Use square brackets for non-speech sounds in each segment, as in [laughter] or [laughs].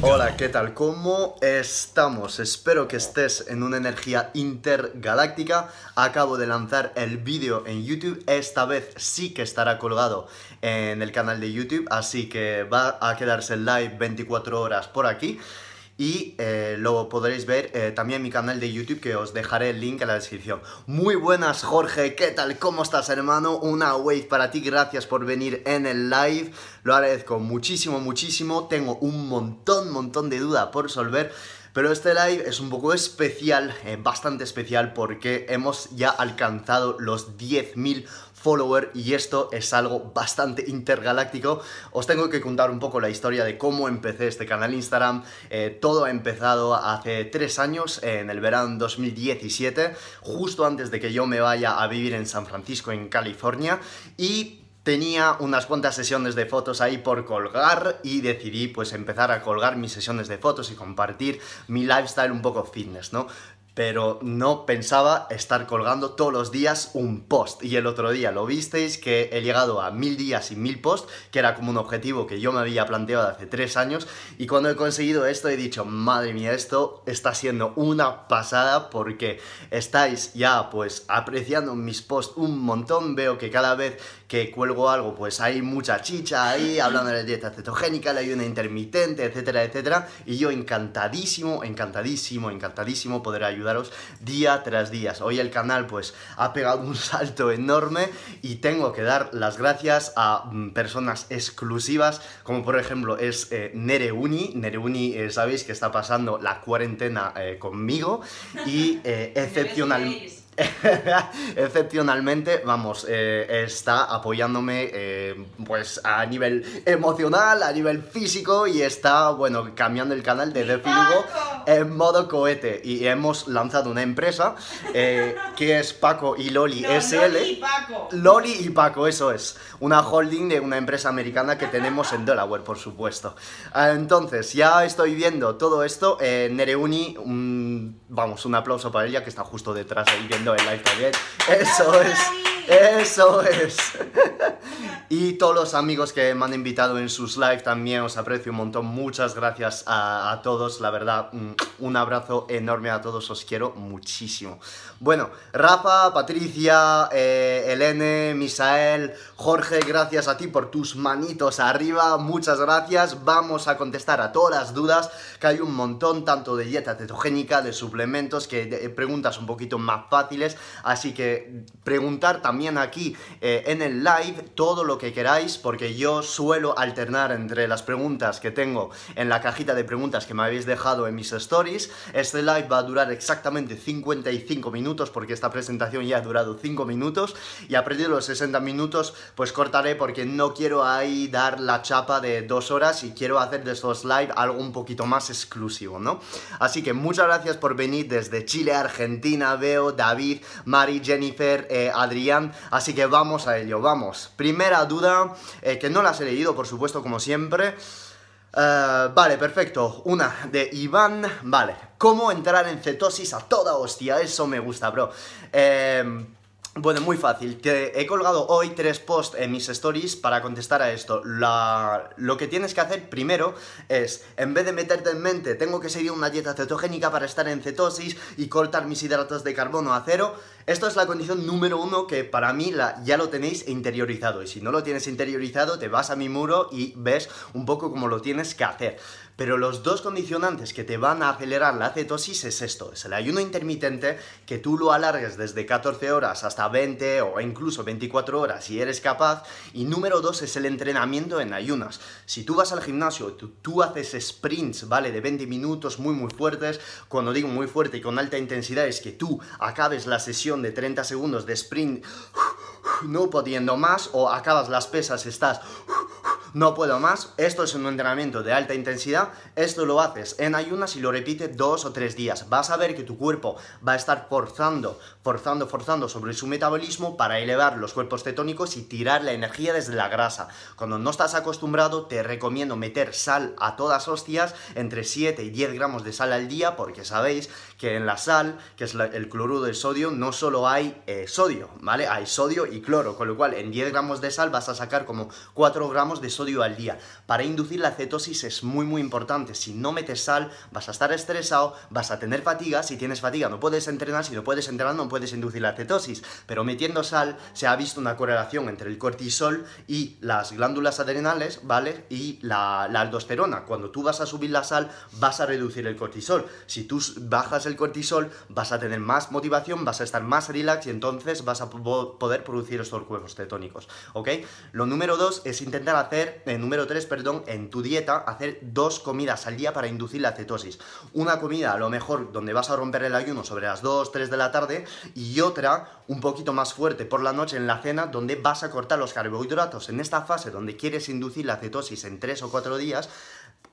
Hola, ¿qué tal? ¿Cómo estamos? Espero que estés en una energía intergaláctica. Acabo de lanzar el vídeo en YouTube. Esta vez sí que estará colgado en el canal de YouTube, así que va a quedarse live 24 horas por aquí. Y eh, lo podréis ver eh, también en mi canal de YouTube que os dejaré el link en la descripción. Muy buenas Jorge, ¿qué tal? ¿Cómo estás hermano? Una wave para ti, gracias por venir en el live. Lo agradezco muchísimo, muchísimo. Tengo un montón, montón de dudas por resolver. Pero este live es un poco especial, eh, bastante especial, porque hemos ya alcanzado los 10.000 follower y esto es algo bastante intergaláctico. Os tengo que contar un poco la historia de cómo empecé este canal Instagram. Eh, todo ha empezado hace tres años, en el verano 2017, justo antes de que yo me vaya a vivir en San Francisco, en California. Y tenía unas cuantas sesiones de fotos ahí por colgar y decidí pues empezar a colgar mis sesiones de fotos y compartir mi lifestyle un poco fitness, ¿no? Pero no pensaba estar colgando todos los días un post. Y el otro día lo visteis que he llegado a mil días y mil posts, que era como un objetivo que yo me había planteado hace tres años. Y cuando he conseguido esto he dicho, madre mía, esto está siendo una pasada porque estáis ya pues apreciando mis posts un montón. Veo que cada vez que cuelgo algo pues hay mucha chicha ahí, hablando de la dieta cetogénica, la ayuda intermitente, etcétera, etcétera. Y yo encantadísimo, encantadísimo, encantadísimo poder ayudar día tras día. Hoy el canal pues ha pegado un salto enorme y tengo que dar las gracias a mm, personas exclusivas como por ejemplo es eh, Nereuni. Nereuni eh, sabéis que está pasando la cuarentena eh, conmigo y [laughs] excepcional [laughs] excepcionalmente, vamos, eh, está apoyándome eh, pues a nivel emocional, a nivel físico y está, bueno, cambiando el canal de Defilugo en modo cohete. Y hemos lanzado una empresa eh, que es Paco y Loli SL. Loli y Paco. Loli y Paco, eso es. Una holding de una empresa americana que tenemos en Delaware, por supuesto. Entonces, ya estoy viendo todo esto. Nereuni, vamos, un aplauso para ella que está justo detrás ahí viendo el live también. Eso es. Eso es. [laughs] y todos los amigos que me han invitado en sus live también os aprecio un montón. Muchas gracias a, todos. La verdad, un abrazo enorme a todos. Os quiero muchísimo. Bueno, Rafa, Patricia, eh, Elene, Misael, Jorge, gracias a ti por tus manitos arriba. Muchas gracias. Vamos a contestar a todas las dudas que hay un montón, tanto de dieta cetogénica, de suplementos, que preguntas un poquito más fáciles. Así que preguntar también aquí eh, en el live todo lo que queráis, porque yo suelo alternar entre las preguntas que tengo en la cajita de preguntas que me habéis dejado en mis stories. Este live va a durar exactamente 55 minutos, porque esta presentación ya ha durado 5 minutos, y a partir de los 60 minutos, pues cortaré porque no quiero ahí dar la chapa de dos horas y quiero hacer de estos live algo un poquito más exclusivo, ¿no? Así que muchas gracias por venir desde Chile, Argentina, veo David, Mari, Jennifer, eh, Adrián, así que vamos a ello, vamos. Primera duda, eh, que no las he leído, por supuesto, como siempre. Eh, vale, perfecto. Una de Iván. Vale. ¿Cómo entrar en cetosis a toda hostia? Eso me gusta, bro. Eh, bueno, muy fácil. He colgado hoy tres posts en mis stories para contestar a esto. lo que tienes que hacer primero es, en vez de meterte en mente, tengo que seguir una dieta cetogénica para estar en cetosis y cortar mis hidratos de carbono a cero, esto es la condición número uno que para mí la, ya lo tenéis interiorizado. Y si no lo tienes interiorizado, te vas a mi muro y ves un poco cómo lo tienes que hacer. Pero los dos condicionantes que te van a acelerar la cetosis es esto, es el ayuno intermitente, que tú lo alargues desde 14 horas hasta 20 o incluso 24 horas si eres capaz. Y número dos es el entrenamiento en ayunas. Si tú vas al gimnasio, tú, tú haces sprints, ¿vale? De 20 minutos muy muy fuertes. Cuando digo muy fuerte y con alta intensidad es que tú acabes la sesión de 30 segundos de sprint no pudiendo más o acabas las pesas, estás no puedo más, esto es un entrenamiento de alta intensidad, esto lo haces en ayunas y lo repites dos o tres días. Vas a ver que tu cuerpo va a estar forzando, forzando, forzando sobre su metabolismo para elevar los cuerpos cetónicos y tirar la energía desde la grasa. Cuando no estás acostumbrado, te recomiendo meter sal a todas hostias, entre 7 y 10 gramos de sal al día, porque sabéis que en la sal, que es el cloruro de sodio, no solo hay eh, sodio, ¿vale? Hay sodio y cloro, con lo cual en 10 gramos de sal vas a sacar como 4 gramos de sodio al día. Para inducir la cetosis es muy muy importante. Si no metes sal, vas a estar estresado, vas a tener fatiga. Si tienes fatiga, no puedes entrenar. Si no puedes entrenar, no puedes inducir la cetosis. Pero metiendo sal, se ha visto una correlación entre el cortisol y las glándulas adrenales, ¿vale? Y la, la aldosterona. Cuando tú vas a subir la sal, vas a reducir el cortisol. Si tú bajas el cortisol, vas a tener más motivación, vas a estar más relax y entonces vas a poder producir estos cuerpos cetónicos, ¿ok? Lo número dos es intentar hacer, eh, número tres, perdón, en tu dieta, hacer dos comidas al día para inducir la cetosis. Una comida, a lo mejor, donde vas a romper el ayuno sobre las 2, 3 de la tarde y otra un poquito más fuerte por la noche en la cena, donde vas a cortar los carbohidratos. En esta fase donde quieres inducir la cetosis en 3 o 4 días,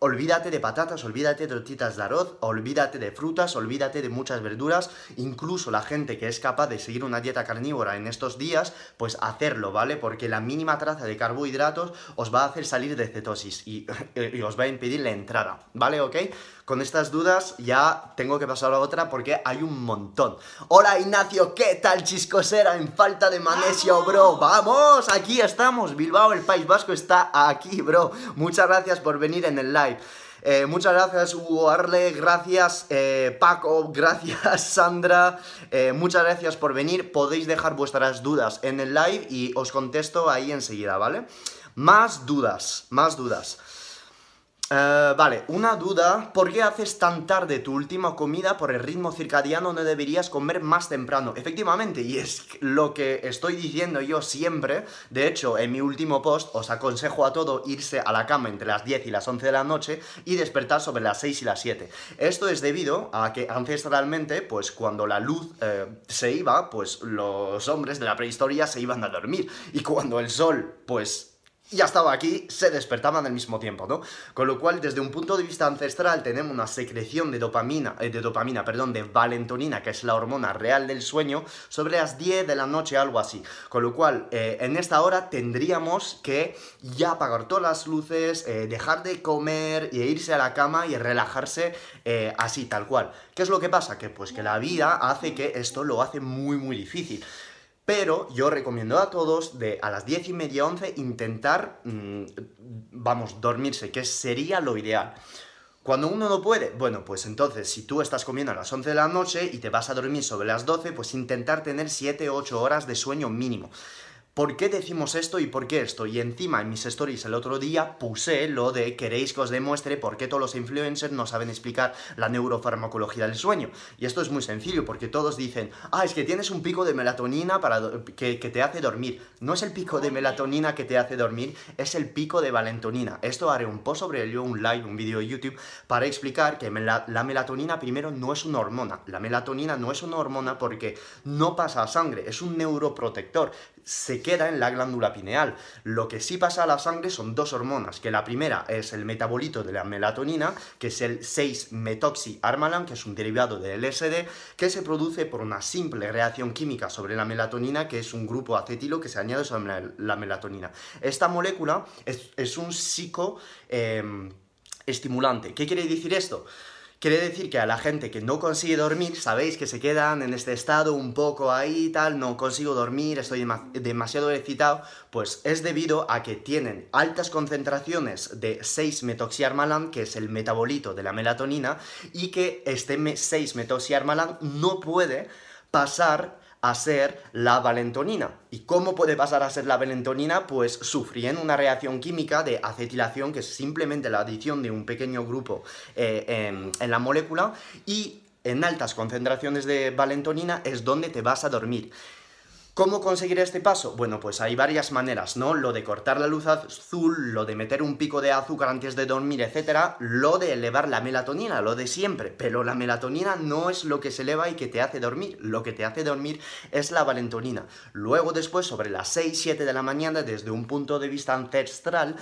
Olvídate de patatas, olvídate de tortitas de arroz, olvídate de frutas, olvídate de muchas verduras. Incluso la gente que es capaz de seguir una dieta carnívora en estos días, pues hacerlo, ¿vale? Porque la mínima traza de carbohidratos os va a hacer salir de cetosis y, [laughs] y os va a impedir la entrada, ¿vale? ¿Ok? Con estas dudas ya tengo que pasar a otra porque hay un montón. Hola Ignacio, ¿qué tal chiscosera? En falta de magnesio, bro. Vamos, aquí estamos. Bilbao, el País Vasco está aquí, bro. Muchas gracias por venir en el live. Eh, muchas gracias Hugo Arle, gracias eh, Paco, gracias [laughs] Sandra, eh, muchas gracias por venir. Podéis dejar vuestras dudas en el live y os contesto ahí enseguida, ¿vale? Más dudas, más dudas. Eh, vale, una duda, ¿por qué haces tan tarde tu última comida por el ritmo circadiano? No deberías comer más temprano. Efectivamente, y es lo que estoy diciendo yo siempre. De hecho, en mi último post os aconsejo a todo irse a la cama entre las 10 y las 11 de la noche y despertar sobre las 6 y las 7. Esto es debido a que ancestralmente, pues cuando la luz eh, se iba, pues los hombres de la prehistoria se iban a dormir. Y cuando el sol, pues ya estaba aquí, se despertaban al mismo tiempo, ¿no? Con lo cual, desde un punto de vista ancestral, tenemos una secreción de dopamina, eh, de dopamina, perdón, de valentonina, que es la hormona real del sueño, sobre las 10 de la noche, algo así. Con lo cual, eh, en esta hora tendríamos que ya apagar todas las luces, eh, dejar de comer e irse a la cama y relajarse así, tal cual. ¿Qué es lo que pasa? Que pues que la vida hace que esto lo hace muy, muy difícil. Pero yo recomiendo a todos de a las 10 y media, 11 intentar, mm, vamos, dormirse, que sería lo ideal. Cuando uno no puede, bueno, pues entonces si tú estás comiendo a las 11 de la noche y te vas a dormir sobre las 12, pues intentar tener 7 o 8 horas de sueño mínimo. ¿Por qué decimos esto y por qué esto? Y encima en mis stories el otro día puse lo de queréis que os demuestre por qué todos los influencers no saben explicar la neurofarmacología del sueño. Y esto es muy sencillo porque todos dicen, ah, es que tienes un pico de melatonina para que, te hace dormir. No es el pico de melatonina que te hace dormir, es el pico de valentonina. Esto haré un post sobre ello, un live, un vídeo de YouTube, para explicar que la melatonina primero no es una hormona. La melatonina no es una hormona porque no pasa a sangre, es un neuroprotector se queda en la glándula pineal. Lo que sí pasa a la sangre son dos hormonas, que la primera es el metabolito de la melatonina, que es el 6-metoxy-armalan, que es un derivado del LSD, que se produce por una simple reacción química sobre la melatonina, que es un grupo acetilo que se añade sobre la melatonina. Esta molécula es, un psico... Estimulante. ¿Qué quiere decir esto? Quiere decir que a la gente que no consigue dormir, sabéis que se quedan en este estado un poco ahí tal, no consigo dormir, estoy demasiado excitado, pues es debido a que tienen altas concentraciones de 6-metoxiarmalan, que es el metabolito de la melatonina, y que este 6-metoxiarmalan no puede pasar a ser la valentonina. ¿Y cómo puede pasar a ser la valentonina? Pues sufriendo una reacción química de acetilación, que es simplemente la adición de un pequeño grupo eh, en, en la molécula, y en altas concentraciones de valentonina es donde te vas a dormir. ¿Cómo conseguir este paso? Bueno, pues hay varias maneras, ¿no? Lo de cortar la luz azul, lo de meter un pico de azúcar antes de dormir, etcétera, lo de elevar la melatonina, lo de siempre. Pero la melatonina no es lo que se eleva y que te hace dormir. Lo que te hace dormir es la valentonina. Luego, después, sobre las 6, 7 de la mañana, desde un punto de vista ancestral,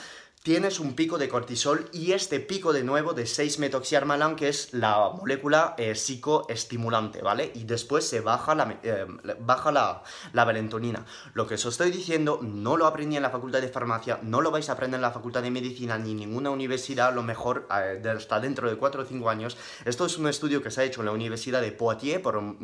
tienes un pico de cortisol y este pico de nuevo de 6-metoxiarmalán, que es la molécula eh, psicoestimulante, ¿vale? Y después se baja, la, eh, baja la, la, valentonina. Lo que os estoy diciendo no lo aprendí en la facultad de farmacia, no lo vais a aprender en la facultad de medicina ni en ninguna universidad, a lo mejor eh, hasta dentro de 4 o 5 años. Esto es un estudio que se ha hecho en la Universidad de Poitiers por un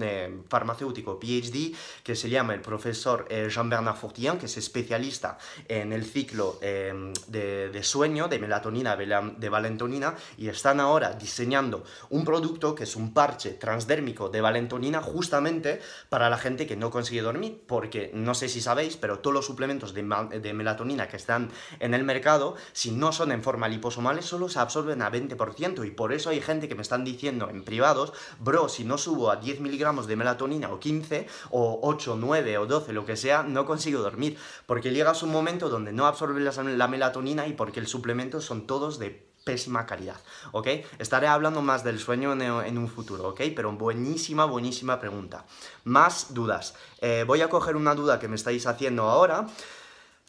farmacéutico PhD que se llama el profesor Jean-Bernard Fortien, que es especialista en el ciclo de de, sueño, de melatonina, de valentonina, y están ahora diseñando un producto que es un parche transdérmico de valentonina justamente para la gente que no consigue dormir, porque no sé si sabéis, pero todos los suplementos de, melatonina que están en el mercado, si no son en forma liposomales, solo se absorben a 20%, y por eso hay gente que me están diciendo en privados, bro, si no subo a 10 miligramos de melatonina o 15, o 8, 9 o 12, lo que sea, no consigo dormir, porque llegas a un momento donde no absorbes la melatonina y porque el suplemento son todos de pésima calidad, ¿ok? Estaré hablando más del sueño en, un futuro, ¿ok? Pero buenísima, buenísima pregunta. Más dudas. Eh, voy a coger una duda que me estáis haciendo ahora.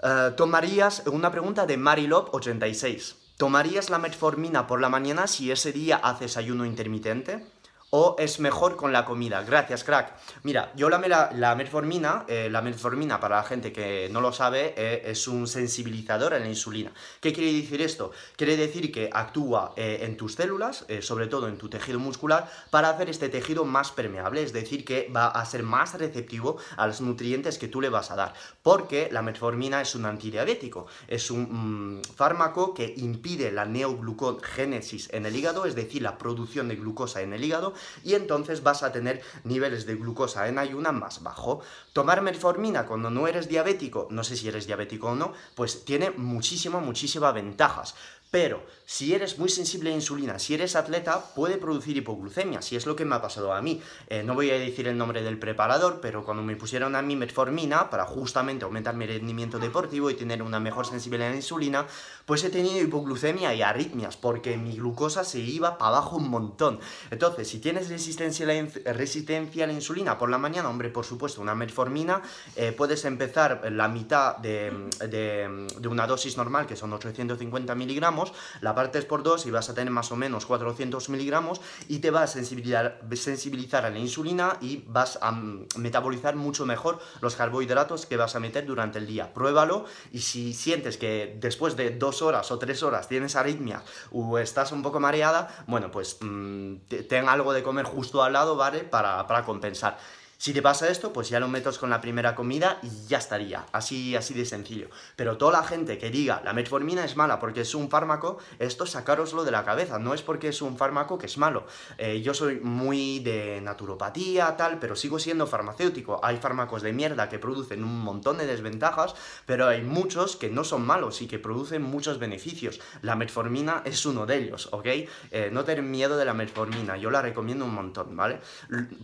Eh, ¿Tomarías, una pregunta de Marilop86, ¿tomarías la metformina por la mañana si ese día haces ayuno intermitente? O es mejor con la comida. Gracias, crack. Mira, yo la, la, metformina, eh, la metformina para la gente que no lo sabe, eh, es un sensibilizador a la insulina. ¿Qué quiere decir esto? Quiere decir que actúa eh, en tus células, sobre todo en tu tejido muscular, para hacer este tejido más permeable, es decir, que va a ser más receptivo a los nutrientes que tú le vas a dar. Porque la metformina es un antidiabético, es un mm, fármaco que impide la neoglucogénesis en el hígado, es decir, la producción de glucosa en el hígado, y entonces vas a tener niveles de glucosa en ayuna más bajo. Tomar metformina cuando no eres diabético, no sé si eres diabético o no, pues tiene muchísimas, muchísimas ventajas. Pero si eres muy sensible a insulina, si eres atleta, puede producir hipoglucemia, si es lo que me ha pasado a mí. Eh, no voy a decir el nombre del preparador, pero cuando me pusieron a mí metformina para justamente aumentar mi rendimiento deportivo y tener una mejor sensibilidad a la insulina, pues he tenido hipoglucemia y arritmias, porque mi glucosa se iba para abajo un montón. Entonces, si tienes resistencia a la, resistencia a la insulina por la mañana, hombre, por supuesto, una metformina, eh, puedes empezar la mitad de, de una dosis normal, que son 850 miligramos, la partes por dos y vas a tener más o menos 400 miligramos y te va a sensibilizar, a la insulina y vas a metabolizar mucho mejor los carbohidratos que vas a meter durante el día. Pruébalo y si sientes que después de dos horas o tres horas tienes arritmia o estás un poco mareada, bueno, pues mm, ten algo de comer justo al lado, ¿vale? Para compensar. Si te pasa esto, pues ya lo metes con la primera comida y ya estaría. Así, así de sencillo. Pero toda la gente que diga la metformina es mala porque es un fármaco, esto sacároslo de la cabeza. No es porque es un fármaco que es malo. Eh, yo soy muy de naturopatía, tal, pero sigo siendo farmacéutico. Hay fármacos de mierda que producen un montón de desventajas, pero hay muchos que no son malos y que producen muchos beneficios. La metformina es uno de ellos, ¿ok? Eh, no tener miedo de la metformina. Yo la recomiendo un montón, ¿vale?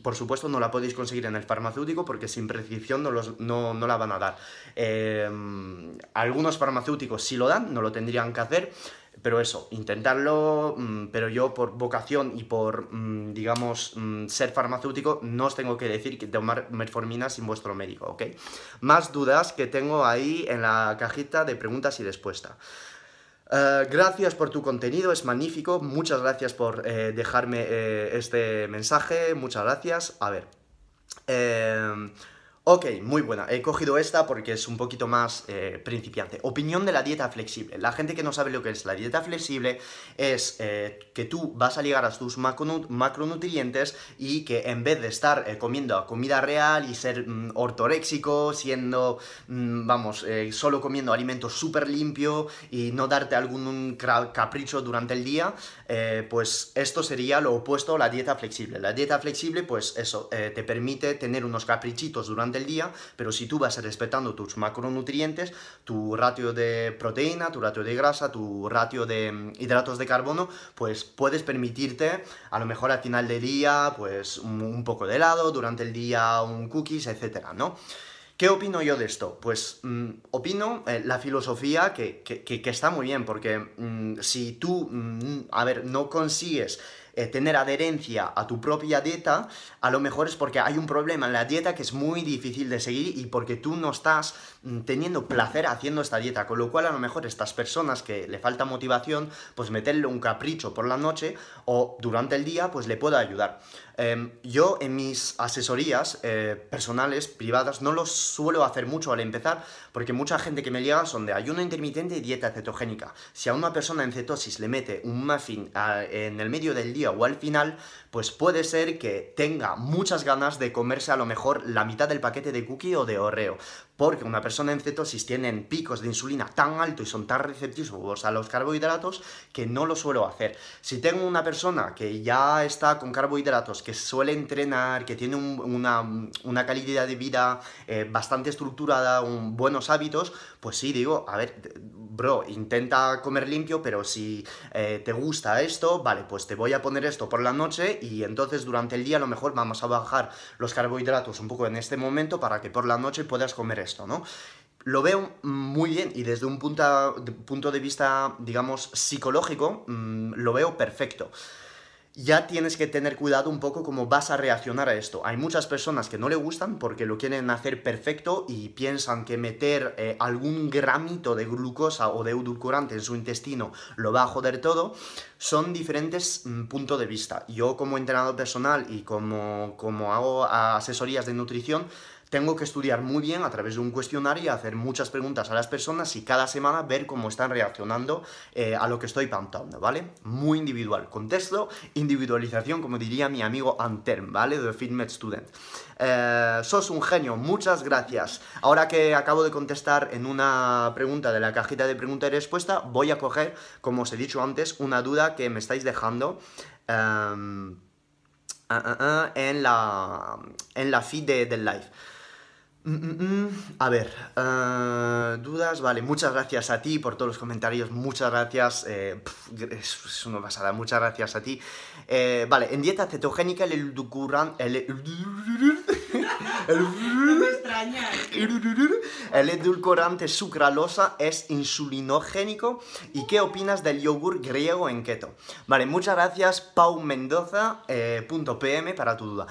Por supuesto, no la podéis conseguir en el farmacéutico porque sin prescripción no, los, no, no la van a dar. Eh, algunos farmacéuticos sí lo dan, no lo tendrían que hacer. Pero eso, intentarlo, mm, pero yo por vocación y por, mm, digamos, mm, ser farmacéutico, no os tengo que decir que tomar metformina sin vuestro médico, ¿ok? Más dudas que tengo ahí en la cajita de preguntas y respuestas. Eh, gracias por tu contenido, es magnífico. Muchas gracias por eh, dejarme este mensaje. Muchas gracias. A ver. Eh, Ok, muy buena. He cogido esta porque es un poquito más eh, principiante. Opinión de la dieta flexible. La gente que no sabe lo que es la dieta flexible es eh, que tú vas a llegar a tus macronutrientes y que en vez de estar eh, comiendo comida real y ser mm, ortoréxico, siendo, mm, vamos, solo comiendo alimentos súper limpio y no darte algún capricho durante el día, pues esto sería lo opuesto a la dieta flexible. La dieta flexible, pues eso, te permite tener unos caprichitos durante el día, pero si tú vas respetando tus macronutrientes, tu ratio de proteína, tu ratio de grasa, tu ratio de mm, hidratos de carbono, pues puedes permitirte a lo mejor al final del día, pues un, poco de helado, durante el día un cookies, etcétera, ¿no? ¿Qué opino yo de esto? Pues mm, opino eh, la filosofía que, que, está muy bien, porque mm, si tú, a ver, no consigues eh, tener adherencia a tu propia dieta, a lo mejor es porque hay un problema en la dieta que es muy difícil de seguir y porque tú no estás teniendo placer haciendo esta dieta, con lo cual a lo mejor estas personas que le falta motivación, pues meterle un capricho por la noche o durante el día, pues le puede ayudar. Em, yo en mis asesorías eh, personales, privadas, no lo suelo hacer mucho al empezar, porque mucha gente que me llega son de ayuno intermitente y dieta cetogénica. Si a una persona en cetosis le mete un muffin ah, en el medio del día o al final, pues puede ser que tenga muchas ganas de comerse a lo mejor la mitad del paquete de cookie o de oreo porque una persona en cetosis tiene picos de insulina tan altos y son tan receptivos a los carbohidratos que no lo suelo hacer. Si tengo una persona que ya está con carbohidratos, que suele entrenar, que tiene una, calidad de vida eh, bastante estructurada, buenos hábitos, pues sí, digo, a ver, bro, intenta comer limpio, pero si eh, te gusta esto, vale, pues te voy a poner esto por la noche y entonces durante el día a lo mejor vamos a bajar los carbohidratos un poco en este momento para que por la noche puedas comer esto, ¿no? Lo veo muy bien y desde un punto, punto de vista, digamos, psicológico, mm, lo veo perfecto ya tienes que tener cuidado un poco cómo vas a reaccionar a esto. Hay muchas personas que no le gustan porque lo quieren hacer perfecto y piensan que meter eh, algún gramito de glucosa o de edulcorante en su intestino lo va a joder todo. Son diferentes mm, puntos de vista. Yo como entrenador personal y como, como hago asesorías de nutrición, tengo que estudiar muy bien a través de un cuestionario y hacer muchas preguntas a las personas y cada semana ver cómo están reaccionando eh, a lo que estoy pantando, ¿vale? Muy individual. Contexto, individualización, como diría mi amigo Anterm, ¿vale? De Fitmed Student. Eh, sos un genio, muchas gracias. Ahora que acabo de contestar en una pregunta de la cajita de pregunta y respuesta, voy a coger, como os he dicho antes, una duda que me estáis dejando. Em, ah, ah, ah, en, la, en la feed del live. Mm, mm, mm. A ver, eh, dudas, vale, muchas gracias a ti por todos los comentarios, muchas gracias, eh, es, una pasada, muchas gracias a ti. Eh, vale, en dieta cetogénica el edulcorante... El, el edulcorante sucralosa es insulinogénico. ¿Y qué opinas del yogur griego en keto? Vale, muchas gracias, Pau Mendoza, PM para tu duda.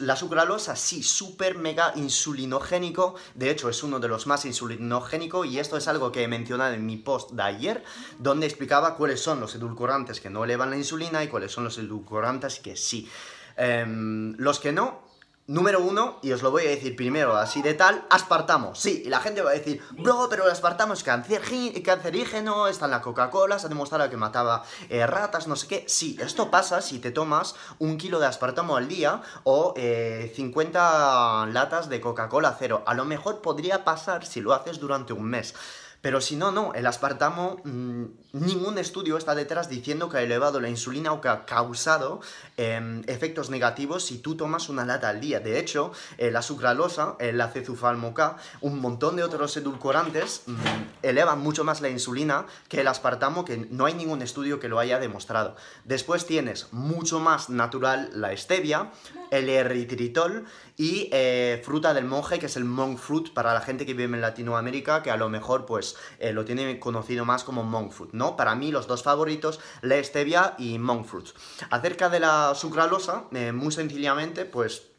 la sucralosa, sí, súper mega insulinogénico insulinogénico, de hecho es uno de los más insulinogénicos y esto es algo que he mencionado en mi post de ayer, donde explicaba cuáles son los edulcorantes que no elevan la insulina y cuáles son los edulcorantes que sí. Em, los que no, Número uno, y os lo voy a decir primero así de tal, aspartamo. Sí, y la gente va a decir, bro, pero el aspartamo es cancerígeno, está en la Coca-Cola, se ha demostrado que mataba eh, ratas, no sé qué. Sí, esto pasa si te tomas un kilo de aspartamo al día o 50 eh, latas de Coca-Cola cero. A lo mejor podría pasar si lo haces durante un mes. Pero si no, no, el aspartamo, mm, ningún estudio está detrás diciendo que ha elevado la insulina o que ha causado em, efectos negativos si tú tomas una lata al día. De hecho, la sucralosa, el acezufalmo K, un montón de otros edulcorantes mm, elevan mucho más la insulina que el aspartamo, que no hay ningún estudio que lo haya demostrado. Después tienes mucho más natural la stevia, el eritritol y eh, fruta del monje, que es el monk fruit para la gente que vive en Latinoamérica, que a lo mejor pues eh, lo tiene conocido más como monk fruit, ¿no? Para mí los dos favoritos, la stevia y monk fruit. Acerca de la sucralosa, eh, muy sencillamente, pues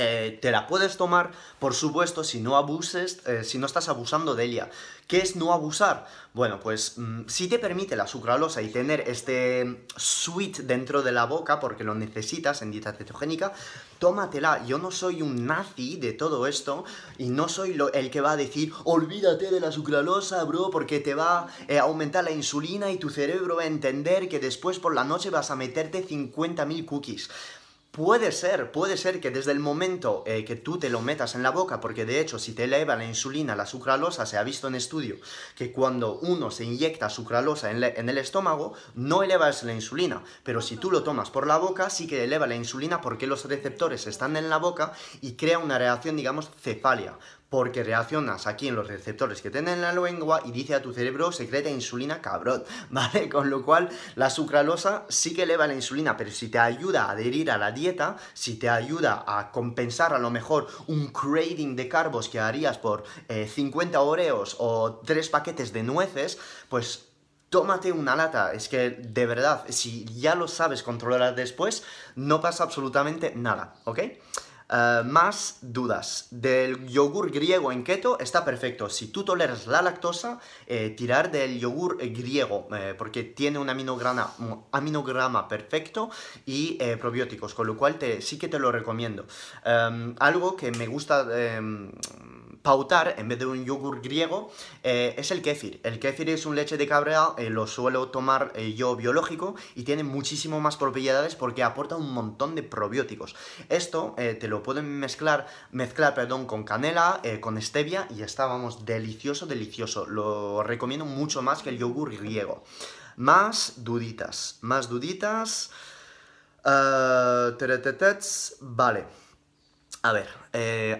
eh, te la puedes tomar, por supuesto, si no abuses, eh, si no estás abusando de ella. ¿Qué es no abusar? Bueno, pues mm, si te permite la sucralosa y tener este sweet dentro de la boca, porque lo necesitas en dieta cetogénica, tómatela. Yo no soy un nazi de todo esto y no soy el que va a decir, olvídate de la sucralosa, bro, porque te va eh, a aumentar la insulina y tu cerebro va a entender que después por la noche vas a meterte 50.000 cookies. Puede ser, puede ser que desde el momento eh, que tú te lo metas en la boca, porque de hecho si te eleva la insulina, la sucralosa, se ha visto en estudio que cuando uno se inyecta sucralosa en, en el estómago, no eleva la insulina, pero si tú lo tomas por la boca, sí que eleva la insulina porque los receptores están en la boca y crea una reacción, digamos, cefalia porque reaccionas aquí en los receptores que tienen en la lengua y dice a tu cerebro secreta insulina cabrón, [laughs] ¿vale? Con lo cual la sucralosa sí que eleva la insulina, pero si te ayuda a adherir a la dieta, si te ayuda a compensar a lo mejor un craving de carbos que harías por 50 eh, oreos o 3 paquetes de nueces, pues tómate una lata. Es que, de verdad, si ya lo sabes controlar después, no pasa absolutamente nada, ¿ok? Eh, más dudas. Del yogur griego en keto está perfecto. Si tú toleras la lactosa, eh, tirar del yogur griego, eh, porque tiene un aminograma, aminograma perfecto y probióticos, con lo cual te, sí que te lo recomiendo. Em, algo que me gusta em, pautar, en vez de un yogur griego, eh, es el kéfir. El kéfir es un leche de cabra, eh, lo suelo tomar eh, yo biológico y tiene muchísimo más propiedades porque aporta un montón de probióticos. Esto te lo pueden mezclar, mezclar perdón, con canela, con stevia y está, vamos, delicioso, delicioso. Lo recomiendo mucho más que el yogur griego. Más duditas, más duditas. vale. A ver,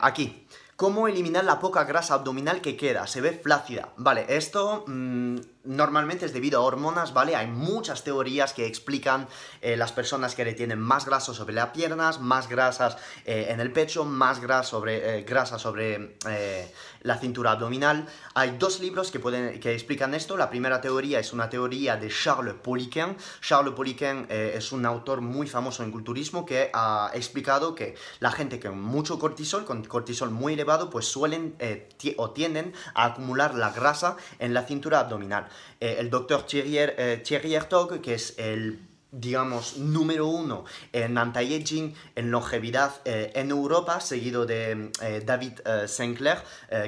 aquí. ¿Cómo eliminar la poca grasa abdominal que queda? Se ve flácida. Vale, esto mm, normalmente es debido a hormonas, ¿vale? Hay muchas teorías que explican eh, las personas que tienen más grasa sobre las piernas, más grasas eh, en el pecho, más grasa sobre, eh, grasa sobre la cintura abdominal. Hay dos libros que, pueden, que explican esto. La primera teoría es una teoría de Charles Poliquin. Charles Poliquin es un autor muy famoso en culturismo que ha explicado que la gente con mucho cortisol, con cortisol muy elevado, pues suelen o tienden a acumular la grasa en la cintura abdominal. Eh, el doctor Thierry, eh, Thierry que es el digamos, número uno en anti-aging, en longevidad eh, en Europa, seguido de eh, David uh, Sinclair,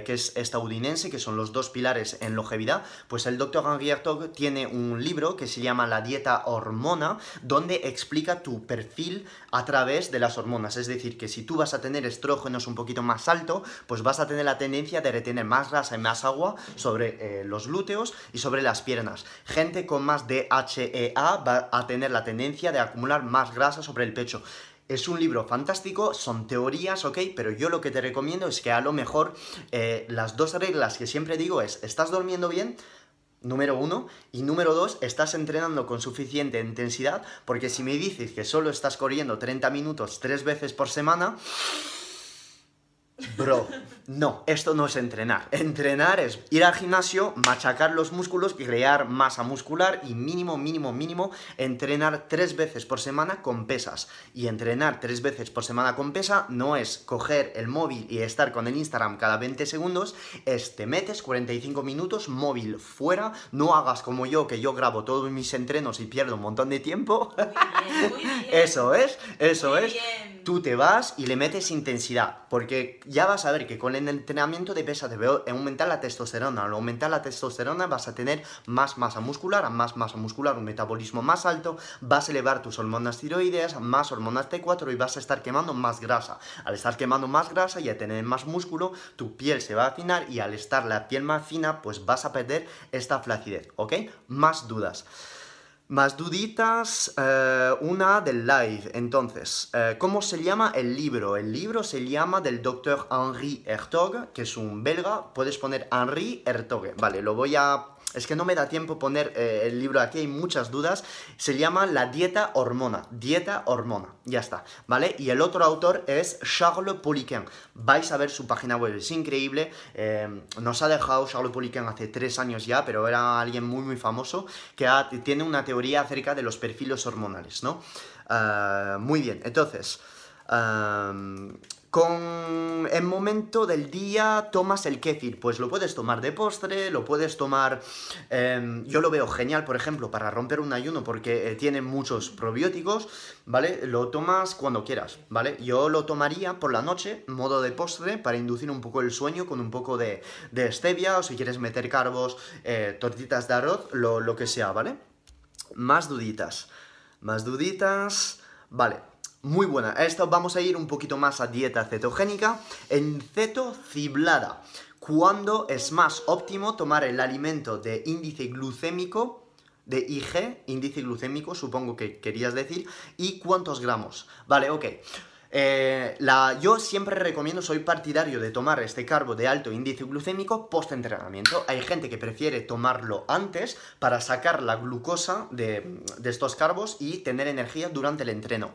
que es estadounidense, que son los dos pilares en longevidad, pues el doctor Henri Hertog tiene un libro que se llama La dieta hormona, donde explica tu perfil a través de las hormonas. Es decir, que si tú vas a tener estrógenos un poquito más alto, pues vas a tener la tendencia de retener más grasa y más agua sobre los glúteos y sobre las piernas. Gente con más DHEA va a tener la tendencia de acumular más grasa sobre el pecho. Es un libro fantástico, son teorías, ¿ok? Pero yo lo que te recomiendo es que a lo mejor eh, las dos reglas que siempre digo es, ¿estás durmiendo bien? Número uno. Y número dos, estás entrenando con suficiente intensidad, porque si me dices que solo estás corriendo 30 minutos tres veces por semana, Bro, no, esto no es entrenar. Entrenar es ir al gimnasio, machacar los músculos, crear masa muscular y mínimo, mínimo, mínimo, entrenar tres veces por semana con pesas. Y entrenar tres veces por semana con pesa no es coger el móvil y estar con el Instagram cada 20 segundos, es te metes 45 minutos móvil fuera, no hagas como yo, que yo grabo todos mis entrenos y pierdo un montón de tiempo. [laughs] Eso es, eso es. Tú te vas y le metes intensidad, porque ya vas a ver que con el entrenamiento de pesa te veo aumentar la testosterona. Al aumentar la testosterona vas a tener más masa muscular, más masa muscular, un metabolismo más alto, vas a elevar tus hormonas tiroideas, más hormonas T4 y vas a estar quemando más grasa. Al estar quemando más grasa y a tener más músculo, tu piel se va a afinar y al estar la piel más fina, pues vas a perder esta flacidez, ¿ok? Más dudas. Más duditas, eh, una del live. Entonces, eh, ¿cómo se llama el libro? El libro se llama del doctor Henri Hertog, que es un belga. Puedes poner Henri Hertog. Vale, lo voy a es que no me da tiempo poner eh, el libro aquí, hay muchas dudas. Se llama La dieta hormona. Dieta hormona. Ya está, ¿vale? Y el otro autor es Charles Poliquin. Vais a ver su página web, es increíble. Eh, nos ha dejado Charles Poliquin hace tres años ya, pero era alguien muy, muy famoso que tiene una teoría acerca de los perfiles hormonales, ¿no? Ah, muy bien, entonces. Con el momento del día tomas el kéfir, pues lo puedes tomar de postre, lo puedes tomar... Em, yo lo veo genial, por ejemplo, para romper un ayuno porque eh, tiene muchos probióticos, ¿vale? Lo tomas cuando quieras, ¿vale? Yo lo tomaría por la noche, modo de postre, para inducir un poco el sueño con un poco de, stevia o si quieres meter carbos, eh, tortitas de arroz, lo, lo que sea, ¿vale? Más duditas, más duditas... Vale, muy buena. Esto vamos a ir un poquito más a dieta cetogénica. En ceto ciblada. ¿Cuándo es más óptimo tomar el alimento de índice glucémico? De IG, índice glucémico, supongo que querías decir. ¿Y cuántos gramos? Vale, ok. Eh, yo siempre recomiendo, soy partidario de tomar este carbo de alto índice glucémico post entrenamiento. Hay gente que prefiere tomarlo antes para sacar la glucosa de, de estos carbos y tener energía durante el entreno.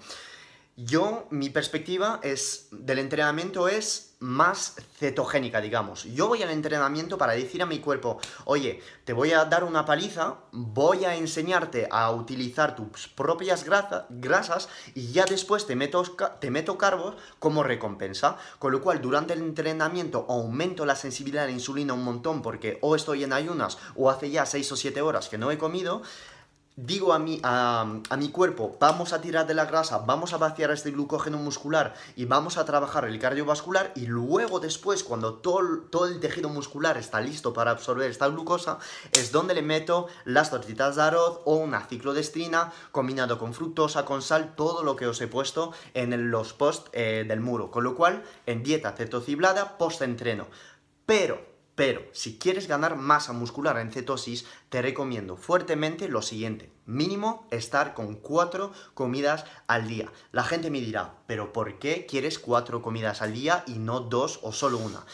Yo, mi perspectiva es del entrenamiento es más cetogénica, digamos. Yo voy al entrenamiento para decir a mi cuerpo, oye, te voy a dar una paliza, voy a enseñarte a utilizar tus propias grasas y ya después te meto, te meto carbos como recompensa. Con lo cual, durante el entrenamiento aumento la sensibilidad a la insulina un montón porque o estoy en ayunas o hace ya 6 o 7 horas que no he comido digo a mi, a, mi cuerpo, vamos a tirar de la grasa, vamos a vaciar este glucógeno muscular y vamos a trabajar el cardiovascular y luego después, cuando todo, todo el tejido muscular está listo para absorber esta glucosa, es donde le meto las tortitas de arroz o una ciclodestrina combinado con fructosa, con sal, todo lo que os he puesto en los post eh, del muro. Con lo cual, en dieta cetociblada, post-entreno. Pero pero si quieres ganar masa muscular en cetosis, te recomiendo fuertemente lo siguiente. Mínimo estar con cuatro comidas al día. La gente me dirá, pero ¿por qué quieres cuatro comidas al día y no dos o solo una?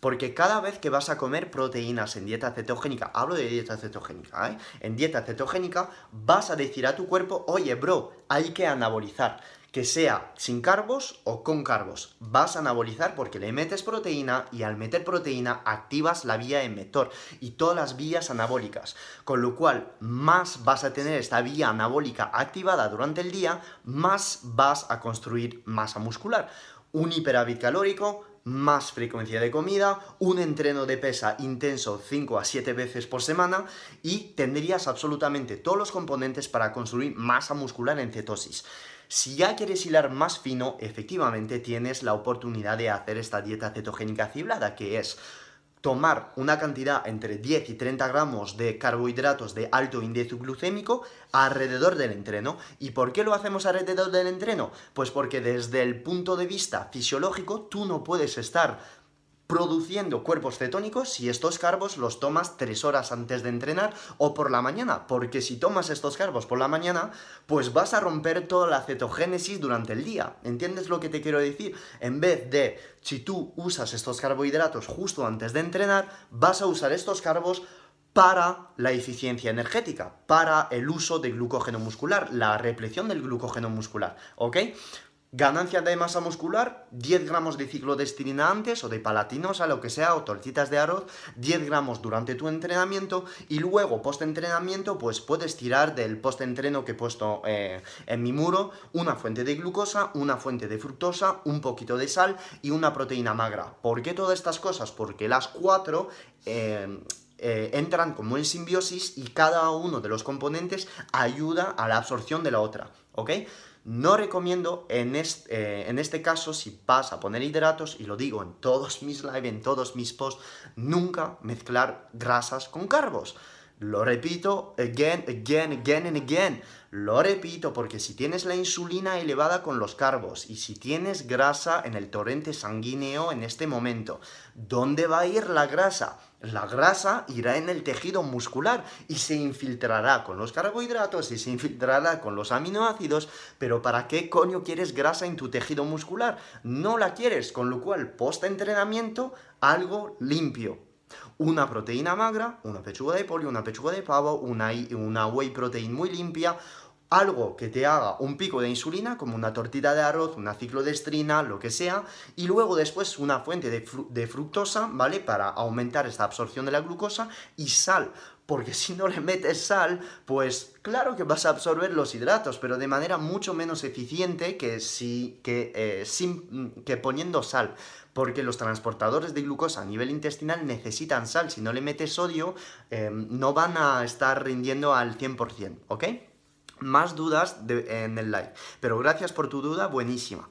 Porque cada vez que vas a comer proteínas en dieta cetogénica, hablo de dieta cetogénica, ¿eh? en dieta cetogénica vas a decir a tu cuerpo, oye bro, hay que anabolizar que sea sin carbos o con carbos. Vas a anabolizar porque le metes proteína y al meter proteína activas la vía emetor y todas las vías anabólicas. Con lo cual, más vas a tener esta vía anabólica activada durante el día, más vas a construir masa muscular. Un hiperávit calórico, más frecuencia de comida, un entreno de pesa intenso 5 a 7 veces por semana y tendrías absolutamente todos los componentes para construir masa muscular en cetosis. Si ya quieres hilar más fino, efectivamente tienes la oportunidad de hacer esta dieta cetogénica ciblada, que es tomar una cantidad entre 10 y 30 gramos de carbohidratos de alto índice glucémico alrededor del entreno. ¿Y por qué lo hacemos alrededor del entreno? Pues porque desde el punto de vista fisiológico tú no puedes estar produciendo cuerpos cetónicos si estos carbos los tomas tres horas antes de entrenar o por la mañana, porque si tomas estos carbos por la mañana, pues vas a romper toda la cetogénesis durante el día. ¿Entiendes lo que te quiero decir? En vez de, si tú usas estos carbohidratos justo antes de entrenar, vas a usar estos carbos para la eficiencia energética, para el uso de glucógeno muscular, la represión del glucógeno muscular, ¿ok? Ganancia de masa muscular, 10 gramos de ciclodestrina antes o de palatinosa, lo que sea, o tortitas de arroz, 10 gramos durante tu entrenamiento y luego post-entrenamiento pues puedes tirar del post-entreno que he puesto eh, en mi muro una fuente de glucosa, una fuente de fructosa, un poquito de sal y una proteína magra. ¿Por qué todas estas cosas? Porque las cuatro... Eh, eh, entran como en simbiosis y cada uno de los componentes ayuda a la absorción de la otra, ¿ok? No recomiendo en este, eh, en este caso, si vas a poner hidratos, y lo digo en todos mis live, en todos mis posts, nunca mezclar grasas con carbos. Lo repito again, again, again and again. Lo repito porque si tienes la insulina elevada con los carbos y si tienes grasa en el torrente sanguíneo en este momento, ¿dónde va a ir la grasa? La grasa irá en el tejido muscular y se infiltrará con los carbohidratos y se infiltrará con los aminoácidos, pero ¿para qué coño quieres grasa en tu tejido muscular? No la quieres, con lo cual post entrenamiento algo limpio, una proteína magra, una pechuga de pollo, una pechuga de pavo, una, una whey protein muy limpia, algo que te haga un pico de insulina, como una tortita de arroz, una ciclodestrina, lo que sea, y luego después una fuente de, fructosa, ¿vale? Para aumentar esta absorción de la glucosa y sal, porque [laughs] si no le metes sal, pues claro que vas a absorber los hidratos, pero de manera mucho menos eficiente que, si, que, eh, sin, que poniendo sal porque los transportadores de glucosa a nivel intestinal necesitan sal. Si no le metes sodio, em, no van a estar rindiendo al 100%, ¿ok? Más dudas en el live. Pero gracias por tu duda, buenísima.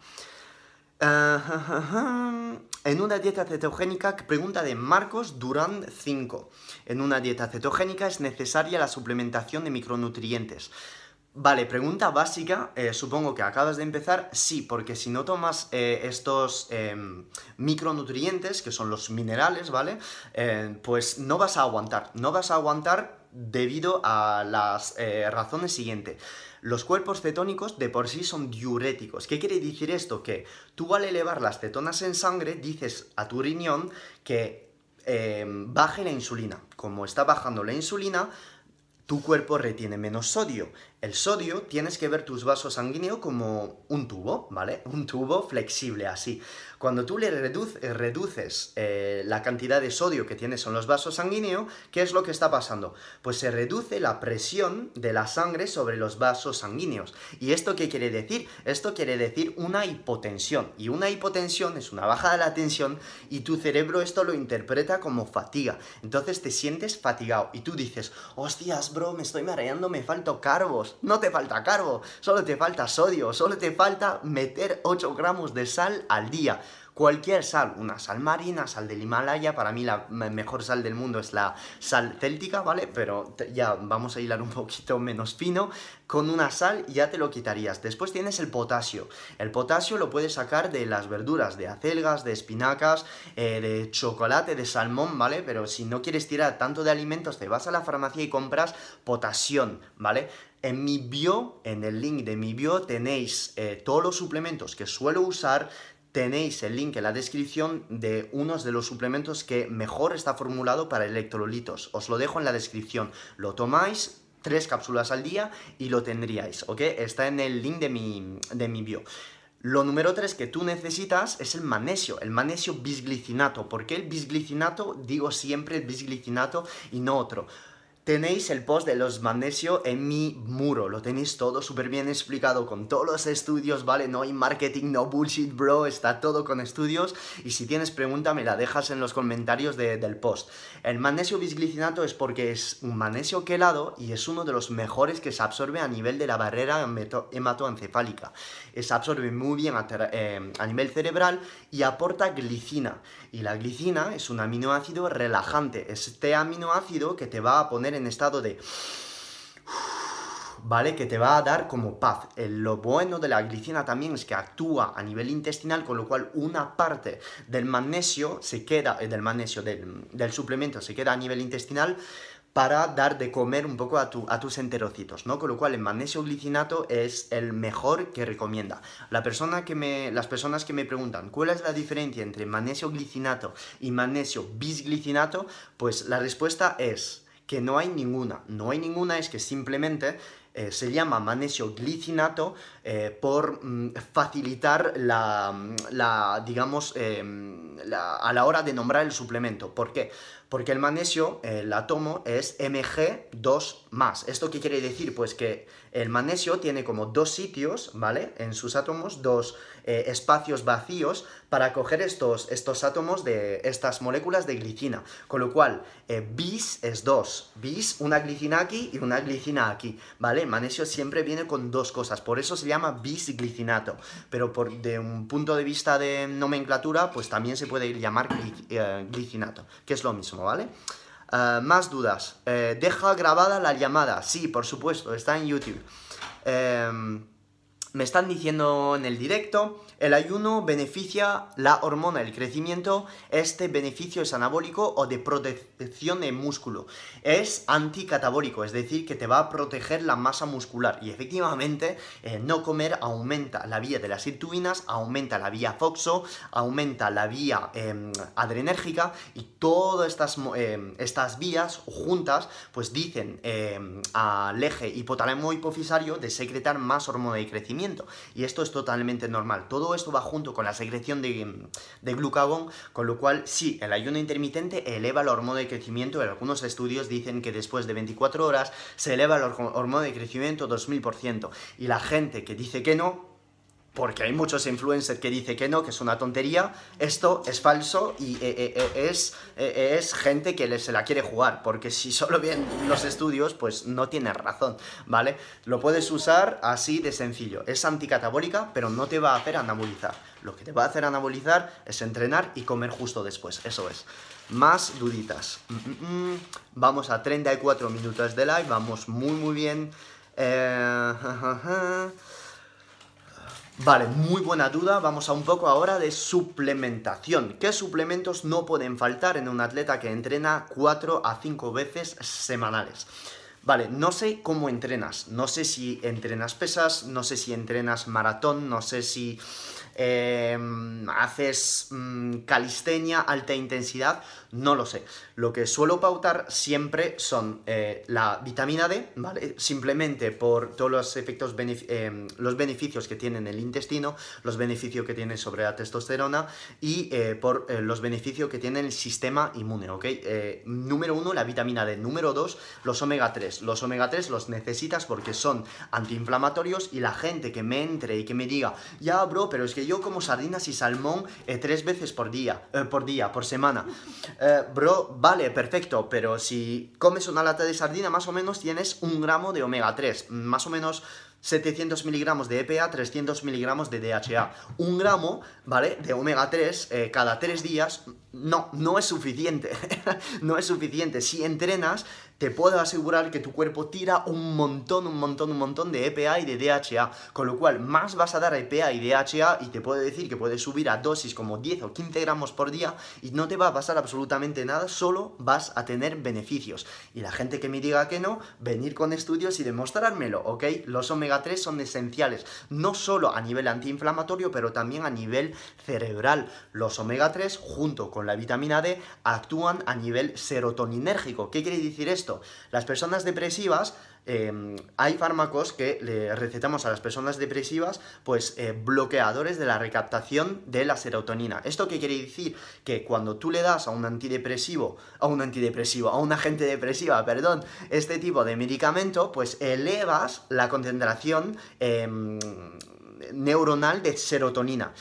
[laughs] en una dieta cetogénica, pregunta de Marcos Durán 5. En una dieta cetogénica es necesaria la suplementación de micronutrientes. Vale, pregunta básica, eh, supongo que acabas de empezar, sí, porque si no tomas eh, estos em, micronutrientes, que son los minerales, ¿vale? Eh, pues no vas a aguantar, no vas a aguantar debido a las razones siguientes. Los cuerpos cetónicos de por sí son diuréticos. ¿Qué quiere decir esto? Que tú al elevar las cetonas en sangre dices a tu riñón que em, baje la insulina. Como está bajando la insulina, tu cuerpo retiene menos sodio. El sodio tienes que ver tus vasos sanguíneos como un tubo, ¿vale? Un tubo flexible así. Cuando tú le eh, reduces eh, la cantidad de sodio que tienes en los vasos sanguíneos, ¿qué es lo que está pasando? Pues se reduce la presión de la sangre sobre los vasos sanguíneos. ¿Y esto qué quiere decir? Esto quiere decir una hipotensión. Y una hipotensión es una baja de la tensión y tu cerebro esto lo interpreta como fatiga. Entonces te sientes fatigado y tú dices, hostias, bro, me estoy mareando, me falta carbos. No te falta carbo, solo te falta sodio, solo te falta meter 8 gramos de sal al día cualquier sal, una sal marina, sal del Himalaya, para mí la mejor sal del mundo es la sal céltica, ¿vale? Pero ya vamos a hilar un poquito menos fino, con una sal ya te lo quitarías. Después tienes el potasio. El potasio lo puedes sacar de las verduras, de acelgas, de espinacas, eh, de chocolate, de salmón, ¿vale? Pero si no quieres tirar tanto de alimentos, te vas a la farmacia y compras potasión, ¿vale? En mi bio, en el link de mi bio, tenéis eh, todos los suplementos que suelo usar, tenéis el link en la descripción de unos de los suplementos que mejor está formulado para electrolitos. Os lo dejo en la descripción. Lo tomáis, tres cápsulas al día y lo tendríais, ¿ok? Está en el link de mi, de mi bio. Lo número tres que tú necesitas es el magnesio, el magnesio bisglicinato. ¿Por qué el bisglicinato? Digo siempre bisglicinato y no otro. Tenéis el post de los magnesio en mi muro, lo tenéis todo súper bien explicado con todos los estudios, ¿vale? No hay marketing, no bullshit, bro, está todo con estudios y si tienes pregunta me la dejas en los comentarios del post. El magnesio bisglicinato es porque es un magnesio quelado y es uno de los mejores que se absorbe a nivel de la barrera hematoencefálica. Se absorbe muy bien a, eh, a nivel cerebral y aporta glicina. Y la glicina es un aminoácido relajante, este aminoácido que te va a poner estado de... ¿Vale? Que te va a dar como paz. lo bueno de la glicina también es que actúa a nivel intestinal, con lo cual una parte del magnesio se queda, eh, del magnesio, del, del suplemento se queda a nivel intestinal para dar de comer un poco a, a, tus enterocitos, ¿no? Con lo cual el magnesio glicinato es el mejor que recomienda. La persona que me, las personas que me preguntan cuál es la diferencia entre magnesio glicinato y magnesio bisglicinato, pues la respuesta es que no hay ninguna. No hay ninguna, es que simplemente eh, se llama magnesio glicinato eh, por mm, facilitar la, la digamos, em, a la hora de nombrar el suplemento. ¿Por qué? Porque el magnesio, el átomo, es Mg2+. ¿Esto qué quiere decir? Pues que el magnesio tiene como dos sitios, ¿vale? En sus átomos, dos eh, espacios vacíos para coger estos, estos átomos de estas moléculas de glicina. Con lo cual, eh, bis es dos. Bis, una glicina aquí y una glicina aquí, ¿vale? El magnesio siempre viene con dos cosas. Por eso se llama bisglicinato. Pero por, de un punto de vista de nomenclatura, pues también se puede llamar eh, glicinato, que es lo mismo. ¿Vale? Eh, más dudas. Eh, deja grabada la llamada. Sí, por supuesto, está en YouTube. Em, me están diciendo en el directo el ayuno beneficia la hormona del crecimiento. Este beneficio es anabólico o de protección de músculo. Es anticatabólico, es decir, que te va a proteger la masa muscular. Y efectivamente, eh, no comer aumenta la vía de las sirtuinas, aumenta la vía FOXO, aumenta la vía em, adrenérgica y todas estas, em, estas vías juntas, pues dicen em, al eje hipotálamo hipofisario de secretar más hormona de crecimiento. Y esto es totalmente normal. Todo esto va junto con la secreción de, glucagón, con lo cual sí, el ayuno intermitente eleva la hormona de crecimiento. En algunos estudios dicen que después de 24 horas se eleva la hormona de crecimiento 2000%. Y la gente que dice que no, porque hay muchos influencers que dicen que no, que es una tontería, esto es falso y eh, eh, eh, es, es gente que se la quiere jugar, porque si solo ven los estudios, pues no tienes razón, ¿vale? Lo puedes usar así de sencillo, es anticatabólica, pero no te va a hacer anabolizar. Lo que te va a hacer anabolizar es entrenar y comer justo después, eso es. Más duditas. Mm, mm, mm. Vamos a 34 minutos de live, vamos muy muy bien. Eh... Vale, muy buena duda. Vamos a un poco ahora de suplementación. ¿Qué suplementos no pueden faltar en un atleta que entrena 4 a 5 veces semanales? vale, no sé cómo entrenas, no sé si entrenas pesas, no sé si entrenas maratón, no sé si em, haces mm, calistenia, alta intensidad, no lo sé. Lo que suelo pautar siempre son eh, la vitamina D, ¿vale? Simplemente por todos los efectos, em, los beneficios que tiene en el intestino, los beneficios que tiene sobre la testosterona y eh, por eh, los beneficios que tiene el sistema inmune, ¿ok? número uno, la vitamina D. Número dos, los omega 3. Los omega 3 los necesitas porque son antiinflamatorios y la gente que me entre y que me diga, ya, bro, pero es que yo como sardinas y salmón tres veces por día, por día, por semana. Eh, bro, vale, perfecto, pero si comes una lata de sardina, más o menos tienes un gramo de omega 3, más o menos 700 miligramos de EPA, 300 miligramos de DHA. Un gramo, ¿vale? De omega 3 eh, cada 3 días, no, no es suficiente. [laughs] no es suficiente. Si entrenas, te puedo asegurar que tu cuerpo tira un montón, un montón, un montón de EPA y de DHA, con lo cual más vas a dar EPA y DHA y te puedo decir que puedes subir a dosis como 10 o 15 gramos por día y no te va a pasar absolutamente nada, solo vas a tener beneficios. Y la gente que me diga que no, venir con estudios y demostrármelo, ¿ok? Los omega 3 son esenciales, no solo a nivel antiinflamatorio, pero también a nivel cerebral. Los omega 3, junto con la vitamina D, actúan a nivel serotoninérgico. ¿Qué quiere decir esto? Las personas depresivas, em, hay fármacos que le recetamos a las personas depresivas, pues eh, bloqueadores de la recaptación de la serotonina. ¿Esto qué quiere decir? Que cuando tú le das a un antidepresivo, a un antidepresivo, a un agente depresiva, perdón, este tipo de medicamento, pues elevas la concentración em, neuronal de serotonina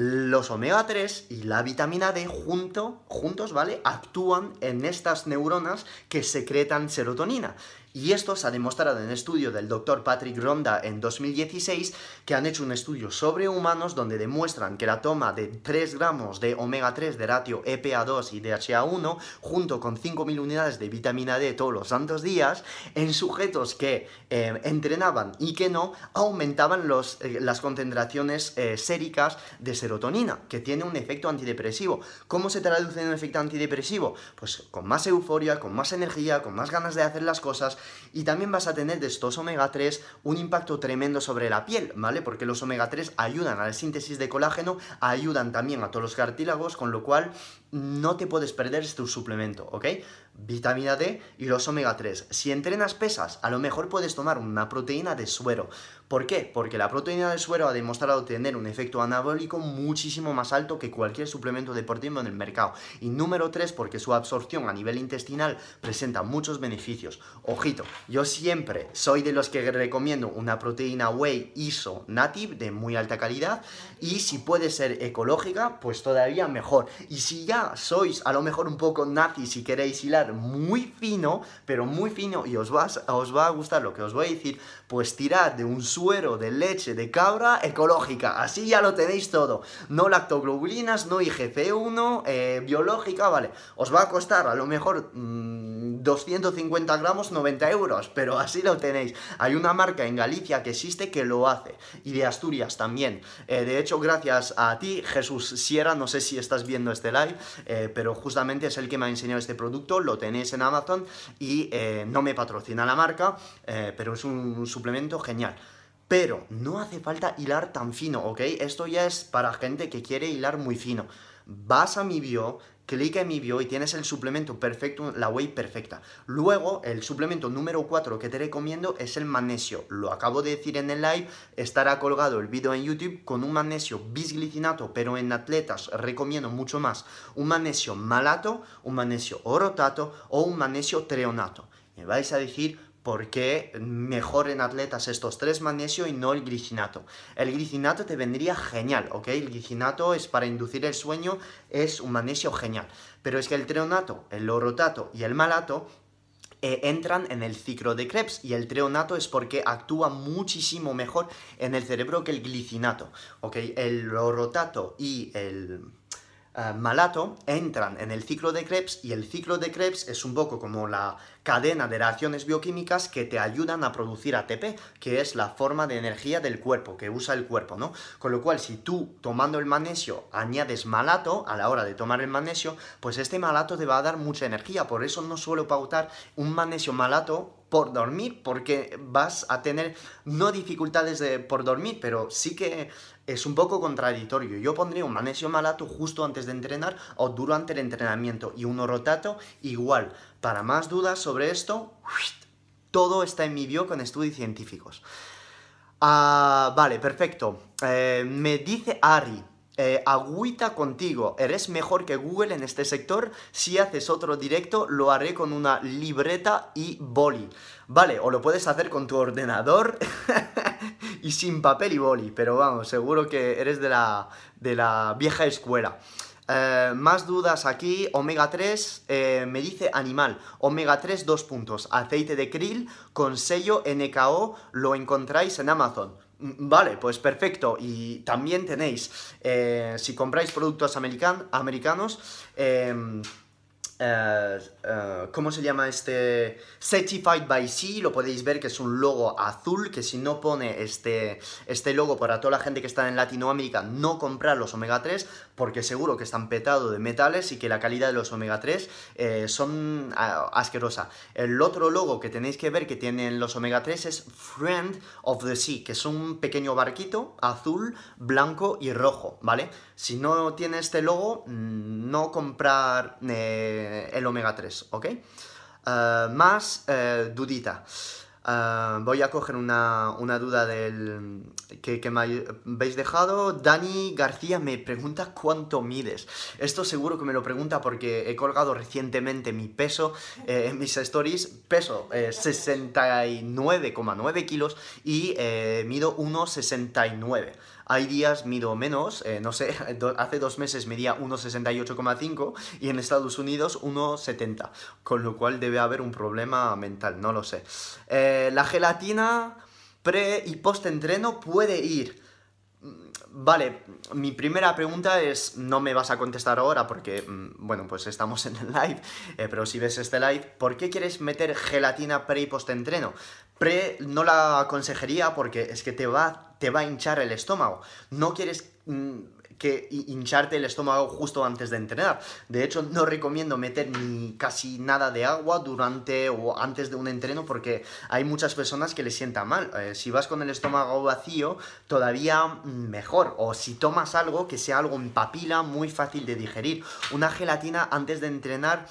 los omega 3 y la vitamina D junto, juntos, ¿vale? Actúan en estas neuronas que secretan serotonina. Y esto se ha demostrado en un estudio del doctor Patrick Ronda en 2016, que han hecho un estudio sobre humanos donde demuestran que la toma de 3 gramos de omega 3 de ratio EPA2 y DHA1, junto con 5.000 unidades de vitamina D todos los santos días, en sujetos que eh, entrenaban y que no, aumentaban los, eh, las concentraciones eh, séricas de serotonina, que tiene un efecto antidepresivo. ¿Cómo se traduce en un efecto antidepresivo? Pues con más euforia, con más energía, con más ganas de hacer las cosas y también vas a tener de estos omega 3 un impacto tremendo sobre la piel, ¿vale? Porque los omega 3 ayudan a la síntesis de colágeno, ayudan también a todos los cartílagos, con lo cual no te puedes perder este suplemento, ¿ok? Vitamina D y los omega 3. Si entrenas pesas, a lo mejor puedes tomar una proteína de suero. ¿Por qué? Porque la proteína de suero ha demostrado tener un efecto anabólico muchísimo más alto que cualquier suplemento deportivo en el mercado. Y número 3, porque su absorción a nivel intestinal presenta muchos beneficios. Ojito, yo siempre soy de los que recomiendo una proteína whey ISO native de muy alta calidad y si puede ser ecológica, pues todavía mejor. Y si ya sois a lo mejor un poco nazi si queréis hilar muy fino, pero muy fino y os va, os va a gustar lo que os voy a decir, pues tirad de un suero de leche de cabra ecológica. Así ya lo tenéis todo. No lactoglobulinas, no IGF-1, eh, biológica, vale. Os va a costar a lo mejor 250 mm, gramos, 90 euros, pero así lo tenéis. Hay una marca en Galicia que existe que lo hace. Y de Asturias también. Eh, de hecho, gracias a ti, Jesús Sierra, no sé si estás viendo este live, eh, pero justamente es el que me ha enseñado este producto. Lo tenéis en Amazon y no me patrocina la marca, pero es un suplemento genial. Pero no hace falta hilar tan fino, ¿ok? Esto ya es para gente que quiere hilar muy fino. Vas a mi bio, clica en mi bio y tienes el suplemento perfecto, la whey perfecta. Luego, el suplemento número 4 que te recomiendo es el magnesio. Lo acabo de decir en el live, estará colgado el vídeo en YouTube con un magnesio bisglicinato, pero en atletas recomiendo mucho más un magnesio malato, un magnesio orotato o un magnesio treonato. Me vais a decir, ¿Por qué mejor en atletas estos tres magnesio y no el glicinato? El glicinato te vendría genial, ¿ok? El glicinato es para inducir el sueño, es un magnesio genial. Pero es que el treonato, el orotato y el malato eh, entran en el ciclo de Krebs y el treonato es porque actúa muchísimo mejor en el cerebro que el glicinato, ¿ok? El orotato y el eh, malato entran en el ciclo de Krebs y el ciclo de Krebs es un poco como la cadena de reacciones bioquímicas que te ayudan a producir ATP, que es la forma de energía del cuerpo, que usa el cuerpo, ¿no? Con lo cual, si tú tomando el magnesio añades malato a la hora de tomar el magnesio, pues este malato te va a dar mucha energía, por eso no suelo pautar un magnesio malato por dormir, porque vas a tener no dificultades de, por dormir, pero sí que es un poco contradictorio. Yo pondría un magnesio malato justo antes de entrenar o durante el entrenamiento y uno rotato igual. Para más dudas sobre esto, todo está en mi bio con estudios científicos. Ah, vale, perfecto. Eh, me dice Ari, eh, agüita contigo, eres mejor que Google en este sector. Si haces otro directo, lo haré con una libreta y boli. Vale, o lo puedes hacer con tu ordenador [laughs] y sin papel y boli, pero vamos, seguro que eres de la, de la vieja escuela. Eh, más dudas aquí, omega 3, eh, me dice animal, omega 3 dos puntos, aceite de krill con sello NKO, lo encontráis en Amazon. Mm, vale, pues perfecto. Y también tenéis, eh, si compráis productos americanos, em, eh, eh, ¿cómo se llama este? Certified by Sea, lo podéis ver que es un logo azul, que si no pone este, este logo para toda la gente que está en Latinoamérica, no comprar los omega 3, porque seguro que están petados de metales y que la calidad de los omega 3 eh, son ah, asquerosa. El otro logo que tenéis que ver que tienen los omega 3 es Friend of the Sea, que es un pequeño barquito azul, blanco y rojo, ¿vale? Si no tiene este logo, mm, no comprar eh, el omega 3, ¿ok? Eh, más eh, dudita. Voy a coger una, duda del que, me habéis dejado. Dani García me pregunta cuánto mides. Esto seguro que me lo pregunta porque he colgado recientemente mi peso en mis stories. Peso 69,9 kilos y mido 1,69. Hay días mido menos, eh, no sé, [laughs] hace dos meses medía 1,68,5 y en Estados Unidos 1,70, con lo cual debe haber un problema mental, no lo sé. Eh, la gelatina pre y post entreno puede ir. Vale, mi primera pregunta es, no me vas a contestar ahora porque, mm, bueno, pues estamos en el live, eh, pero si ves este live, ¿por qué quieres meter gelatina pre y post entreno? Pre no la aconsejaría porque es que te va, te va a hinchar el estómago. No quieres mm, que hincharte el estómago justo antes de entrenar. De hecho, no recomiendo meter ni casi nada de agua durante o antes de un entreno porque hay muchas personas que les sienta mal. Eh, si vas con el estómago vacío, todavía mm, mejor. O si tomas algo que sea algo en papila, muy fácil de digerir. Una gelatina antes de entrenar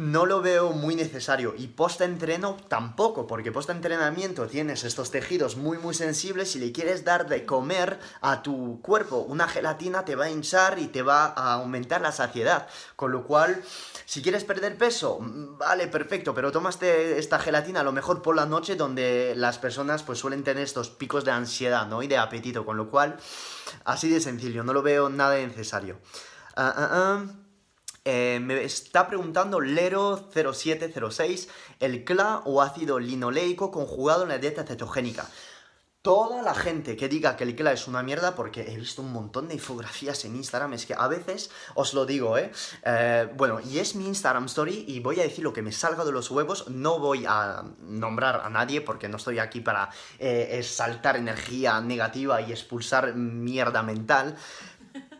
no lo veo muy necesario. Y post-entreno tampoco, porque post-entrenamiento tienes estos tejidos muy muy sensibles y le quieres dar de comer a tu cuerpo. Una gelatina te va a hinchar y te va a aumentar la saciedad. Con lo cual, si quieres perder peso, mm, vale, perfecto, pero tomaste esta gelatina a lo mejor por la noche donde las personas pues suelen tener estos picos de ansiedad, ¿no? Y de apetito, con lo cual, así de sencillo, no lo veo nada necesario. Ah, ah. Eh, me está preguntando Lero0706, el CLA o ácido linoleico conjugado en la dieta cetogénica. Toda la gente que diga que el CLA es una mierda, porque he visto un montón de infografías en Instagram, es que a veces, os lo digo, ¿eh? eh bueno, y es mi Instagram Story y voy a decir lo que me salga de los huevos, no voy a nombrar a nadie porque no estoy aquí para eh, saltar energía negativa y expulsar mierda mental,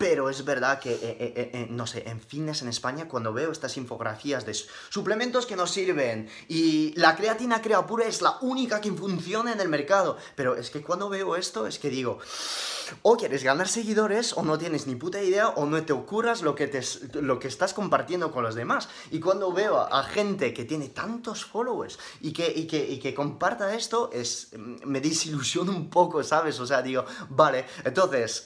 pero es verdad que, eh, eh, eh, no sé, en fitness en España, cuando veo estas infografías de suplementos que nos sirven y la creatina crea pura es la única que funciona en el mercado, pero es que cuando veo esto es que digo, o quieres ganar seguidores o no tienes ni puta idea o no te ocurras lo que, te, lo que estás compartiendo con los demás. Y cuando veo a, gente que tiene tantos followers y que, y que, y que comparta esto, es, me desilusiona un poco, ¿sabes? O sea, digo, vale, entonces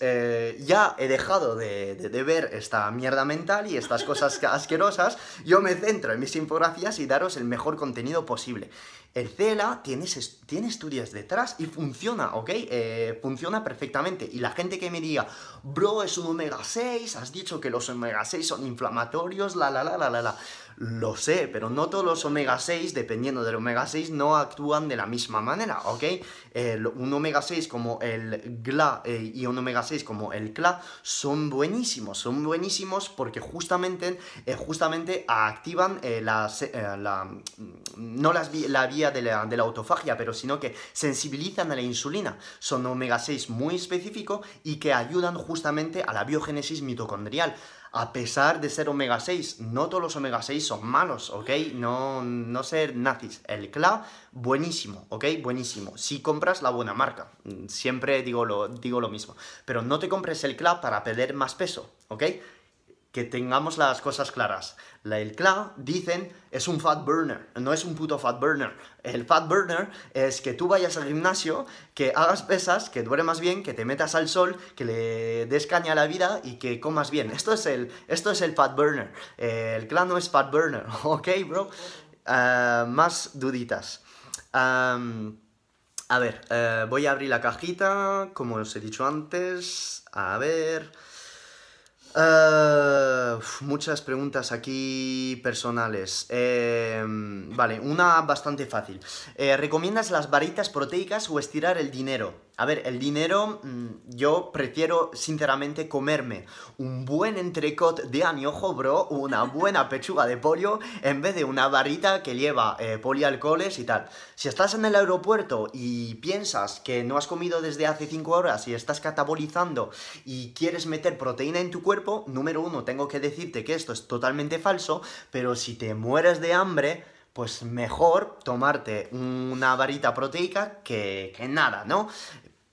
ya he dejado de, ver esta mierda mental y estas cosas [laughs] asquerosas, yo me centro en mis infografías y daros el mejor contenido posible. El CLA tiene, tiene estudios detrás y funciona, ¿ok? Eh, funciona perfectamente. Y la gente que me diga, bro, es un omega 6, has dicho que los omega 6 son inflamatorios, la, la, la, la, la, la. Lo sé, pero no todos los omega 6, dependiendo del omega 6, no actúan de la misma manera, ¿ok? un omega 6 como el GLA eh, y un omega 6 como el CLA son buenísimos, son buenísimos porque justamente, eh, justamente activan eh, la, no las, la vía de la, de la autofagia, pero sino que sensibilizan a la insulina. Son omega 6 muy específicos y que ayudan justamente a la biogénesis mitocondrial a pesar de ser omega 6. No todos los omega 6 son malos, ¿ok? No, no ser nazis. El CLA, buenísimo, ¿ok? Buenísimo. Si compras la buena marca. Siempre digo lo, digo lo mismo. Pero no te compres el CLA para perder más peso, ¿ok? Que tengamos las cosas claras. La, el CLA, dicen, es un fat burner, no es un puto fat burner. El fat burner es que tú vayas al gimnasio, que hagas pesas, que duermas bien, que te metas al sol, que le des caña a la vida y que comas bien. Esto es el, esto es el fat burner. el CLA no es fat burner, [laughs] ¿ok, bro? Ah, más duditas. a ver, eh, voy a abrir la cajita, como os he dicho antes. A ver... Uh, muchas preguntas aquí personales. Eh, vale, una bastante fácil. Eh, ¿Recomiendas las varitas proteicas o estirar el dinero? A ver, el dinero, mm, yo prefiero sinceramente comerme un buen entrecot de añojo, bro, una buena [laughs] pechuga de pollo, en vez de una varita que lleva eh, polialcoholes y tal. Si estás en el aeropuerto y piensas que no has comido desde hace 5 horas y estás catabolizando y quieres meter proteína en tu cuerpo, número uno, tengo que decirte que esto es totalmente falso, pero si te mueres de hambre, pues mejor tomarte una varita proteica que, que nada, ¿no?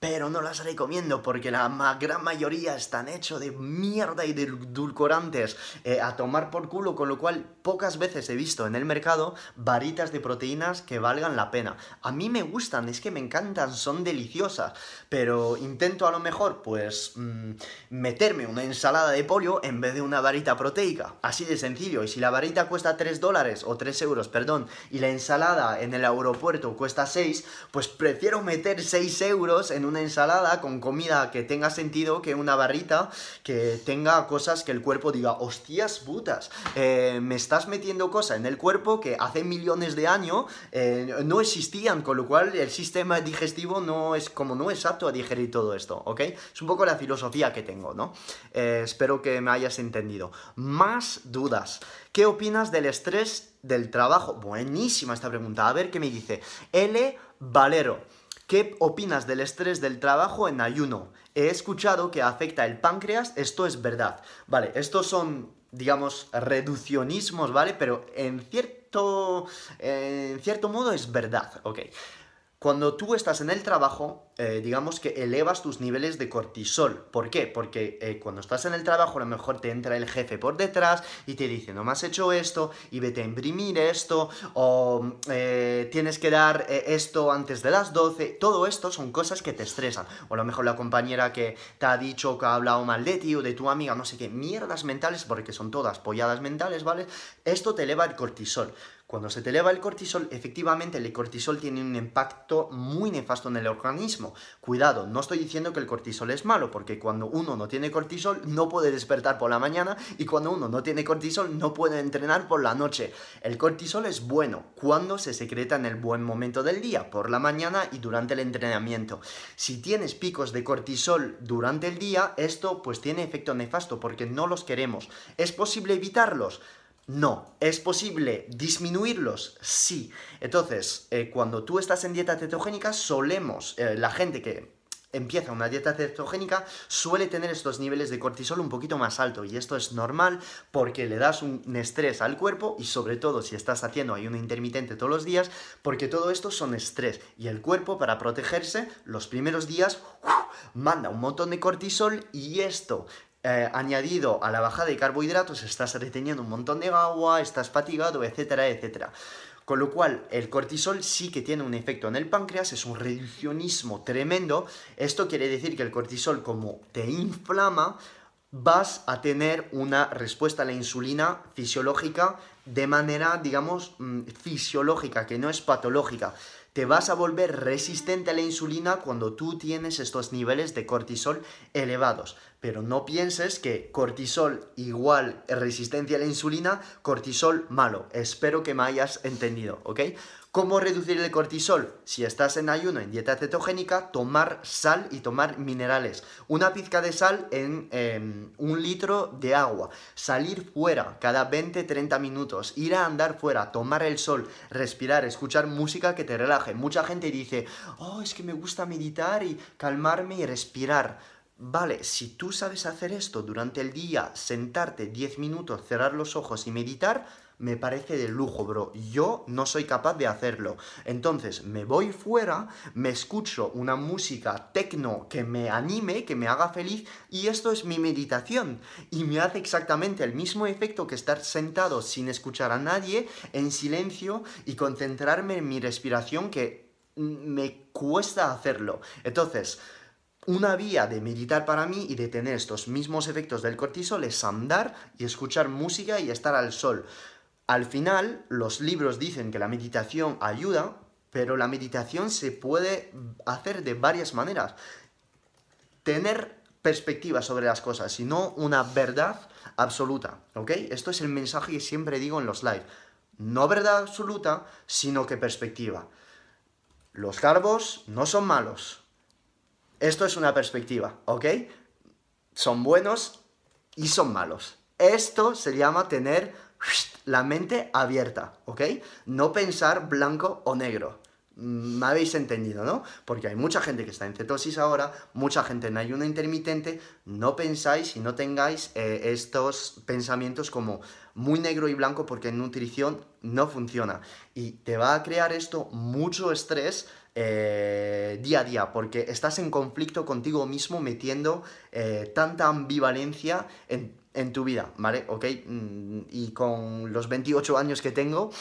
Pero no las recomiendo porque la gran mayoría están hechos de mierda y de edulcorantes eh, a tomar por culo, con lo cual pocas veces he visto en el mercado varitas de proteínas que valgan la pena. A mí me gustan, es que me encantan, son deliciosas, pero intento a lo mejor pues mm, meterme una ensalada de pollo en vez de una varita proteica, así de sencillo, y si la varita cuesta 3 dólares o 3 euros, perdón, y la ensalada en el aeropuerto cuesta 6, pues prefiero meter 6 euros en una ensalada con comida que tenga sentido que una barrita que tenga cosas que el cuerpo diga, hostias putas, eh, me estás metiendo cosas en el cuerpo que hace millones de años eh, no existían, con lo cual el sistema digestivo no es como no es apto a digerir todo esto, ¿ok? Es un poco la filosofía que tengo, ¿no? Eh, espero que me hayas entendido. Más dudas. ¿Qué opinas del estrés del trabajo? Buenísima esta pregunta. A ver qué me dice. L. Valero. ¿Qué opinas del estrés del trabajo en ayuno? He escuchado que afecta el páncreas, esto es verdad. Vale, estos son, digamos, reduccionismos, ¿vale? Pero en cierto, en cierto modo es verdad, ok. Cuando tú estás en el trabajo, eh, digamos que elevas tus niveles de cortisol. ¿Por qué? Porque eh, cuando estás en el trabajo a lo mejor te entra el jefe por detrás y te dice, no me has hecho esto y vete a imprimir esto o eh, tienes que dar esto antes de las 12. Todo esto son cosas que te estresan. O a lo mejor la compañera que te ha dicho que ha hablado mal de ti o de tu amiga, no sé qué, mierdas mentales, porque son todas polladas mentales, ¿vale? Esto te eleva el cortisol. Cuando se te eleva el cortisol, efectivamente el cortisol tiene un impacto muy nefasto en el organismo. Cuidado, no estoy diciendo que el cortisol es malo, porque cuando uno no tiene cortisol no puede despertar por la mañana y cuando uno no tiene cortisol no puede entrenar por la noche. El cortisol es bueno cuando se secreta en el buen momento del día, por la mañana y durante el entrenamiento. Si tienes picos de cortisol durante el día, esto pues tiene efecto nefasto porque no los queremos. ¿Es posible evitarlos? No. ¿Es posible disminuirlos? Sí. Entonces, eh, cuando tú estás en dieta cetogénica, solemos, eh, la gente que empieza una dieta cetogénica suele tener estos niveles de cortisol un poquito más alto y esto es normal porque le das un estrés al cuerpo y sobre todo si estás haciendo ayuno intermitente todos los días porque todo esto son estrés y el cuerpo para protegerse los primeros días manda un montón de cortisol y esto eh, añadido a la bajada de carbohidratos, estás reteniendo un montón de agua, estás fatigado, etcétera, etcétera. Con lo cual, el cortisol sí que tiene un efecto en el páncreas, es un reduccionismo tremendo. Esto quiere decir que el cortisol, como te inflama, vas a tener una respuesta a la insulina fisiológica de manera, digamos, mm, fisiológica, que no es patológica te vas a volver resistente a la insulina cuando tú tienes estos niveles de cortisol elevados. Pero no pienses que cortisol igual resistencia a la insulina, cortisol malo. Espero que me hayas entendido, ¿ok? ¿Cómo reducir el cortisol? Si estás en ayuno, en dieta cetogénica, tomar sal y tomar minerales. Una pizca de sal en em, un litro de agua. Salir fuera cada 20-30 minutos. Ir a andar fuera, tomar el sol, respirar, escuchar música que te relaje. Mucha gente dice, oh, es que me gusta meditar y calmarme y respirar vale, si tú sabes hacer esto durante el día, sentarte 10 minutos, cerrar los ojos y meditar, me parece de lujo, bro. Yo no soy capaz de hacerlo. Entonces me voy fuera, me escucho una música tecno que me anime, que me haga feliz y esto es mi meditación. Y me hace exactamente el mismo efecto que estar sentado sin escuchar a nadie, en silencio y concentrarme en mi respiración que me cuesta hacerlo. Entonces, una vía de meditar para mí y de tener estos mismos efectos del cortisol es andar y escuchar música y estar al sol. Al final, los libros dicen que la meditación ayuda, pero la meditación se puede hacer de varias maneras. Tener perspectiva sobre las cosas, y no una verdad absoluta, ¿ok? Esto es el mensaje que siempre digo en los live. No verdad absoluta, sino que perspectiva. Los carbos no son malos. Esto es una perspectiva, ¿ok? Son buenos y son malos. Esto se llama tener la mente abierta, ¿ok? No pensar blanco o negro. Mm, me habéis entendido, ¿no? Porque hay mucha gente que está en cetosis ahora, mucha gente en ayuno intermitente. No pensáis y no tengáis eh, estos pensamientos como muy negro y blanco porque en nutrición no funciona. Y te va a crear esto mucho estrés eh, día a día, porque estás en conflicto contigo mismo metiendo eh, tanta ambivalencia en en tu vida, ¿vale? ¿Ok? Mm, y con los 28 años que tengo,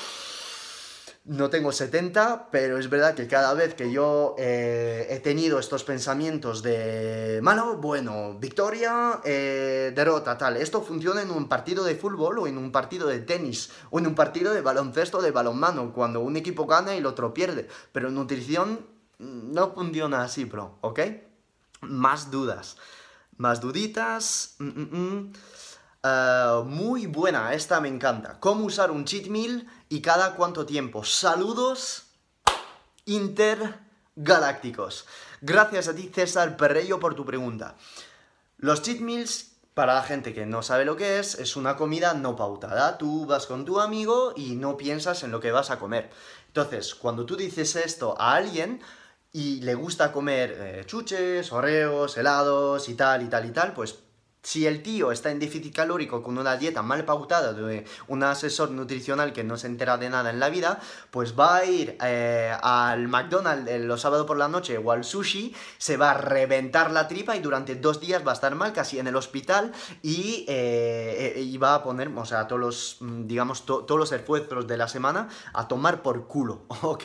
no tengo 70, pero es verdad que cada vez que yo eh, he tenido estos pensamientos de malo, bueno, victoria, eh, derrota, tal, esto funciona en un partido de fútbol o en un partido de tenis o en un partido de baloncesto, de balonmano, cuando un equipo gana y el otro pierde, pero en nutrición mm, no funciona así, bro, ¿ok? Más dudas, más duditas. Mm, eh, muy buena, esta me encanta. ¿Cómo usar un cheat meal y cada cuánto tiempo? Saludos intergalácticos. Gracias a ti, César Perrello, por tu pregunta. Los cheat meals, para la gente que no sabe lo que es, es una comida no pautada. Tú vas con tu amigo y no piensas en lo que vas a comer. Entonces, cuando tú dices esto a alguien, y le gusta comer eh, chuches, oreos, helados y tal y tal y tal, pues si el tío está en déficit calórico con una dieta mal pautada de un asesor nutricional que no se entera de nada en la vida, pues va a ir eh, al McDonald's los sábados por la noche o al sushi, se va a reventar la tripa y durante dos días va a estar mal, casi en el hospital, y, eh, va a poner, o sea, todos los, mm, digamos, todos los esfuerzos de la semana a tomar por culo, [laughs] ¿ok?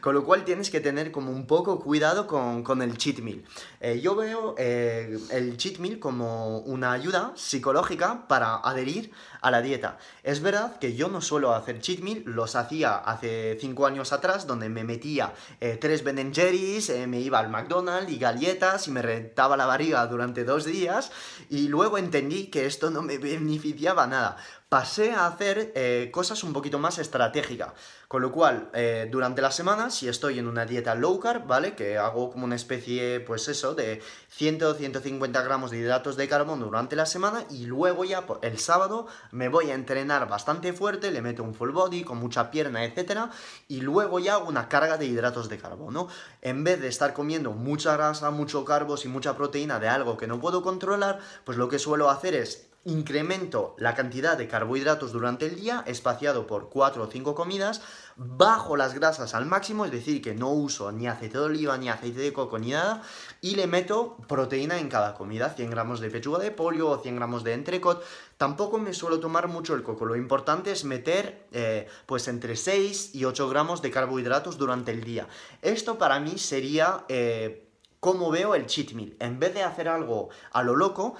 Con lo cual tienes que tener como un poco cuidado con, el cheat meal. Eh, yo veo el cheat meal como una ayuda psicológica para adherir a la dieta. Es verdad que yo no suelo hacer cheat meal, los hacía hace 5 años atrás, donde me metía eh, tres Ben Jerry's, eh, me iba al McDonald's y galletas y me rentaba la barriga durante dos días y luego entendí que esto no me [laughs] beneficiaba nada pasé a hacer eh, cosas un poquito más estratégicas. Con lo cual, eh, durante la semana, si estoy en una dieta low carb, ¿vale? Que hago como una especie, pues eso, de 100-150 gramos de hidratos de carbono durante la semana y luego ya el sábado me voy a entrenar bastante fuerte, le meto un full body con mucha pierna, etc. Y luego ya hago una carga de hidratos de carbono. En vez de estar comiendo mucha grasa, mucho carbos y mucha proteína de algo que no puedo controlar, pues lo que suelo hacer es incremento la cantidad de carbohidratos durante el día, espaciado por 4 o 5 comidas, bajo las grasas al máximo, es decir, que no uso ni aceite de oliva, ni aceite de coco, ni nada, y le meto proteína en cada comida, 100 gramos de pechuga de pollo o 100 gramos de entrecot. Tampoco me suelo tomar mucho el coco, lo importante es meter eh, pues entre 6 y 8 gramos de carbohidratos durante el día. Esto para mí sería... Eh, como veo el cheat meal. En vez de hacer algo a lo loco,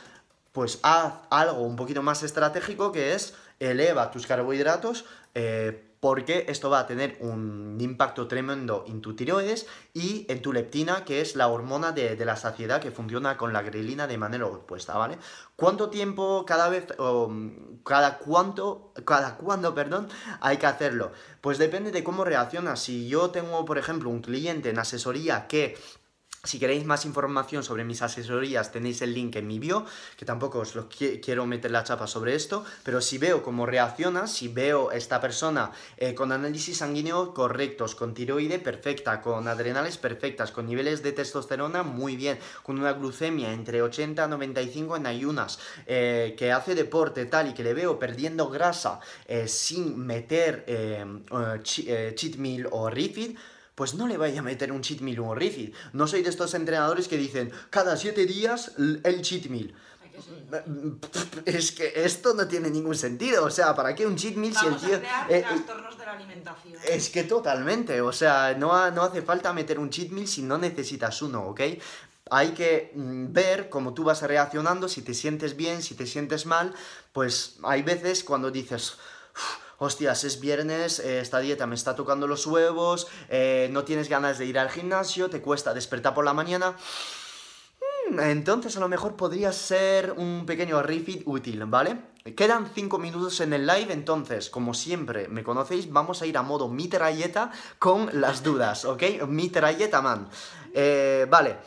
pues haz algo un poquito más estratégico que es eleva tus carbohidratos eh, porque esto va a tener un impacto tremendo en tu tiroides y en tu leptina, que es la hormona de, la saciedad que funciona con la grelina de manera opuesta, ¿vale? ¿Cuánto tiempo cada vez, o cada cuánto, cada cuándo, perdón, hay que hacerlo? Pues depende de cómo reaccionas. Si yo tengo, por ejemplo, un cliente en asesoría que Si queréis más información sobre mis asesorías, tenéis el link en mi bio, que tampoco os lo quiero meter la chapa sobre esto, pero si veo cómo reacciona, si veo esta persona eh, con análisis sanguíneo correctos, con tiroide perfecta, con adrenales perfectas, con niveles de testosterona muy bien, con una glucemia entre 80 a 95 en ayunas, eh, que hace deporte tal y que le veo perdiendo grasa eh, sin meter cheat meal o refeed, pues no le vaya a meter un cheat meal refit. No soy de estos entrenadores que dicen, cada siete días el cheat meal. Es que esto no tiene ningún sentido. O sea, ¿para qué un cheat meal si el tío. Eh, eh, trastornos de la alimentación. Es que totalmente. O sea, no, no hace falta meter un cheat meal si no necesitas uno, ¿ok? Hay que mm, ver cómo tú vas reaccionando, si te sientes bien, si te sientes mal. Pues hay veces cuando dices hostias, es viernes, eh, esta dieta me está tocando los huevos, eh, no tienes ganas de ir al gimnasio, te cuesta despertar por la mañana. Mm, entonces a lo mejor podría ser un pequeño refit útil, ¿vale? Quedan 5 minutos en el live, entonces, como siempre me conocéis, vamos a ir a modo mitralleta con las dudas, [laughs] ¿ok? Mitralleta, man. Eh, vale.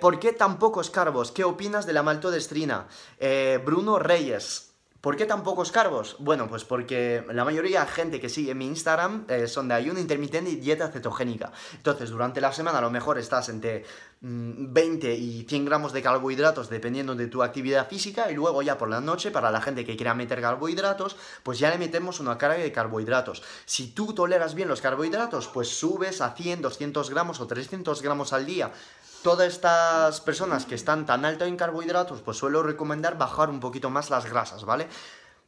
¿Por qué tan pocos carbos? ¿Qué opinas de la maltodestrina? Bruno Reyes, ¿Por qué tan pocos carbos? Bueno, pues porque la mayoría de gente que sigue mi Instagram eh, son de ayuno intermitente y dieta cetogénica. Entonces, durante la semana a lo mejor estás entre 20 mm, y 100 gramos de carbohidratos dependiendo de tu actividad física y luego ya por la noche, para la gente que quiera meter carbohidratos, pues ya le metemos una carga de carbohidratos. Si tú toleras bien los carbohidratos, pues subes a 100, 200 gramos o 300 gramos al día todas estas personas que están tan alto en carbohidratos, pues suelo recomendar bajar un poquito más las grasas, ¿vale?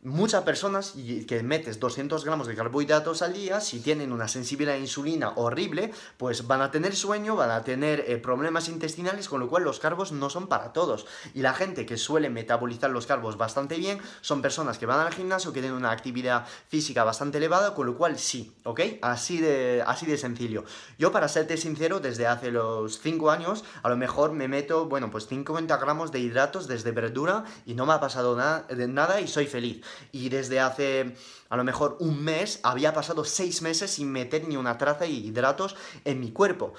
Muchas personas que metes 200 gramos de carbohidratos al día, si tienen una sensibilidad a insulina horrible, pues van a tener sueño, van a tener eh, problemas intestinales, con lo cual los carbos no son para todos. Y la gente que suele metabolizar los carbos bastante bien son personas que van al gimnasio, que tienen una actividad física bastante elevada, con lo cual sí, ¿ok? Así de, así de sencillo. Yo, para serte sincero, desde hace los 5 años, a lo mejor me meto, bueno, pues 50 gramos de hidratos desde verdura y no me ha pasado nada, nada y soy feliz y desde hace a lo mejor un mes había pasado seis meses sin meter ni una traza de hidratos en mi cuerpo.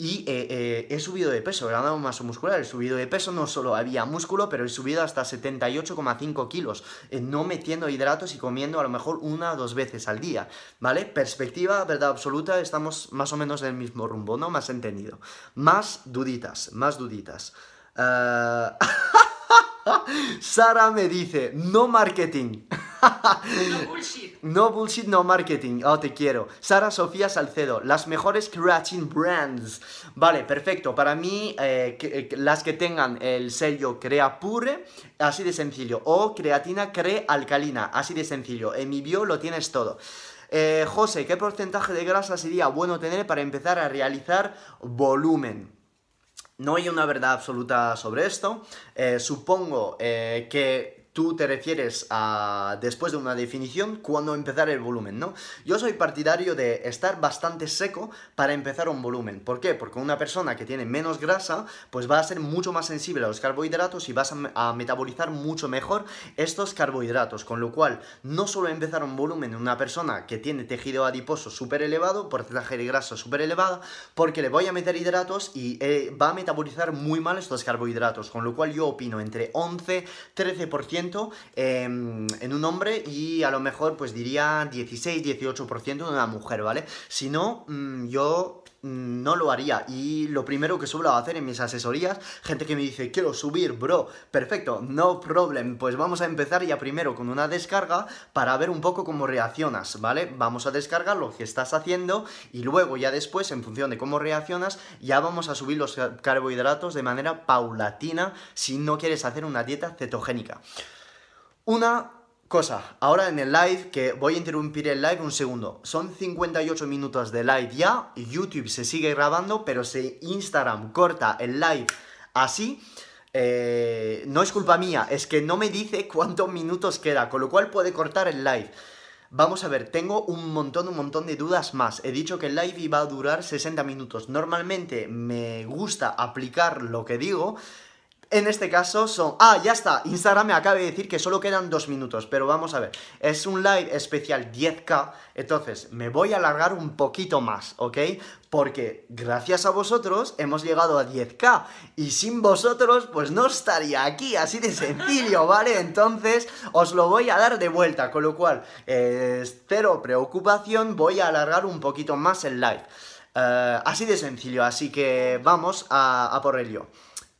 Y eh, eh, he subido de peso, he ganado masa muscular, he subido de peso, no solo había músculo, pero he subido hasta 78,5 kilos, eh, no metiendo hidratos y comiendo a lo mejor una o dos veces al día, ¿vale? Perspectiva, verdad absoluta, estamos más o menos en el mismo rumbo, ¿no? Más entendido. Más duditas, más duditas. Ah, [laughs] [laughs] Sara me dice, no marketing. no [laughs] bullshit. No bullshit, no marketing. Oh, te quiero. Sara Sofía Salcedo, las mejores creatine brands. Vale, perfecto. Para mí, eh, eh, las que tengan el sello Crea Pure, así de sencillo. O creatina Cre Alcalina, así de sencillo. En mi bio lo tienes todo. Eh, José, ¿qué porcentaje de grasa sería bueno tener para empezar a realizar volumen? No hay una verdad absoluta sobre esto. Eh, supongo eh, que tú te refieres a, después de una definición, cuando empezar el volumen, ¿no? Yo soy partidario de estar bastante seco para empezar un volumen. ¿Por qué? Porque una persona que tiene menos grasa, pues va a ser mucho más sensible a los carbohidratos y vas a, metabolizar mucho mejor estos carbohidratos. Con lo cual, no solo empezar un volumen en una persona que tiene tejido adiposo súper elevado, porcentaje de grasa súper elevado, porque le voy a meter hidratos y eh, va a metabolizar muy mal estos carbohidratos. Con lo cual, yo opino entre 11-13% Em, en un hombre y a lo mejor pues diría 16-18% en una mujer, ¿vale? Si no, mm, yo mm, no lo haría. Y lo primero que suelo hacer en mis asesorías, gente que me dice, quiero subir, bro, perfecto, no problem. Pues vamos a empezar ya primero con una descarga para ver un poco cómo reaccionas, ¿vale? Vamos a descargar lo que estás haciendo y luego ya después, en función de cómo reaccionas, ya vamos a subir los carbohidratos de manera paulatina si no quieres hacer una dieta cetogénica. Una cosa, ahora en el live, que voy a interrumpir el live un segundo. Son 58 minutos de live ya, YouTube se sigue grabando, pero si Instagram corta el live así, eh, no es culpa mía, es que no me dice cuántos minutos queda, con lo cual puede cortar el live. Vamos a ver, tengo un montón, un montón de dudas más. He dicho que el live iba a durar 60 minutos. Normalmente me gusta aplicar lo que digo En este caso son... Ah, ya está. Instagram me acaba de decir que solo quedan dos minutos, pero vamos a ver. Es un live especial 10K, entonces me voy a alargar un poquito más, ¿ok? Porque gracias a vosotros hemos llegado a 10K y sin vosotros pues no estaría aquí, así de sencillo, [laughs] ¿vale? Entonces os lo voy a dar de vuelta, con lo cual, eh, cero preocupación, voy a alargar un poquito más el live. Eh, así de sencillo, así que vamos a, a por ello.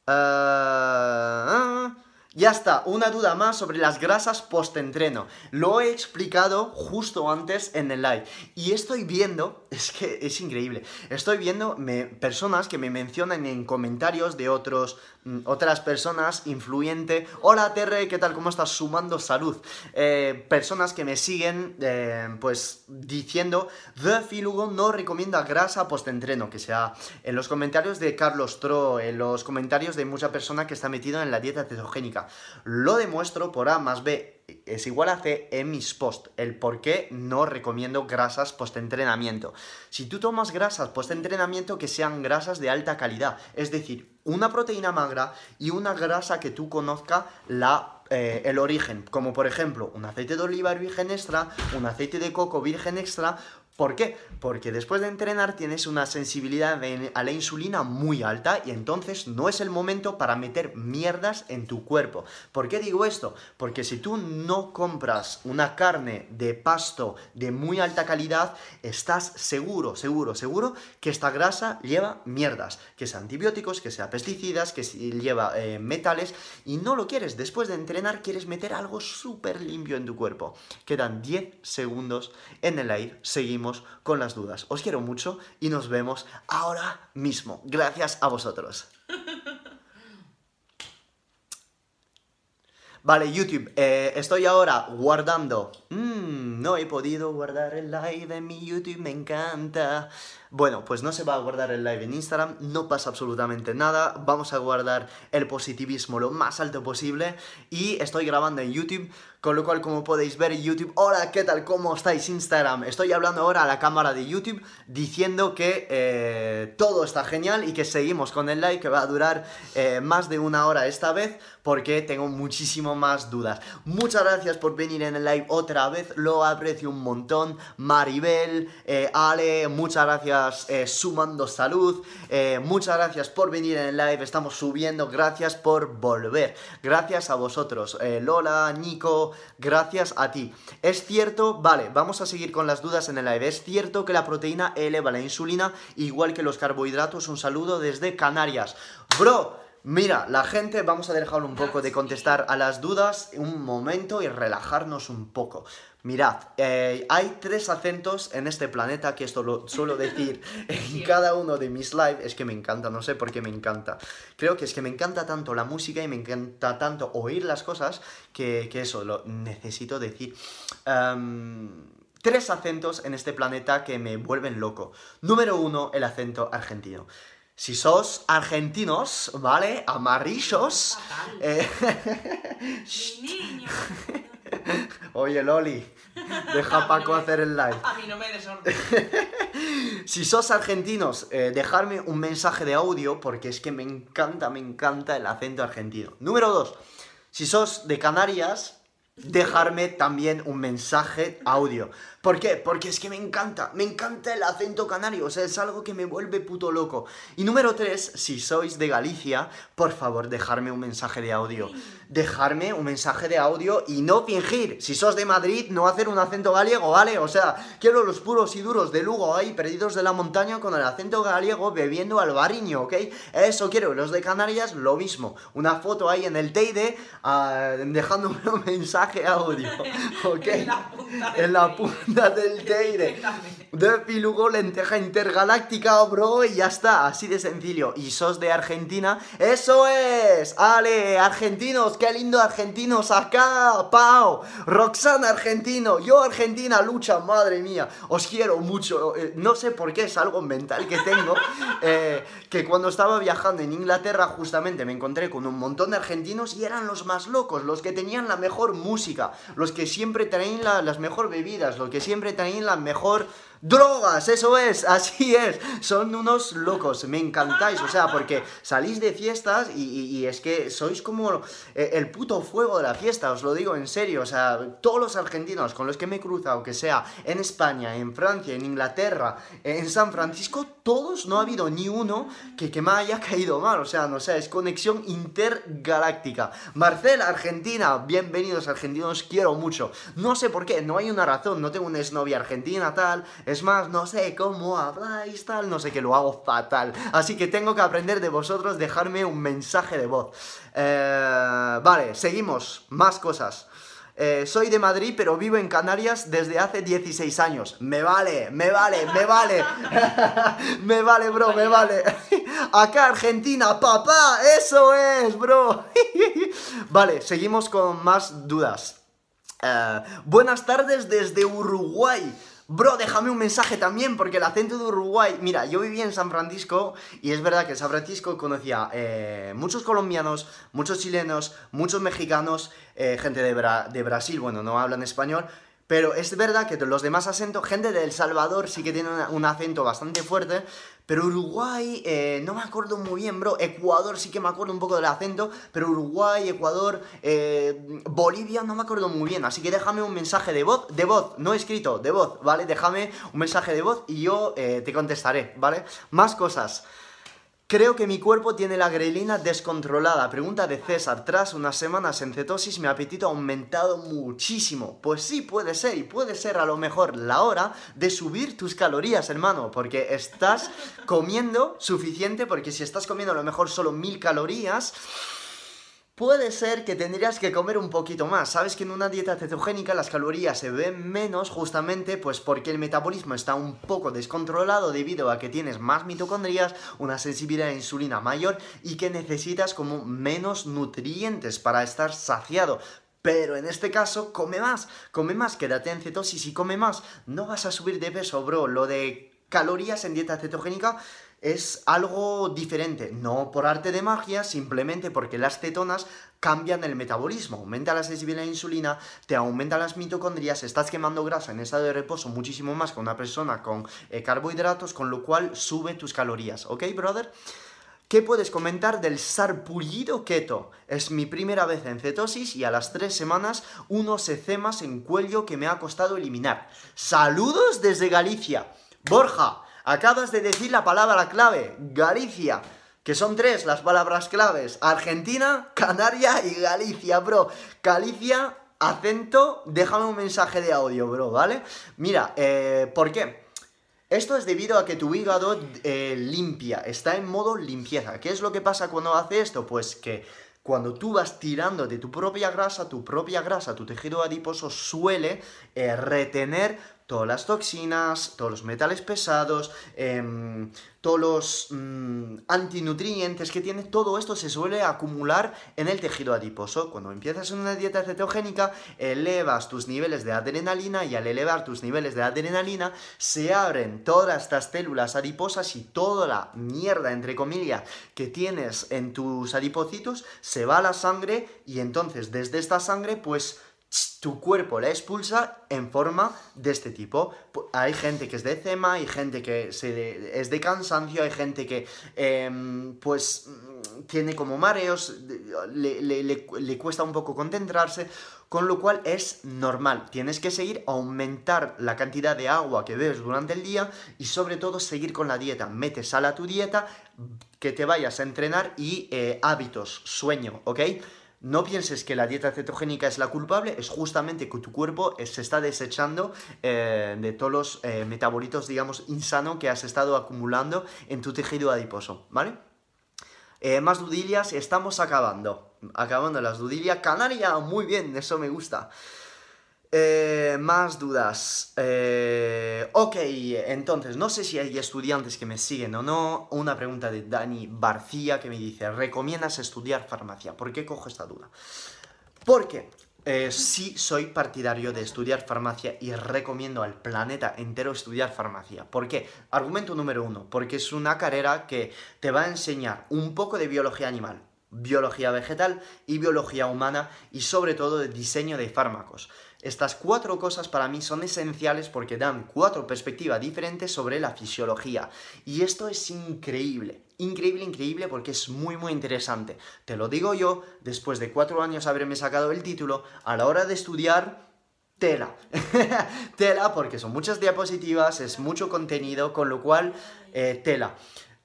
Uh, ya está, una duda más sobre las grasas post-entreno. Lo he explicado justo antes en el live. Y estoy viendo, [laughs] es que es increíble, estoy viendo personas que me mencionan en comentarios de otros, mm, otras personas, influyente. Hola Terre, ¿qué tal? ¿Cómo estás? Sumando salud. Eh, personas que me siguen, eh, pues, diciendo, The Filugo no recomienda grasa post-entreno, que sea en los comentarios de Carlos Tro, en los comentarios de mucha persona que está metida en la dieta cetogénica. Lo demuestro por A más B es igual a C en mis posts, el por qué no recomiendo grasas post-entrenamiento. Si tú tomas grasas post-entrenamiento, que sean grasas de alta calidad, es decir, una proteína magra y una grasa que tú conozca la, eh, el origen, como por ejemplo un aceite de oliva virgen extra, un aceite de coco virgen extra, ¿Por qué? Porque después de entrenar tienes una sensibilidad a la insulina muy alta y entonces no es el momento para meter mierdas en tu cuerpo. ¿Por qué digo esto? Porque si tú no compras una carne de pasto de muy alta calidad, estás seguro, seguro, seguro que esta grasa lleva mierdas, que sea antibióticos, que sea pesticidas, que lleva eh, metales y no lo quieres. Después de entrenar quieres meter algo súper limpio en tu cuerpo. Quedan 10 segundos en el aire. Seguimos con las dudas. Os quiero mucho y nos vemos ahora mismo. Gracias a vosotros. [laughs] Vale, YouTube, eh, estoy ahora guardando. Mm, no he podido guardar el live en mi YouTube, me encanta. Bueno, pues no se va a guardar el live en Instagram, no pasa absolutamente nada. Vamos a guardar el positivismo lo más alto posible. Y estoy grabando en YouTube con lo cual, como podéis ver YouTube, hola, ¿qué tal? ¿Cómo estáis Instagram? Estoy hablando ahora a la cámara de YouTube diciendo que eh, todo está genial y que seguimos con el live que va a durar eh, más de una hora esta vez porque tengo muchísimo más dudas. Muchas gracias por venir en el live otra vez, lo aprecio un montón. Maribel, eh, Ale, muchas gracias sumando salud, muchas gracias por venir en el live, estamos subiendo, gracias por volver, gracias a vosotros, Lola, Nico, gracias a ti. Es cierto, vale, vamos a seguir con las dudas en el live. Es cierto que la proteína eleva la insulina, igual que los carbohidratos. Un saludo desde Canarias. Bro, Mira, la gente, vamos a dejar un poco de contestar a las dudas un momento y relajarnos un poco. Mirad, eh, hay tres acentos en este planeta que esto lo suelo decir [laughs] en cada uno de mis lives. Es que me encanta, no sé por qué me encanta. Creo que es que me encanta tanto la música y me encanta tanto oír las cosas que, eso lo necesito decir. Em, tres acentos en este planeta que me vuelven loco. Número uno, el acento argentino. Si sos argentinos, ¿vale? Amarillos. Eh... [laughs] Oye, Loli, deja a Paco hacer el live. A mí no me desorden. [laughs] si sos argentinos, eh, dejarme un mensaje de audio porque es que me encanta, me encanta el acento argentino. Número dos, si sos de Canarias, dejarme también un mensaje audio. ¿Por qué? Porque es que me encanta, me encanta el acento canario, o sea, es algo que me vuelve puto loco. Y número tres, si sois de Galicia, por favor, dejarme un mensaje de audio. Dejarme un mensaje de audio y no fingir. Si sos de Madrid, no hacer un acento gallego, ¿vale? O sea, quiero los puros y duros de Lugo ahí, perdidos de la montaña con el acento gallego bebiendo al bariño, ¿ok? Eso quiero. Los de Canarias, lo mismo. Una foto ahí en el Teide, uh, dejándome un mensaje audio, [laughs] ¿ok? En la punta del Teide. De Pilugo, lenteja intergaláctica, bro, y ya está, así de sencillo. Y sos de Argentina, ¡eso es! ¡Ale, argentinos! ¡Qué lindo argentinos acá! ¡Pau! Roxana, argentino. Yo, Argentina, lucha, madre mía. Os quiero mucho. Eh, no sé por qué, es algo mental que tengo. [laughs] Eh, que cuando estaba viajando en Inglaterra, justamente me encontré con un montón de argentinos y eran los más locos, los que tenían la mejor música, los que siempre traían las mejores bebidas, los que siempre traen la mejor Drogas, eso es, así es. Son unos locos, me encantáis, o sea, porque salís de fiestas y, es que sois como eh, el puto fuego de la fiesta, os lo digo en serio. O sea, todos los argentinos con los que me he cruzado, que sea en España, en Francia, en Inglaterra, en San Francisco, todos no ha habido ni uno que, que me haya [laughs] caído mal. O sea, no sé, es conexión intergaláctica. Marcel, Argentina, bienvenidos argentinos, quiero mucho. No sé por qué, no hay una razón, no tengo una exnovia argentina, tal. Es más, no sé cómo habláis, tal, no sé que lo hago fatal. Así que tengo que aprender de vosotros, dejarme un mensaje de voz. Eh, vale, seguimos, más cosas. Eh, soy de Madrid, pero vivo en Canarias desde hace 16 años. Me vale, me vale, me vale. [laughs] me vale, bro, me vale. [laughs] Acá Argentina, papá, eso es, bro. [laughs] vale, seguimos con más dudas. Eh, buenas tardes desde Uruguay. Bro, déjame un mensaje también, porque el acento de Uruguay. Mira, yo viví en San Francisco y es verdad que en San Francisco conocía eh, muchos colombianos, muchos chilenos, muchos mexicanos, eh, gente de, de Brasil, bueno, no hablan español. Pero es verdad que los demás acentos, gente de El Salvador sí que tiene un acento bastante fuerte, pero Uruguay, eh, no me acuerdo muy bien, bro. Ecuador sí que me acuerdo un poco del acento, pero Uruguay, Ecuador, eh, Bolivia no me acuerdo muy bien. Así que déjame un mensaje de voz, de voz, no escrito, de voz, ¿vale? Déjame un mensaje de voz y yo eh, te contestaré, ¿vale? Más cosas. Creo que mi cuerpo tiene la grelina descontrolada. Pregunta de César. Tras unas semanas en cetosis, mi apetito ha aumentado muchísimo. Pues sí, puede ser. Y puede ser a lo mejor la hora de subir tus calorías, hermano. Porque estás comiendo suficiente. Porque si estás comiendo a lo mejor solo mil calorías, Puede ser que tendrías que comer un poquito más. Sabes que en una dieta cetogénica las calorías se ven menos justamente pues porque el metabolismo está un poco descontrolado debido a que tienes más mitocondrias, una sensibilidad a insulina mayor y que necesitas como menos nutrientes para estar saciado. Pero en este caso, come más, come más, quédate en cetosis y come más. No vas a subir de peso, bro. Lo de calorías en dieta cetogénica es algo diferente, no por arte de magia, simplemente porque las cetonas cambian el metabolismo, aumenta la sensibilidad a la insulina, te aumentan las mitocondrias, estás quemando grasa en estado de reposo muchísimo más que una persona con eh, carbohidratos, con lo cual sube tus calorías, ¿ok, brother? ¿Qué puedes comentar del sarpullido keto? Es mi primera vez en cetosis y a las tres semanas unos ecemas en cuello que me ha costado eliminar. Saludos desde Galicia. Borja, acabas de decir la palabra clave, Galicia. Que son tres las palabras claves. Argentina, Canaria y Galicia, bro. Galicia, acento, déjame un mensaje de audio, bro, ¿vale? Mira, eh, ¿por qué? Esto es debido a que tu hígado eh, limpia, está en modo limpieza. ¿Qué es lo que pasa cuando hace esto? Pues que cuando tú vas tirando de tu propia grasa, tu propia grasa, tu tejido adiposo suele eh, retener todas las toxinas, todos los metales pesados, em, todos los mm, antinutrientes que tiene, todo esto se suele acumular en el tejido adiposo. Cuando empiezas una dieta cetogénica, elevas tus niveles de adrenalina y al elevar tus niveles de adrenalina, se abren todas estas células adiposas y toda la mierda, entre comillas, que tienes en tus adipocitos, se va a la sangre y entonces desde esta sangre, pues tu cuerpo la expulsa en forma de este tipo. Hay gente que es de eczema, hay gente que es de cansancio, hay gente que em, pues mm, tiene como mareos, le- le cuesta un poco concentrarse, con lo cual es normal. Tienes que seguir aumentar la cantidad de agua que bebes durante el día y sobre todo seguir con la dieta. Mete sal a tu dieta, que te vayas a entrenar y eh, hábitos, sueño, ¿ok? No pienses que la dieta cetogénica es la culpable, es justamente que tu cuerpo eh, se está desechando eh, de todos los eh, metabolitos, digamos, insano que has estado acumulando en tu tejido adiposo, ¿vale? Más dudillas, estamos acabando. Acabando las dudillas. Canaria, muy bien, eso me gusta. Eh, más dudas. Eh, ok, entonces, no sé si hay estudiantes que me siguen o no. Una pregunta de Dani Barcía que me dice, ¿recomiendas estudiar farmacia? ¿Por qué cojo esta duda? Porque eh, sí soy partidario de estudiar farmacia y recomiendo al planeta entero estudiar farmacia. ¿Por qué? Argumento número uno, porque es una carrera que te va a enseñar un poco de biología animal, biología vegetal y biología humana y sobre todo de diseño de fármacos. Estas cuatro cosas para mí son esenciales porque dan cuatro perspectivas diferentes sobre la fisiología. Y esto es increíble, increíble, increíble porque es muy, muy interesante. Te lo digo yo, después de cuatro años haberme sacado el título, a la hora de estudiar tela. [laughs] tela porque son muchas diapositivas, es mucho contenido, con lo cual eh, tela.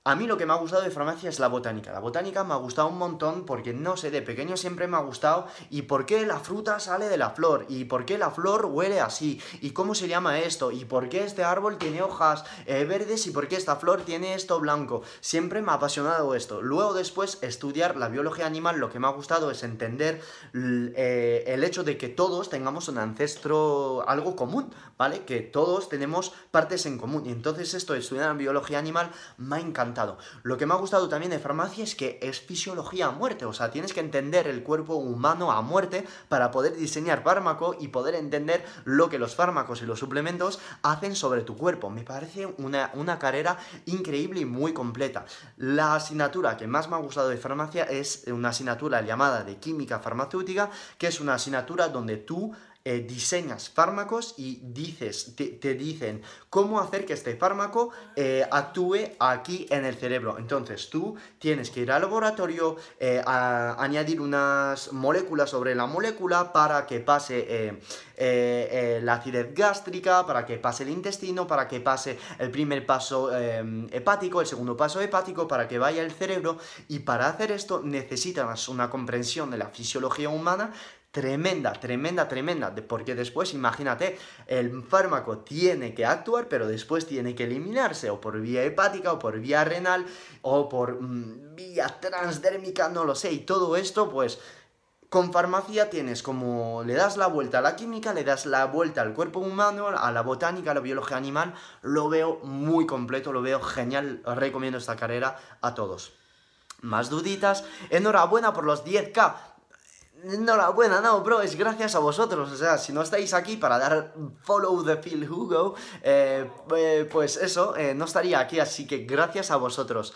A mí lo que me ha gustado de farmacia es la botánica. La botánica me ha gustado un montón porque, no sé, de pequeño siempre me ha gustado y por qué la fruta sale de la flor y por qué la flor huele así y cómo se llama esto y por qué este árbol tiene hojas eh, verdes y por qué esta flor tiene esto blanco. Siempre me ha apasionado esto. Luego después estudiar la biología animal lo que me ha gustado es entender eh, el hecho de que todos tengamos un ancestro, algo común, ¿vale? Que todos tenemos partes en común y entonces esto estudiar biología animal me ha encantado lo que me ha gustado también de farmacia es que es fisiología a muerte, o sea, tienes que entender el cuerpo humano a muerte para poder diseñar fármaco y poder entender lo que los fármacos y los suplementos hacen sobre tu cuerpo. Me parece una, una carrera increíble y muy completa. La asignatura que más me ha gustado de farmacia es una asignatura llamada de química farmacéutica, que es una asignatura donde tú eh, diseñas fármacos y dices, te, dicen cómo hacer que este fármaco eh, actúe aquí en el cerebro. Entonces tú tienes que ir al laboratorio, eh, a añadir unas moléculas sobre la molécula para que pase la acidez gástrica, para que pase el intestino, para que pase el primer paso hepático, el segundo paso hepático, para que vaya el cerebro. Y para hacer esto necesitas una comprensión de la fisiología humana tremenda, tremenda, tremenda, porque después imagínate, el fármaco tiene que actuar, pero después tiene que eliminarse, o por vía hepática, o por vía renal, o por mm, vía transdérmica, no lo sé, y todo esto pues... Con farmacia tienes como le das la vuelta a la química, le das la vuelta al cuerpo humano, a la botánica, a la biología animal, lo veo muy completo, lo veo genial, recomiendo esta carrera a todos. Más duditas, enhorabuena por los 10k, Enhorabuena, no, bro, es gracias a vosotros. O sea, si no estáis aquí para dar follow the Phil Hugo, eh, eh, pues eso, eh, no estaría aquí. Así que gracias a vosotros.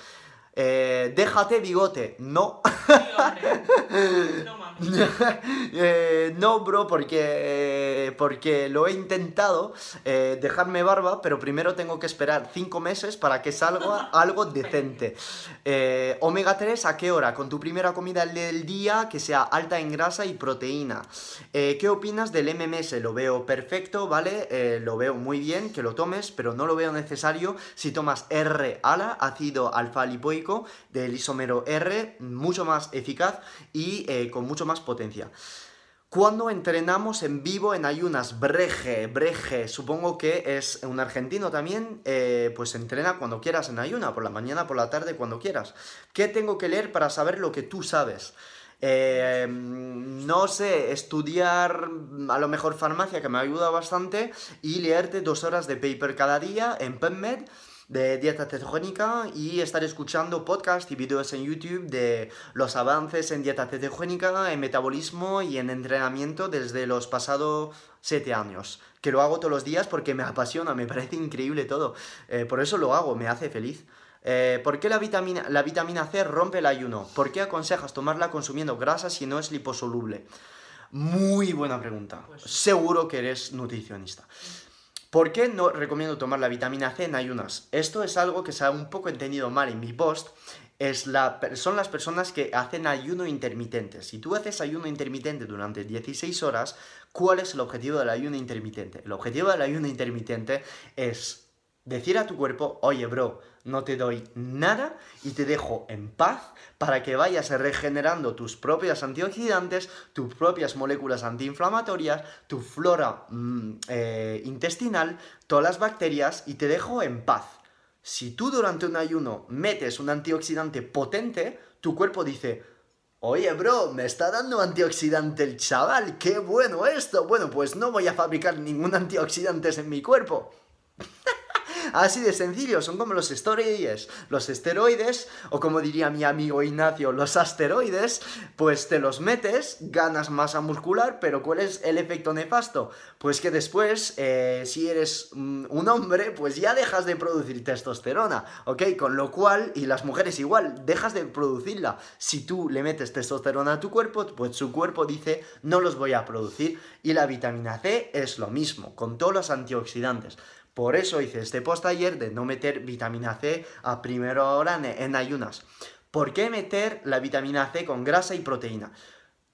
Déjate bigote. No. [laughs] no eh, no, bro, porque, porque lo he intentado eh, dejarme barba, pero primero tengo que esperar 5 meses para que salga [laughs] algo decente. Eh, omega 3, ¿a qué hora? Con tu primera comida del día que sea alta en grasa y proteína. ¿Qué opinas del MMS? Lo veo perfecto, ¿vale? lo veo muy bien que lo tomes, pero no lo veo necesario si tomas R-ALA, ácido alfa lipoico, del isómero R, mucho más eficaz y con mucho más potencia. Cuando entrenamos en vivo en ayunas, Breje, Breje, supongo que es un argentino también, eh, pues entrena cuando quieras en ayuna, por la mañana, por la tarde, cuando quieras. ¿Qué tengo que leer para saber lo que tú sabes? Eh, no sé, estudiar a lo mejor farmacia, que me ayuda bastante, y leerte dos horas de paper cada día en PubMed de dieta cetogénica y estar escuchando podcasts y vídeos en YouTube de los avances en dieta cetogénica, en metabolismo y en entrenamiento desde los pasados 7 años. Que lo hago todos los días porque me apasiona, me parece increíble todo. Eh, por eso lo hago, me hace feliz. Eh, ¿Por qué la vitamina, la vitamina C rompe el ayuno? ¿Por qué aconsejas tomarla consumiendo grasa si no es liposoluble? Muy buena pregunta. Pues Seguro que eres nutricionista. ¿Por qué no recomiendo tomar la vitamina C en ayunas? Esto es algo que se ha un poco entendido mal en mi post. Es la, son las personas que hacen ayuno intermitente. Si tú haces ayuno intermitente durante 16 horas, ¿cuál es el objetivo del ayuno intermitente? El objetivo del ayuno intermitente es decir a tu cuerpo, oye bro, no te doy nada y te dejo en paz para que vayas regenerando tus propias antioxidantes, tus propias moléculas antiinflamatorias, tu flora mm, eh, intestinal, todas las bacterias y te dejo en paz. Si tú durante un ayuno metes un antioxidante potente, tu cuerpo dice, Oye, bro, me está dando antioxidante el chaval, qué bueno esto. Bueno, pues no voy a fabricar ningún antioxidante en mi cuerpo. Así de sencillo, son como los esteroides. Los esteroides, o como diría mi amigo Ignacio, los asteroides, pues te los metes, ganas masa muscular, pero ¿cuál es el efecto nefasto? Pues que después, eh, si eres mm, un hombre, pues ya dejas de producir testosterona, ¿ok? Con lo cual, y las mujeres igual, dejas de producirla. Si tú le metes testosterona a tu cuerpo, pues su cuerpo dice, no los voy a producir. Y la vitamina C es lo mismo, con todos los antioxidantes. Por eso hice este post ayer de no meter vitamina C a primera hora en, ayunas. ¿Por qué meter la vitamina C con grasa y proteína?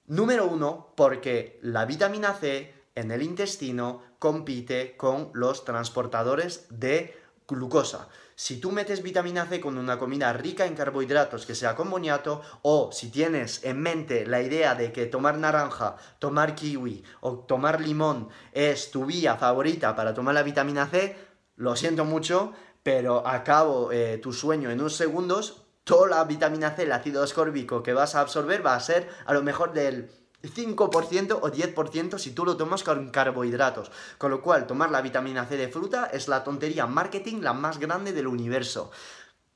Número uno, porque la vitamina C en el intestino compite con los transportadores de glucosa. Si tú metes vitamina C con una comida rica en carbohidratos que sea con boniato, o si tienes en mente la idea de que tomar naranja, tomar kiwi o tomar limón es tu vía favorita para tomar la vitamina C, lo siento mucho, pero acabo eh, tu sueño en unos segundos, toda la vitamina C, el ácido ascórbico que vas a absorber va a ser a lo mejor del 5% o 10% si tú lo tomas con carbohidratos. Con lo cual, tomar la vitamina C de fruta es la tontería marketing la más grande del universo.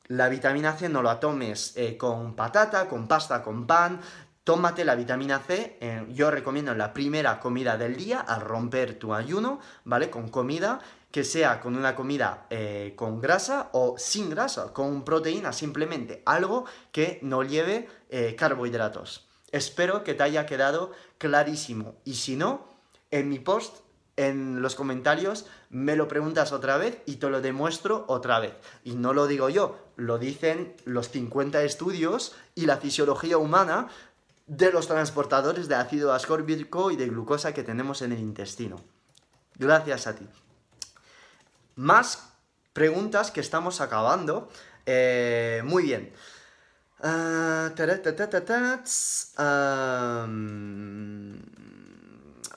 La vitamina C no la tomes eh, con patata, con pasta, con pan. Tómate la vitamina C, eh, yo recomiendo en la primera comida del día, al romper tu ayuno, ¿vale? Con comida, que sea con una comida eh, con grasa o sin grasa, con proteína, simplemente algo que no lleve carbohidratos. Espero que te haya quedado clarísimo. Y si no, en mi post, en los comentarios, me lo preguntas otra vez y te lo demuestro otra vez. Y no lo digo yo, lo dicen los 50 estudios y la fisiología humana de los transportadores de ácido ascórbico y de glucosa que tenemos en el intestino. Gracias a ti. Más preguntas que estamos acabando. Eh, muy bien. Ah,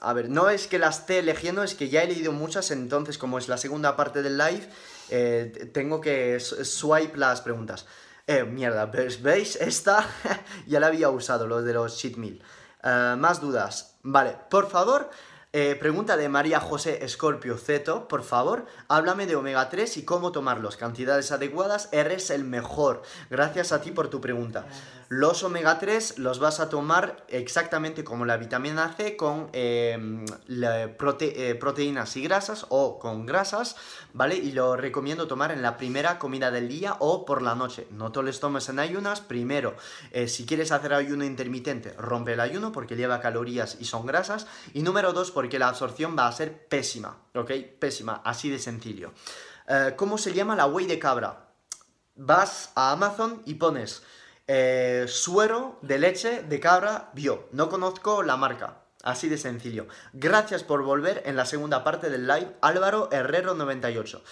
a ver, no es que las esté eligiendo, es que ya he leído muchas, entonces como es la segunda parte del live, eh, tengo que swipe las preguntas. Eh, mierda, ¿veis? Esta [laughs] ya la había usado, lo de los cheat meal. Ah, más dudas. Vale, por favor, eh, pregunta de María José Escorpio Zeto, por favor, háblame de omega 3 y cómo tomarlos. Cantidades adecuadas, eres el mejor. Gracias a ti por tu pregunta. Los omega 3 los vas a tomar exactamente como la vitamina C con em, eh, proteínas y grasas o con grasas, ¿vale? Y lo recomiendo tomar en la primera comida del día o por la noche. No te los tomes en ayunas. Primero, eh, si quieres hacer ayuno intermitente, rompe el ayuno porque lleva calorías y son grasas. Y número dos, porque la absorción va a ser pésima, ¿ok? Pésima, así de sencillo. Eh, ¿Cómo se llama la whey de cabra? Vas a Amazon y pones eh, suero de leche de cabra bio. No conozco la marca. Así de sencillo. Gracias por volver en la segunda parte del live. Álvaro Herrero 98.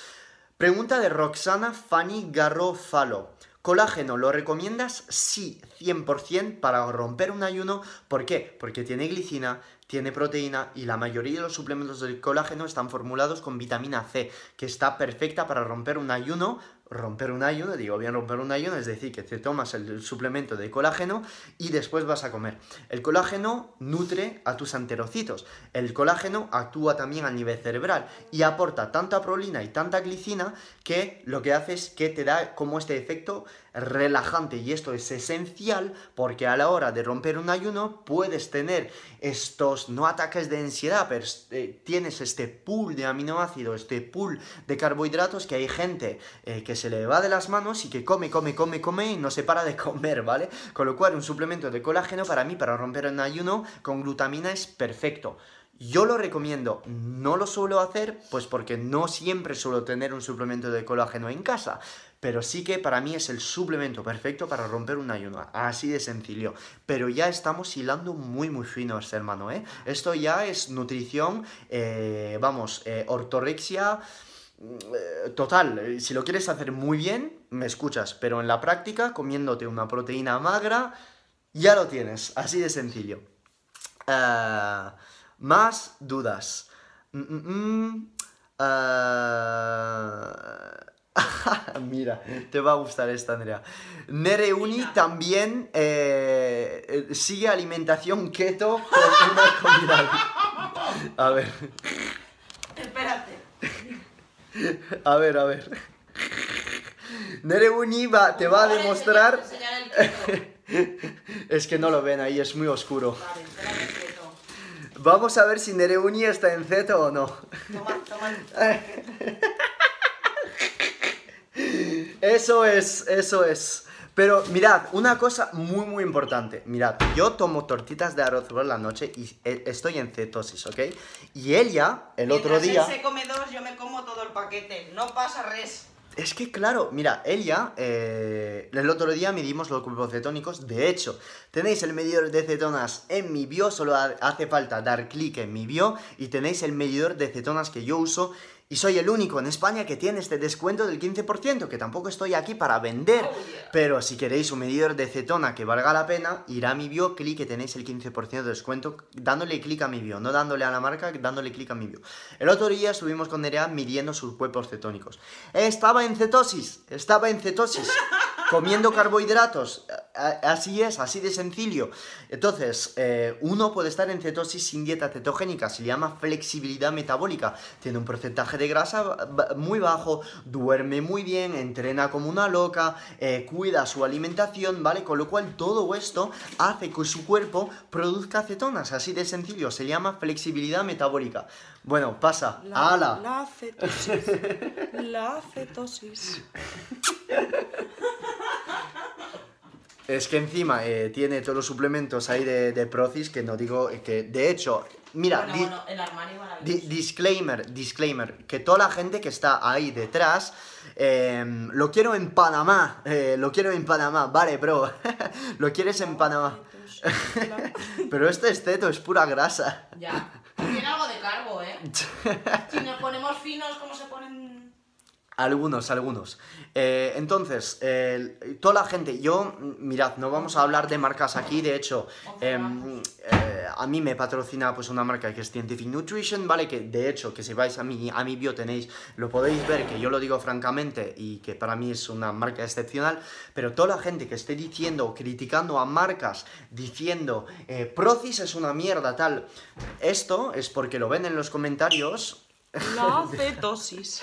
Pregunta de Roxana Fanny Garrofalo. Colágeno, ¿lo recomiendas? Sí, 100% para romper un ayuno. ¿Por qué? Porque tiene glicina, tiene proteína y la mayoría de los suplementos del colágeno están formulados con vitamina C, que está perfecta para romper un ayuno romper un ayuno, digo bien romper un ayuno, es decir, que te tomas el suplemento de colágeno y después vas a comer. El colágeno nutre a tus anterocitos. El colágeno actúa también a nivel cerebral y aporta tanta prolina y tanta glicina que lo que hace es que te da como este efecto relajante y esto es esencial porque a la hora de romper un ayuno puedes tener estos no ataques de ansiedad, pero eh, tienes este pool de aminoácidos, este pool de carbohidratos que hay gente eh, que se le va de las manos y que come, come, come, come y no se para de [laughs] comer, ¿vale? Con lo cual un suplemento de colágeno para mí, para romper un ayuno con glutamina es perfecto. Yo lo recomiendo, no lo suelo hacer, pues porque no siempre suelo tener un suplemento de colágeno en casa, pero sí que para mí es el suplemento perfecto para romper un ayuno, así de sencillo. Pero ya estamos hilando muy, muy finos, hermano, ¿eh? Esto ya es nutrición, eh, vamos, eh, ortorexia eh, total, si lo quieres hacer muy bien, me escuchas, pero en la práctica, comiéndote una proteína magra, ya lo tienes, así de sencillo. Uh, más dudas. Mm, mm, mm. [laughs] Mira, te va a gustar esta, Andrea. Nereuni también eh, sigue alimentación keto con [laughs] una comida. A ver. Espérate. A ver, a ver. Nereuni va, te va a demostrar... [laughs] Es que no lo ven ahí, es muy oscuro. Vamos a ver si Nereuni está en zeto o no. Toma, toma. Eso es, eso es. Pero mirad, una cosa muy muy importante. Mirad, yo tomo tortitas de arroz por la noche y eh, estoy en cetosis, ¿ok? Y ella, el otro día... él se come dos, yo me como todo el paquete. No pasa res. Es que claro, mira, ella, eh, el otro día midimos los grupos cetónicos. De hecho, tenéis el medidor de cetonas en mi bio, solo ha- hace falta dar clic en mi bio y tenéis el medidor de cetonas que yo uso. Y soy el único en España que tiene este descuento del 15%, que tampoco estoy aquí para vender. Oh, yeah. Pero si queréis un medidor de cetona que valga la pena, ir a mi bio, clic que tenéis el 15% de descuento, dándole clic a mi bio, no dándole a la marca, dándole clic a mi bio. El otro día estuvimos con Nerea midiendo sus cuerpos cetónicos. Estaba en cetosis, estaba en cetosis, [laughs] comiendo carbohidratos. Así es, así de sencillo. Entonces, eh, uno puede estar en cetosis sin dieta cetogénica, se le llama flexibilidad metabólica. Tiene un porcentaje de grasa muy bajo, duerme muy bien, entrena como una loca, eh, cuida su alimentación, ¿vale? Con lo cual todo esto hace que su cuerpo produzca cetonas, así de sencillo. Se llama flexibilidad metabólica. Bueno, pasa. ¡Hala! La cetosis. La cetosis. [laughs] Es que encima eh, tiene todos los suplementos ahí de, de Procis que no digo eh, que, de hecho, mira, bueno, di- bueno, el armario di- maravilloso. disclaimer, disclaimer, que toda la gente que está ahí detrás, eh, lo quiero en Panamá, eh, lo quiero en Panamá, vale, bro, [laughs] lo quieres en Panamá. [laughs] Pero este esteto es pura grasa. Ya. Tiene algo de carbo, ¿eh? [laughs] Si nos ponemos finos, ¿cómo se ponen? Algunos, algunos. Eh, entonces, eh, toda la gente, yo, mirad, no vamos a hablar de marcas aquí, de hecho, em, eh, a mí me patrocina pues una marca que es Scientific Nutrition, ¿vale? Que de hecho, que si vais a mi, a mi bio tenéis, lo podéis ver, que yo lo digo francamente y que para mí es una marca excepcional, pero toda la gente que esté diciendo, criticando a marcas, diciendo, eh, Procis es una mierda, tal, esto es porque lo ven en los comentarios. La cetosis.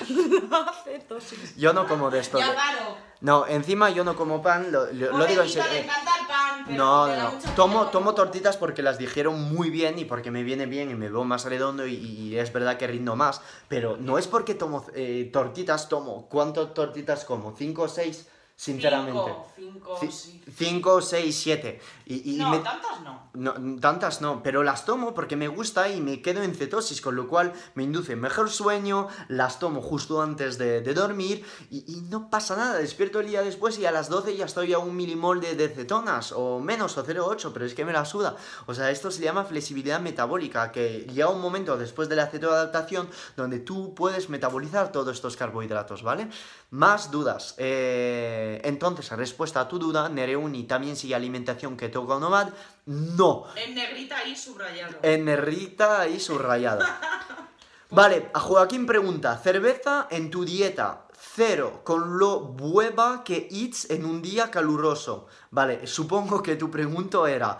La [laughs] cetosis. Yo no como de esto. Ya de- paro. No, encima yo no como pan, lo, lo- lo digo en serio. eh, encanta el pan, pero No, no, Tomo, tomo tortitas porque las dijeron muy bien y porque me viene bien y me veo más redondo y, y es verdad que rindo más. Pero no es porque tomo eh, tortitas, tomo. ¿Cuántas tortitas como? ¿Cinco o seis? Sinceramente. Cinco, cinco, Ci- sí. Cinco, seis, siete. Y, y No, me- tantas no. no, tantas no, pero las tomo porque me gusta y me quedo en cetosis, con lo cual me induce mejor sueño, las tomo justo antes de, de dormir y, y no pasa nada, despierto el día después y a las 12 ya estoy a un milimol de, de cetonas o menos o 0,8, pero es que me la suda. O sea, esto se llama flexibilidad metabólica, que llega un momento después de la cetoadaptación donde tú puedes metabolizar todos estos carbohidratos, ¿vale? Más dudas. Eh, entonces, respuesta a tu duda, Nereuni también sigue alimentación keto nomad. No, En negrita y subrayado. en negrita y subrayada. [laughs] Vale, a Joaquín pregunta, cerveza en tu dieta, cero, con lo bueva que eats en un día caluroso. Vale, supongo que tu pregunta era,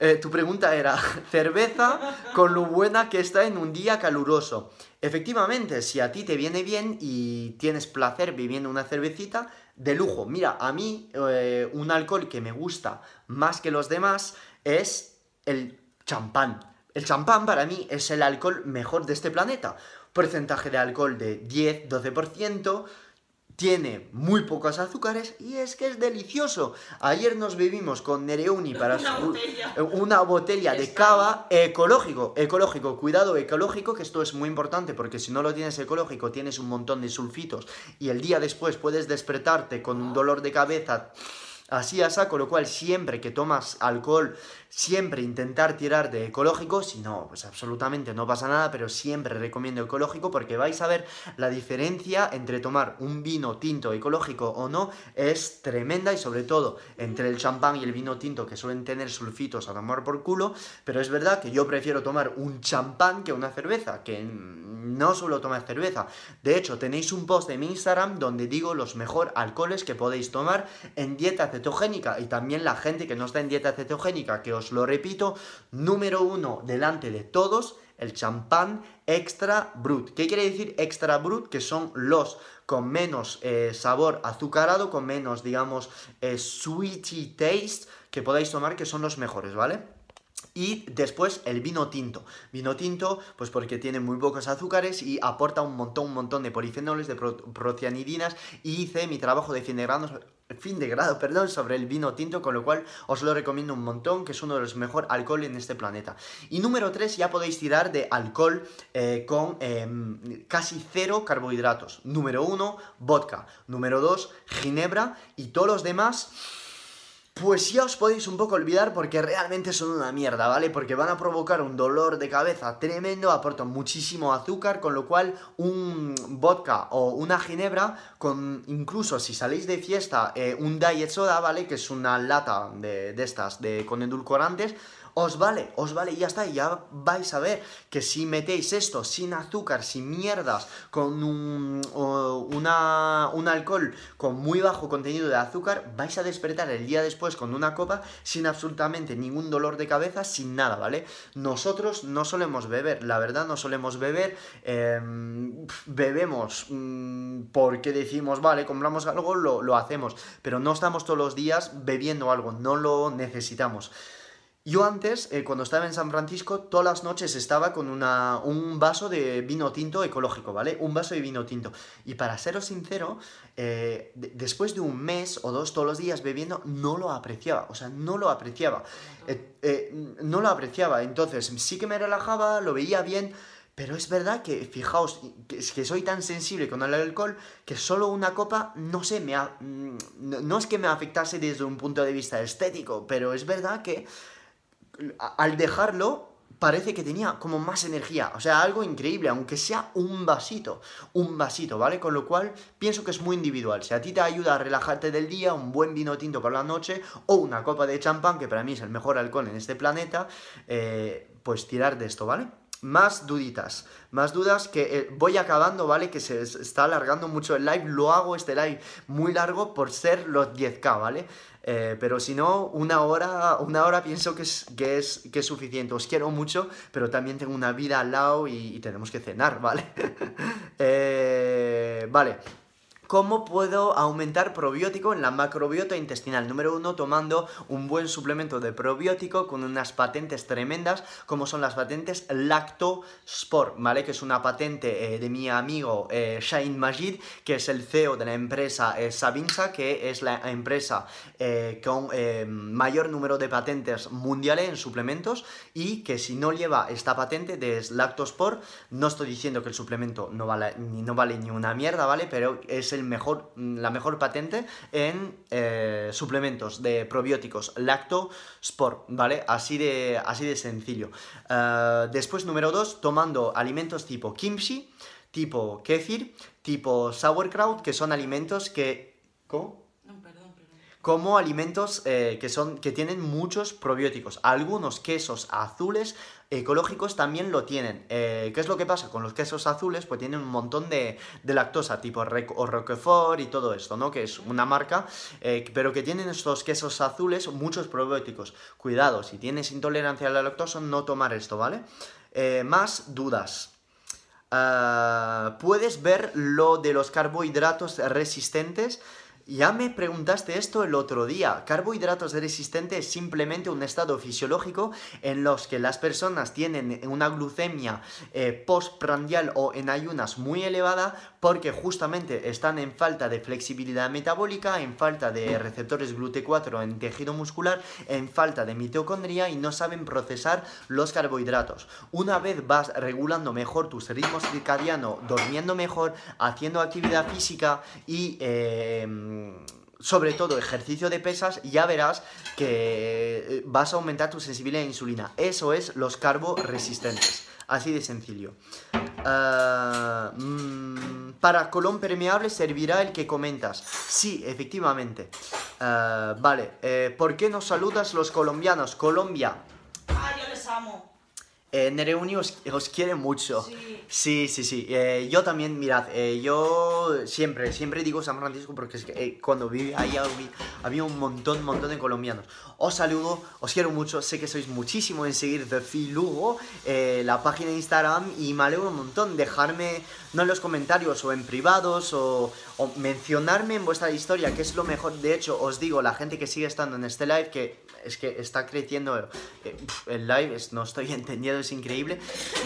eh, tu pregunta era, [laughs] cerveza con lo buena que está en un día caluroso. Efectivamente, si a ti te viene bien y tienes placer bebiendo una cervecita, de lujo. Mira, a mí eh, un alcohol que me gusta más que los demás es el champán. El champán para mí es el alcohol mejor de este planeta. Porcentaje de alcohol de 10-12%. Tiene muy pocos azúcares y es que es delicioso. Ayer nos bebimos con Nereuni para Una su- botella. una botella de cava ecológico, ecológico, cuidado ecológico, que esto es muy importante porque si no lo tienes ecológico tienes un montón de sulfitos y el día después puedes despertarte con un dolor de cabeza así a saco, lo cual siempre que tomas alcohol, siempre intentar tirar de ecológico, si no, pues absolutamente no pasa nada, pero siempre recomiendo ecológico porque vais a ver la diferencia entre tomar un vino tinto ecológico o no, es tremenda y sobre todo entre el champán y el vino tinto que suelen tener sulfitos a tomar por culo, pero es verdad que yo prefiero tomar un champán que una cerveza, que no suelo tomar cerveza. De hecho, tenéis un post de mi Instagram donde digo los mejor alcoholes que podéis tomar en dieta cetogénica y también la gente que no está en dieta cetogénica, que os lo repito. Número uno, delante de todos, el champán extra brut. ¿Qué quiere decir extra brut? Que son los con menos eh, sabor azucarado, con menos, digamos, eh, taste que podáis tomar, que son los mejores, ¿vale? Y después el vino tinto. Vino tinto, pues porque tiene muy pocos azúcares y aporta un montón, un montón de polifenoles, de procianidinas. Y hice mi trabajo de fin de grado, fin de grado perdón, sobre el vino tinto, con lo cual os lo recomiendo un montón, que es uno de los mejores alcohol en este planeta. Y número 3, ya podéis tirar de alcohol eh, con em, casi cero carbohidratos. Número 1, vodka. Número 2, ginebra. Y todos los demás pues ya os podéis un poco olvidar porque realmente son una mierda, ¿vale? Porque van a provocar un dolor de cabeza tremendo, aportan muchísimo azúcar, con lo cual un vodka o una ginebra, con incluso si salís de fiesta, eh, un diet soda, ¿vale? Que es una lata de, de estas de, con edulcorantes, os vale, os vale y ya está, ya vais a ver que si metéis esto sin azúcar, sin mierdas, con un, una, un alcohol con muy bajo contenido de azúcar, vais a despertar el día después con una copa sin absolutamente ningún dolor de cabeza, sin nada, ¿vale? Nosotros no solemos beber, la verdad no solemos beber, em, bebemos mm, porque decimos, vale, compramos algo, lo, lo hacemos, pero no estamos todos los días bebiendo algo, no lo necesitamos. Yo antes, eh, cuando estaba en San Francisco, todas las noches estaba con una, un vaso de vino tinto ecológico, ¿vale? Un vaso de vino tinto. Y para seros sincero, eh, después de un mes o dos todos los días bebiendo, no lo apreciaba. O sea, no lo apreciaba. Eh, no lo apreciaba. Entonces, sí que me relajaba, lo veía bien. Pero es verdad que, fijaos, que, que, soy tan sensible con el alcohol que solo una copa, no sé, me mm, no es que me afectase desde un punto de vista estético, pero es verdad que al dejarlo parece que tenía como más energía, o sea, algo increíble, aunque sea un vasito, un vasito, ¿vale? Con lo cual pienso que es muy individual. Si a ti te ayuda a relajarte del día, un buen vino tinto por la noche o una copa de champán, que para mí es el mejor alcohol en este planeta, eh, pues tirar de esto, ¿vale? Más duditas, más dudas que eh, voy acabando, ¿vale? Que se está alargando mucho el live, lo hago este live muy largo por ser los 10k, ¿vale? Eh, pero si no, una hora, una hora pienso que es, que, es, que es suficiente. Os quiero mucho, pero también tengo una vida al lado y, tenemos que cenar, ¿vale? [laughs] Eh, vale. ¿Cómo puedo aumentar probiótico en la macrobiota intestinal? Número uno, tomando un buen suplemento de probiótico con unas patentes tremendas, como son las patentes Lactosport, ¿vale? Que es una patente eh, de mi amigo eh, Shain Majid, que es el CEO de la empresa eh, Sabinsa, que es la empresa con mayor número de patentes mundiales en suplementos y que si no lleva esta patente de Lactosport, no estoy diciendo que el suplemento no vale, no vale ni una mierda, ¿vale? Pero es el mejor, la mejor patente en eh, suplementos de probióticos Lacto Sport, ¿vale? Así de, así de sencillo. Eh, después, número 2, tomando alimentos tipo kimchi, tipo kefir, tipo sauerkraut, que son alimentos que... ¿Cómo? como alimentos eh, que, son, que tienen muchos probióticos. Algunos quesos azules ecológicos también lo tienen. Eh, ¿Qué es lo que pasa? Con los quesos azules, pues tienen un montón de, lactosa, tipo o Roquefort y todo esto, ¿no? Que es una marca, eh, pero que tienen estos quesos azules muchos probióticos. Cuidado, si tienes intolerancia a la lactosa, no tomar esto, ¿vale? más dudas. Ah, puedes ver lo de los carbohidratos resistentes ya me preguntaste esto el otro día. Carbohidratos resistentes es simplemente un estado fisiológico en los que las personas tienen una glucemia eh, postprandial o en ayunas muy elevada porque justamente están en falta de flexibilidad metabólica, en falta de receptores GLUT4 en tejido muscular, en falta de mitocondria y no saben procesar los carbohidratos. Una vez vas regulando mejor tus ritmos circadianos, durmiendo mejor, haciendo actividad física y... Eh, sobre todo ejercicio de pesas, ya verás que eh, vas a aumentar tu sensibilidad a insulina. Eso es los carbo resistentes. Así de sencillo. Ah, mm, para colon permeable servirá el que comentas. Sí, efectivamente. Ah, vale, eh, ¿por qué nos saludas los colombianos? Colombia. Ah, yo les amo. Eh, Nereuni os, os quiere mucho. Sí. Sí, sí, sí. Eh, yo también, mirad, eh, yo siempre, siempre digo San Francisco porque es que eh, cuando viví ahí había, había un montón, montón de colombianos. Os saludo, os quiero mucho, sé que sois muchísimo en seguir The Feel Lugo, eh, la página de Instagram, y me alegro un montón. Dejarme, no en los comentarios o en privados, o, o mencionarme en vuestra historia, que es lo mejor. De hecho, os digo, la gente que sigue estando en este live, que es que está creciendo eh, el live, es- no estoy [laughs] entendiendo, es increíble.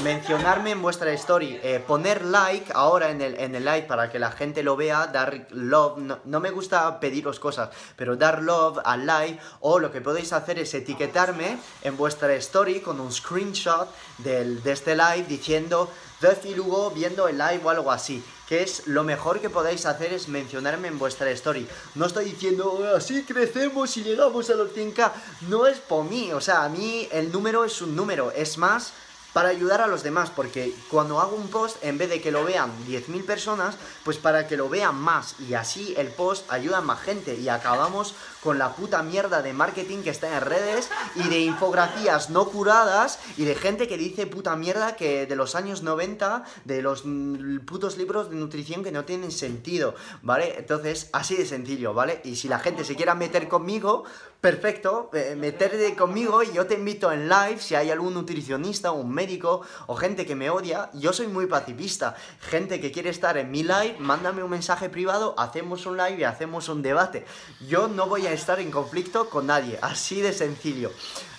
Mencionarme en vuestra story, eh, poner like ahora en el, en el live para que la gente lo vea, dar love. No, me gusta pediros cosas, pero dar love al live. O lo que podéis hacer es etiquetarme en vuestra story con un screenshot del, de este live diciendo The Filugo viendo el live o algo así. Que es lo mejor que podéis hacer es mencionarme en vuestra story. No estoy diciendo "Oh, así crecemos y llegamos a los 100k. No es por mí. O sea, a mí el número es un número. Es más para ayudar a los demás, porque cuando hago un post, en vez de que lo vean 10.000 personas, pues para que lo vean más, y así el post ayuda a más gente, y acabamos con la puta mierda de marketing que está en redes, y de infografías no curadas, y de gente que dice puta mierda que de los años 90, de los putos libros de nutrición que no tienen sentido, ¿vale? Entonces, así de sencillo, ¿vale? Y si la gente se quiera meter conmigo, perfecto, eh, meterte conmigo y yo te invito en live si hay algún nutricionista, un médico o gente que me odia. Yo soy muy pacifista. Gente que quiere estar en mi live, mándame un mensaje privado, hacemos un live y hacemos un debate. Yo no voy a estar en conflicto con nadie, así de sencillo.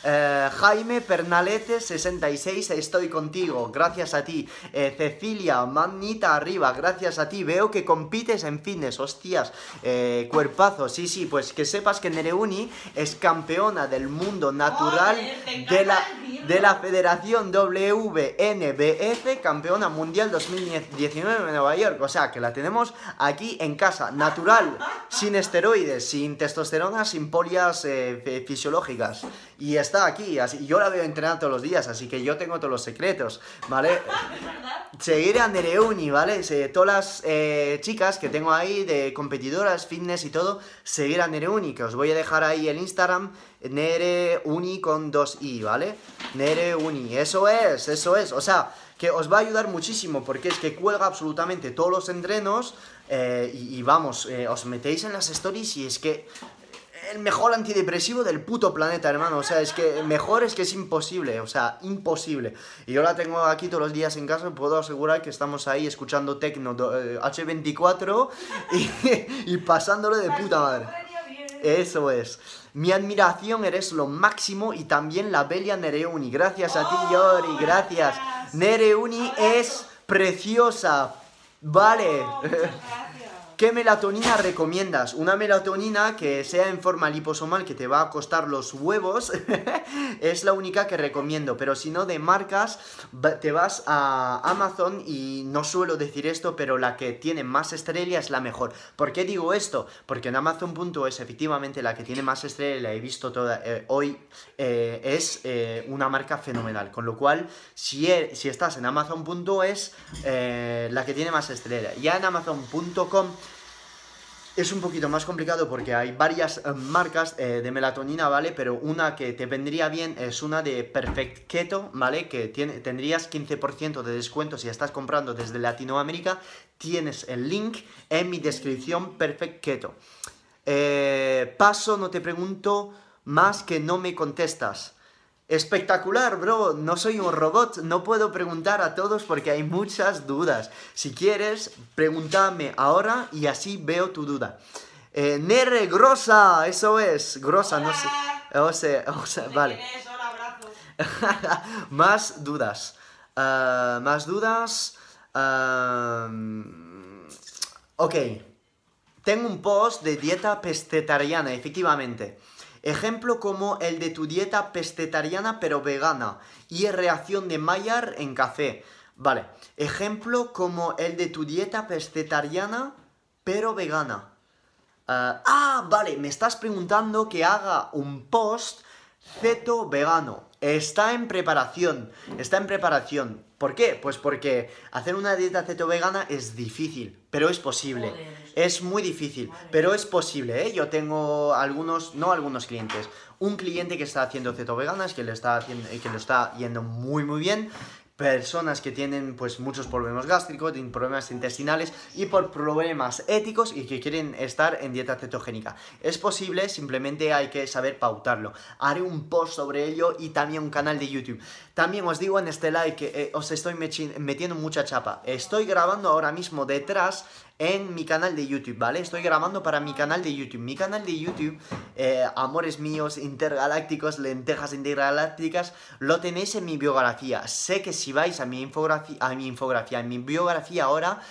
Eh, Jaime Pernalete 66, estoy contigo, gracias a ti. Eh, Cecilia, manita arriba, gracias a ti. Veo que compites en fitness, hostias, eh, cuerpazo. Sí, sí, pues que sepas que Nereuni es campeona del mundo natural de la, de la Federación WNBF, campeona mundial 2019 en Nueva York. O sea, que la tenemos aquí en casa, natural, sin esteroides, sin testosterona, sin polias eh, fisiológicas. Y está aquí, así, yo la veo entrenar todos los días, así que yo tengo todos los secretos, ¿vale? [laughs] Seguir a Nereuni, ¿vale? Se- todas las eh, chicas que tengo ahí de competidoras, fitness y todo, seguir a Nereuni, que os voy a dejar ahí el Instagram, Nereuni con dos i, ¿vale? Nereuni, eso es, eso es, o sea, que os va a ayudar muchísimo porque es que cuelga absolutamente todos los entrenos eh, y, y vamos, eh, os metéis en las stories y es que el mejor antidepresivo del puto planeta, hermano. O sea, es que mejor es que es imposible. O sea, imposible. Y yo la tengo aquí todos los días en casa. Puedo asegurar que estamos ahí escuchando Tecno do- eh, H24 y, [laughs] y pasándolo de puta madre. Eso es. Mi admiración eres lo máximo y también la bella Nereuni. Gracias a ti, Yori. Gracias. Nereuni es preciosa. Vale. ¿Qué melatonina recomiendas? Una melatonina que sea en forma liposomal que te va a costar los huevos [laughs] es la única que recomiendo, pero si no de marcas te vas a Amazon y no suelo decir esto, pero la que tiene más estrella es la mejor. ¿Por qué digo esto? Porque en Amazon.es efectivamente la que tiene más estrella, la he visto toda eh, hoy, eh, es eh, una marca fenomenal, con lo cual si, e- si estás en Amazon.es la que tiene más estrella. Ya en Amazon.com es un poquito más complicado porque hay varias eh, marcas eh, de melatonina, ¿vale? Pero una que te vendría bien es una de Perfect Keto, ¿vale? Que tendrías 15% de descuento si estás comprando desde Latinoamérica. Tienes el link en mi descripción Perfect Keto. Eh, paso, no te pregunto más que no me contestas. Espectacular, bro. No soy un robot. No puedo preguntar a todos porque hay muchas dudas. Si quieres, pregúntame ahora y así veo tu duda. Eh, Nere, grosa. Eso es. Grosa, no sé. O sea, o sea, vale. Hola, abrazo. [laughs] más dudas. Ah, más dudas. Ok. Tengo un post de dieta pescetariana, efectivamente. Ejemplo como el de tu dieta pescetariana pero vegana y reacción de Maillard en café. Vale. Ejemplo como el de tu dieta pescetariana pero vegana. Ah, ah, vale, me estás preguntando que haga un post ceto vegano. Está en preparación, está en preparación. ¿Por qué? Pues porque hacer una dieta ceto vegana es difícil, pero es posible. Joder. Es muy difícil, pero es posible, ¿eh? Yo tengo algunos, no algunos clientes, un cliente que está haciendo ceto veganas, que está haciendo, que lo está yendo muy muy bien. Personas que tienen pues muchos problemas gástricos, problemas intestinales y por problemas éticos y que quieren estar en dieta cetogénica. Es posible, simplemente hay que saber pautarlo. Haré un post sobre ello y también un canal de YouTube. También os digo en este live que eh, os estoy metiendo mucha chapa. Estoy grabando ahora mismo detrás en mi canal de YouTube, ¿vale? Estoy grabando para mi canal de YouTube. Mi canal de YouTube, eh, Amores Míos Intergalácticos, Lentejas Intergalácticas, lo tenéis en mi biografía. Sé que si vais a mi infografía, a mi infografía, en mi biografía ahora,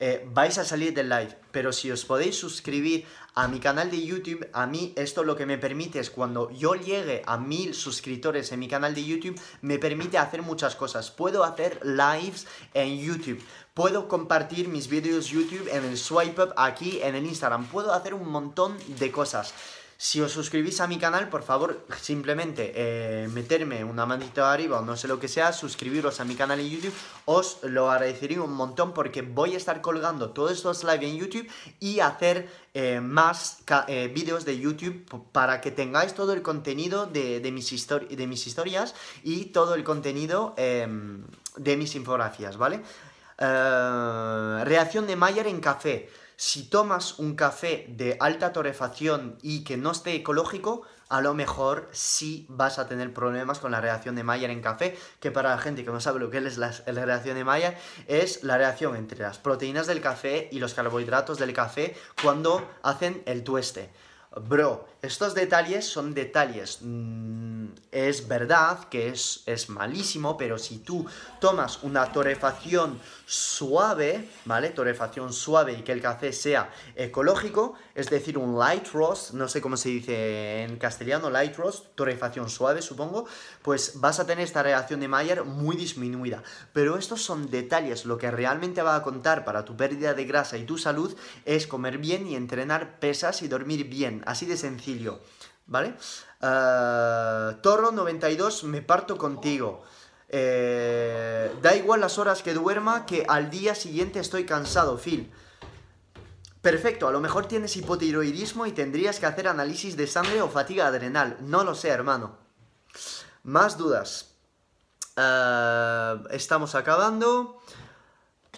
eh, vais a salir del live. Pero si os podéis suscribir a mi canal de YouTube, a mí esto lo que me permite es cuando yo llegue a mil suscriptores en mi canal de YouTube, me permite hacer muchas cosas. Puedo hacer lives en YouTube. Puedo compartir mis vídeos YouTube en el swipe up aquí en el Instagram. Puedo hacer un montón de cosas. Si os suscribís a mi canal, por favor, simplemente eh, meterme una manito arriba o no sé lo que sea, suscribiros a mi canal en YouTube, os lo agradecería un montón porque voy a estar colgando todos estos live en YouTube y hacer eh, más eh, vídeos de YouTube para que tengáis todo el contenido de mis historias y todo el contenido em, de mis infografías, ¿vale? Eh, reacción de Mayer en café. Si tomas un café de alta torrefacción y que no esté ecológico, a lo mejor sí vas a tener problemas con la reacción de Mayer en café, que para la gente que no sabe lo que es la, la reacción de Mayer, es la reacción entre las proteínas del café y los carbohidratos del café cuando hacen el tueste. Bro, estos detalles son detalles. Mm, es verdad que es, es malísimo, pero si tú tomas una torrefacción suave, ¿vale? Torrefacción suave y que el café sea ecológico, es decir, un light roast, no sé cómo se dice en castellano, light roast, torrefacción suave, supongo, pues vas a tener esta reacción de Mayer muy disminuida. Pero estos son detalles, lo que realmente va a contar para tu pérdida de grasa y tu salud es comer bien y entrenar pesas y dormir bien, así de sencillo, ¿vale? Ah, Torro 92, me parto contigo. Eh, da igual las horas que duerma, que al día siguiente estoy cansado, Phil. Perfecto, a lo mejor tienes hipotiroidismo y tendrías que hacer análisis de sangre o fatiga adrenal. No lo sé, hermano. Más dudas. Ah, estamos acabando.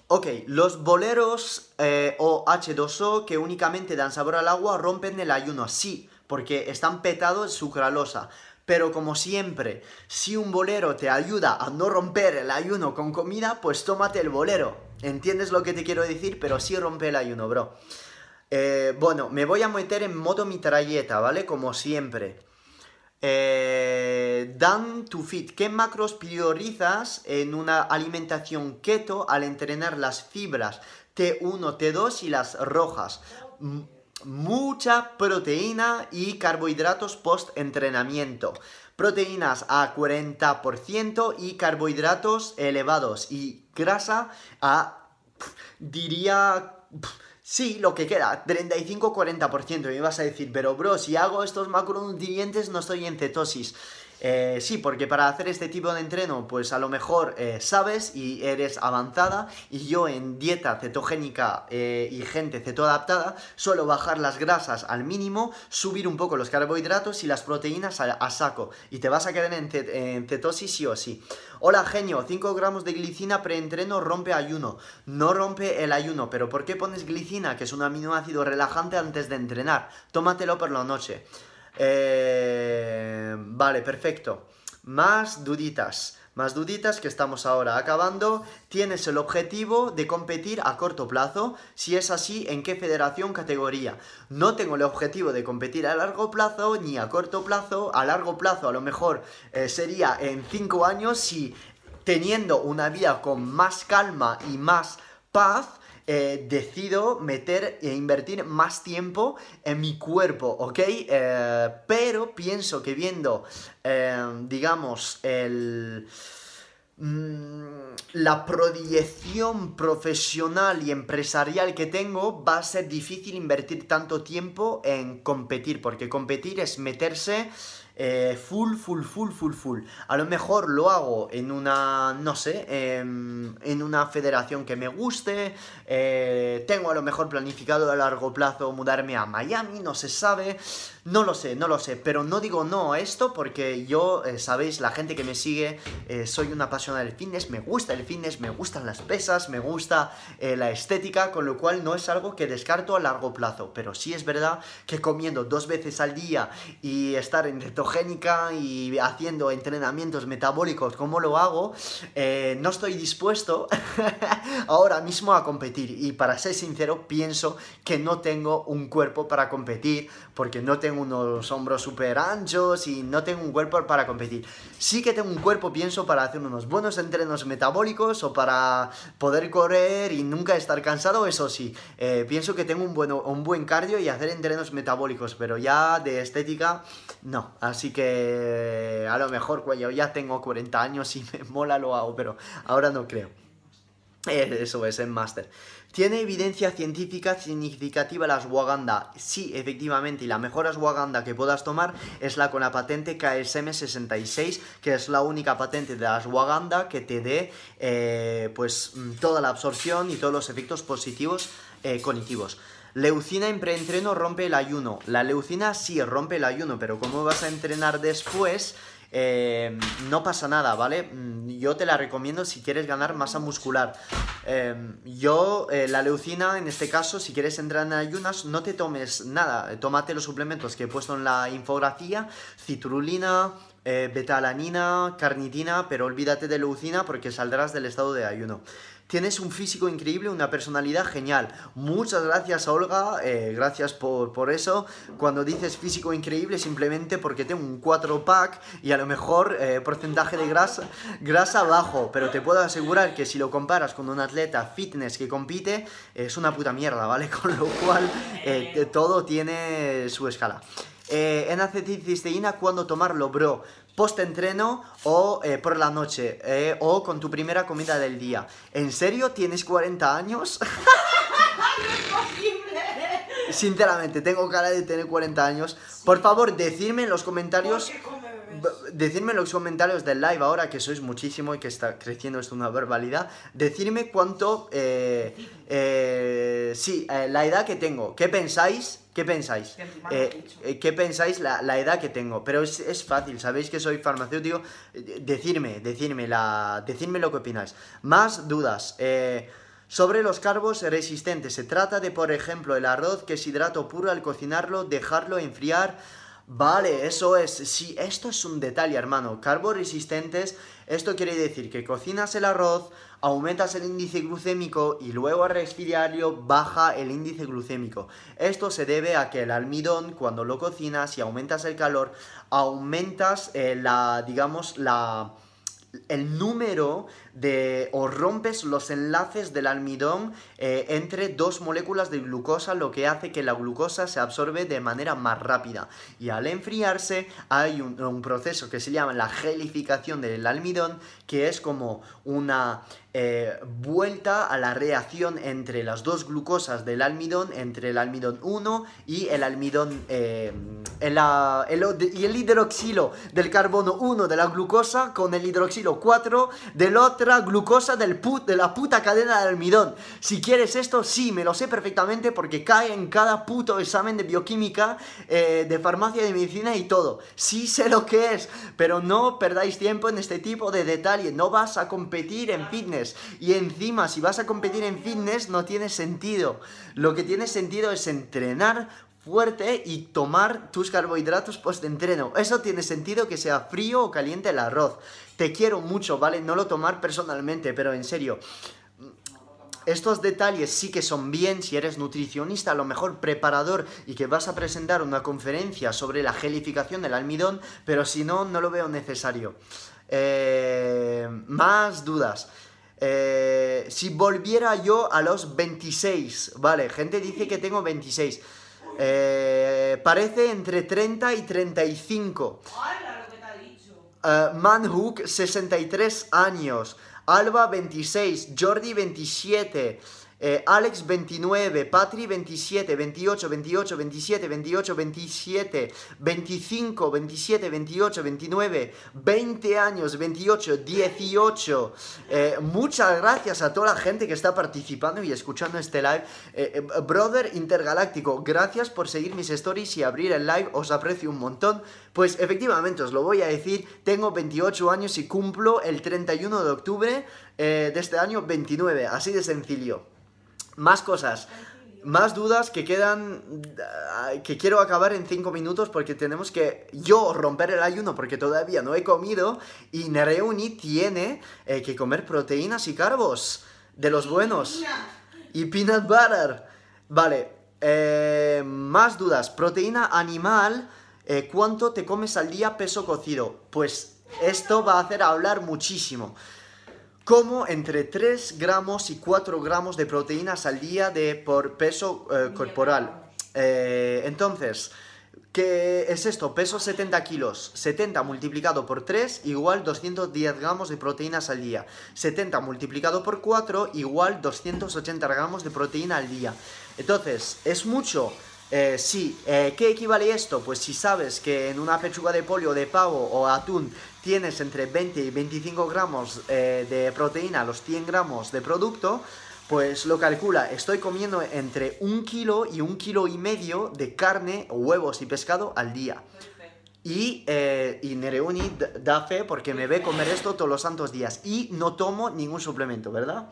Ok, los boleros eh, o H2O que únicamente dan sabor al agua rompen el ayuno. Sí, porque están petados sucralosa. Pero como siempre, si un bolero te ayuda a no romper el ayuno con comida, pues tómate el bolero. ¿Entiendes lo que te quiero decir? Pero sí rompe el ayuno, bro. Eh, bueno, me voy a meter en modo mitralleta, ¿vale? Como siempre. Eh, Dan to Fit, ¿qué macros priorizas en una alimentación keto al entrenar las fibras T1, T2 y las rojas? M- mucha proteína y carbohidratos post entrenamiento. Proteínas a 40% y carbohidratos elevados y grasa a diría sí, lo que queda, 35-40%. Me vas a decir, pero bro, si hago estos macronutrientes no estoy en cetosis. Eh, sí, porque para hacer este tipo de entreno, pues a lo mejor eh, sabes y eres avanzada. Y yo en dieta cetogénica eh, y gente cetoadaptada, suelo bajar las grasas al mínimo, subir un poco los carbohidratos y las proteínas a, saco. Y te vas a quedar en cetosis sí o sí. Hola genio, 5 gramos de glicina preentreno rompe ayuno. No rompe el ayuno, pero ¿por qué pones glicina, que es un aminoácido relajante antes de entrenar? Tómatelo por la noche. Eh, vale, perfecto. Más duditas. Más duditas que estamos ahora acabando. ¿Tienes el objetivo de competir a corto plazo? Si es así, ¿en qué federación categoría? No tengo el objetivo de competir a largo plazo ni a corto plazo. A largo plazo a lo mejor eh, sería en 5 años si teniendo una vida con más calma y más paz, eh, decido meter e invertir más tiempo en mi cuerpo, ¿ok? Eh, pero pienso que viendo, eh, digamos, el mm, la proyección profesional y empresarial que tengo, va a ser difícil invertir tanto tiempo en competir, porque competir es meterse eh, full, full, full, full, full. A lo mejor lo hago en una, no sé, em, en una federación que me guste, eh, tengo a lo mejor planificado a largo plazo mudarme a Miami, no se sabe. No lo sé, no lo sé, pero no digo no a esto porque yo, eh, sabéis, la gente que me sigue, eh, soy una apasionada del fitness, me gusta el fitness, me gustan las pesas, me gusta eh, la estética, con lo cual no es algo que descarto a largo plazo, pero sí es verdad que comiendo dos veces al día y estar en cetogénica y haciendo entrenamientos metabólicos como lo hago, no estoy dispuesto [laughs] ahora mismo a competir. Y para ser sincero pienso que no tengo un cuerpo para competir porque no tengo unos hombros súper anchos y no tengo un cuerpo para competir. Sí que tengo un cuerpo, pienso, para hacer unos buenos entrenos metabólicos o para poder correr y nunca estar cansado, eso sí. Eh, pienso que tengo un, bueno, un buen cardio y hacer entrenos metabólicos, pero ya de estética, no. Así que a lo mejor cuando ya tengo 40 años y [laughs] me mola lo hago, pero ahora no creo. Eh, eso es, en máster. ¿Tiene evidencia científica significativa la ashwagandha? Sí, efectivamente, y la mejor ashwagandha que puedas tomar es la con la patente KSM66, que es la única patente de la ashwagandha que te dé eh, pues mm, toda la absorción y todos los efectos positivos eh, cognitivos. Leucina en preentreno rompe el ayuno. La leucina sí rompe el ayuno, pero ¿cómo vas a entrenar después? Eh, no pasa nada, ¿vale? Mm, yo te la recomiendo si quieres ganar masa muscular. Eh, yo, eh, la leucina, en este caso, si quieres entrar en ayunas, no te tomes nada. Tómate los suplementos que he puesto en la infografía, citrulina, betalanina, carnitina, pero olvídate de leucina porque saldrás del estado de ayuno. Tienes un físico increíble, una personalidad genial. Muchas gracias, Olga. Eh, gracias por, eso. Cuando dices físico increíble, simplemente porque tengo un 4-pack y a lo mejor eh, porcentaje de grasa, grasa bajo. Pero te puedo asegurar que si lo comparas con un atleta fitness que compite, es una puta mierda, ¿vale? [laughs] Con lo cual, eh, todo tiene su escala. Eh, en acetilcisteína, ¿cuándo tomarlo, bro? Post-entreno o eh, por la noche eh, o con tu primera comida del día. ¿En serio tienes 40 años? [laughs] Sinceramente, tengo cara de tener 40 años. Por favor, decidme en los comentarios. Decidme en los comentarios del live ahora que sois muchísimo y que está creciendo esto una verbalidad. Decidme cuánto. Eh, sí, la edad que tengo. ¿Qué pensáis? ¿Qué pensáis? Eh, eh, ¿Qué pensáis la, edad que tengo? Pero es, fácil, sabéis que soy farmacéutico. Decidme, decidme, la, decidme lo que opináis. Más dudas. Eh, sobre los carbos resistentes. Se trata de, por ejemplo, el arroz que es hidrato puro al cocinarlo, dejarlo enfriar. Vale, eso es. Sí, esto es un detalle, hermano. Carbos resistentes. Esto quiere decir que cocinas el arroz, aumentas el índice glucémico y luego al resfriarlo baja el índice glucémico. Esto se debe a que el almidón, cuando lo cocinas y aumentas el calor, aumentas eh, la, digamos, la el número de o rompes los enlaces del almidón eh, entre dos moléculas de glucosa lo que hace que la glucosa se absorbe de manera más rápida. Y al enfriarse hay un, un proceso que se llama la gelificación del almidón que es como una eh, vuelta a la reacción entre las dos glucosas del almidón, entre el almidón 1 y el almidón, eh, el, y el hidroxilo del carbono 1 de la glucosa con el hidroxilo 4 de la otra glucosa del de la puta cadena del almidón. Si quieres esto, sí, me lo sé perfectamente porque cae en cada puto examen de bioquímica, eh, de farmacia, de medicina y todo. Sí sé lo que es, pero no perdáis tiempo en este tipo de detalles. No vas a competir en fitness y encima, si vas a competir en fitness, no tiene sentido. Lo que tiene sentido es entrenar fuerte y tomar tus carbohidratos post-entreno. Eso tiene sentido que sea frío o caliente el arroz. Te quiero mucho, ¿vale? No lo tomar personalmente, pero en serio. Estos detalles sí que son bien si eres nutricionista, a lo mejor preparador y que vas a presentar una conferencia sobre la gelificación del almidón, pero si no, no lo veo necesario. Eh, más dudas. Eh, si volviera yo a los 26, vale, gente dice que tengo 26. Eh, parece entre 30 y 35. Uh, Manhook, 63 años. Alba, 26. Jordi, 27. Eh, Alex 29, Patri 27, 28, 28, 27, 28, 27, 25, 27, 28, 29, 20 años, 28, 18. Eh, muchas gracias a toda la gente que está participando y escuchando este live. Eh, eh, brother Intergaláctico, gracias por seguir mis stories y abrir el live, os aprecio un montón. Pues efectivamente, os lo voy a decir, tengo 28 años y cumplo el 31 de octubre eh, de este año 29, así de sencillo. Más cosas. Más dudas que quedan, que quiero acabar en 5 minutos porque tenemos que yo romper el ayuno porque todavía no he comido y Nereuni tiene eh, que comer proteínas y carbos de los buenos. Y peanut butter. Vale, eh, más dudas. Proteína animal, eh, ¿cuánto te comes al día peso cocido? Pues esto va a hacer hablar muchísimo. Como entre 3 gramos y 4 gramos de proteínas al día de, por peso eh, corporal. Eh, entonces, ¿qué es esto? Peso 70 kilos. 70 multiplicado por 3 igual 210 gramos de proteínas al día. 70 multiplicado por 4 igual 280 gramos de proteína al día. Entonces, ¿es mucho? Eh, sí, Eh, ¿qué equivale esto? Pues si sabes que en una pechuga de pollo, de pavo o atún tienes entre 20 y 25 gramos eh, de proteína a los 100 gramos de producto, pues lo calcula. Estoy comiendo entre un kilo y un kilo y medio de carne, huevos y pescado al día. Y, eh, y Nereuni da fe porque me ve comer esto todos los santos días. Y no tomo ningún suplemento, ¿verdad?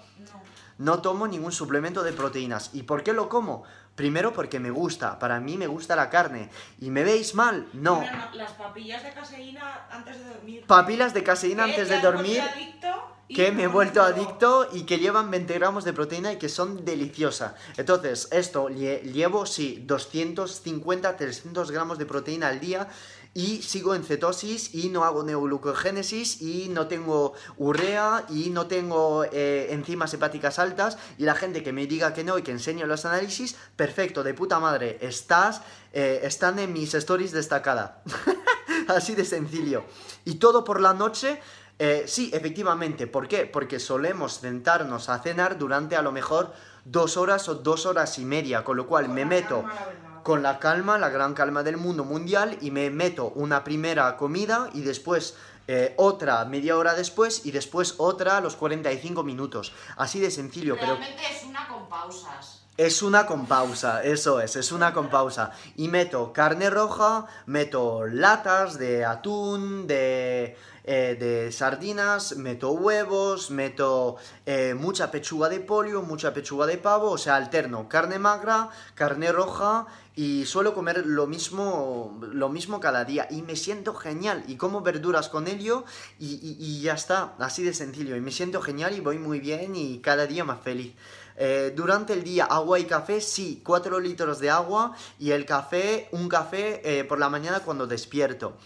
No tomo ningún suplemento de proteínas. ¿Y por qué lo como? Primero porque me gusta. Para mí me gusta la carne. ¿Y me veis mal? No. Las papillas de caseína antes de dormir. Papilas de caseína antes te de dormir. y Que me he vuelto adicto y que llevan 20 gramos de proteína y que son deliciosas. Entonces, esto lle- llevo, sí, 250, 300 gramos de proteína al día y sigo en cetosis y no hago neoglucogénesis y no tengo urea y no tengo eh, enzimas hepáticas altas y la gente que me diga que no y que enseño los análisis, perfecto, de puta madre, estás, eh, están en mis stories destacada. [laughs] Así de sencillo. Y todo por la noche. eh, sí, efectivamente. ¿Por qué? Porque solemos sentarnos a cenar durante a lo mejor dos horas o dos horas y media. Con lo cual me meto. Con la calma, la gran calma del mundo mundial y me meto una primera comida y después eh, otra media hora después y después otra a los 45 minutos. Así de sencillo, pero... Realmente es una con pausas. Es una con pausa, eso es, es una con pausa. Y meto carne roja, meto latas de atún, de, eh, de sardinas, meto huevos, meto eh, mucha pechuga de pollo, mucha pechuga de pavo, o sea, alterno carne magra, carne roja y suelo comer lo mismo, lo mismo cada día y me siento genial y como verduras con ello y, ya está, así de sencillo y me siento genial y voy muy bien y cada día más feliz. Eh, durante el día, agua y café, sí, 4 litros de agua y el café, un café por la mañana cuando despierto.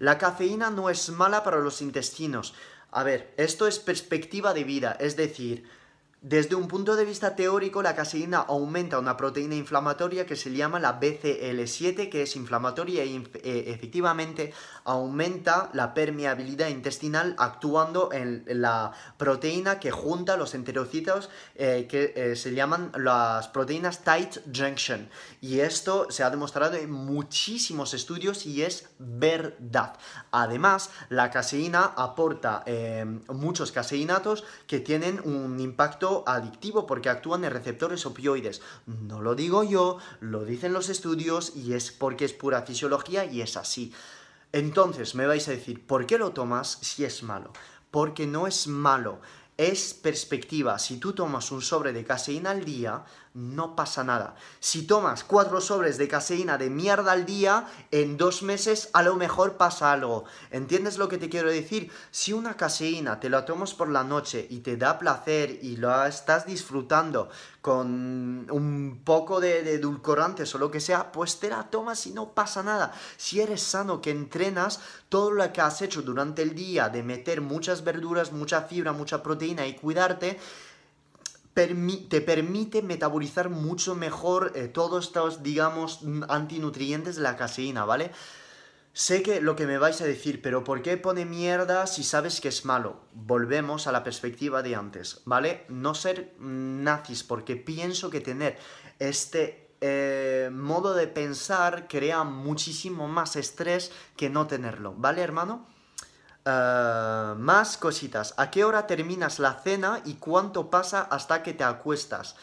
La cafeína no es mala para los intestinos. A ver, esto es perspectiva de vida, es decir, desde un punto de vista teórico, la caseína aumenta una proteína inflamatoria que se llama la BCL7, que es inflamatoria e inf- eh, efectivamente aumenta la permeabilidad intestinal actuando en la proteína que junta los enterocitos eh, que eh, se llaman las proteínas tight junction. Y esto se ha demostrado en muchísimos estudios y es verdad. Además, la caseína aporta eh, muchos caseinatos que tienen un impacto adictivo porque actúan en receptores opioides. No lo digo yo, lo dicen los estudios y es porque es pura fisiología y es así. Entonces me vais a decir, ¿por qué lo tomas si es malo? Porque no es malo. Es perspectiva. Si tú tomas un sobre de caseína al día, no pasa nada. Si tomas cuatro sobres de caseína de mierda al día, en dos meses a lo mejor pasa algo. ¿Entiendes lo que te quiero decir? Si una caseína te la tomas por la noche y te da placer y lo estás disfrutando con un poco de, de edulcorantes o lo que sea, pues te la tomas y no pasa nada. Si eres sano, que entrenas, todo lo que has hecho durante el día de meter muchas verduras, mucha fibra, mucha proteína y cuidarte, te permite metabolizar mucho mejor eh, todos estos, digamos, antinutrientes de la caseína, ¿vale? Sé que lo que me vais a decir, pero ¿por qué pone mierda si sabes que es malo? Volvemos a la perspectiva de antes, ¿vale? No ser nazis, porque pienso que tener este eh, modo de pensar crea muchísimo más estrés que no tenerlo, ¿vale, hermano? Eh, más cositas. ¿A qué hora terminas la cena y cuánto pasa hasta que te acuestas?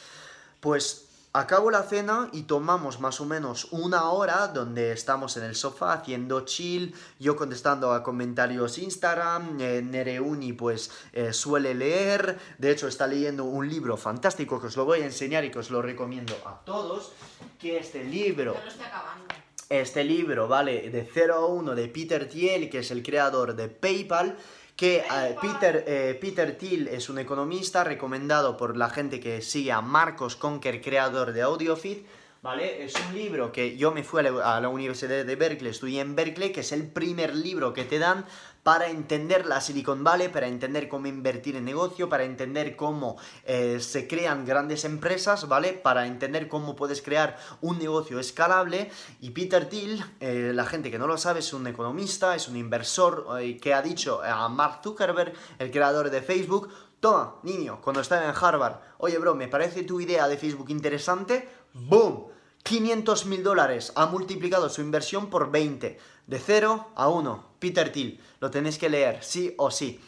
Pues acabo la cena y tomamos más o menos una hora donde estamos en el sofá haciendo chill, yo contestando a comentarios Instagram, eh, Nereuni pues eh, suele leer, de hecho está leyendo un libro fantástico que os lo voy a enseñar y que os lo recomiendo a todos, que este libro... Lo estoy acabando. Este libro, ¿vale? De 0 a 1 de Peter Thiel, que es el creador de PayPal, que eh, Peter, eh, Peter Thiel es un economista recomendado por la gente que sigue a Marcos Conker, creador de AudioFit, ¿vale? Es un libro que yo me fui a la, a la Universidad de Berkeley, estudié en Berkeley, que es el primer libro que te dan para entender la Silicon Valley, para entender cómo invertir en negocio, para entender cómo eh, se crean grandes empresas, ¿vale? Para entender cómo puedes crear un negocio escalable. Y Peter Thiel, eh, la gente que no lo sabe, es un economista, es un inversor eh, que ha dicho a Mark Zuckerberg, el creador de Facebook, Toma, niño, cuando estaba en Harvard, oye, bro, me parece tu idea de Facebook interesante, ¡boom! 500 mil dólares, ha multiplicado su inversión por 20, de 0 a 1, Peter Thiel, lo tenéis que leer, sí o sí.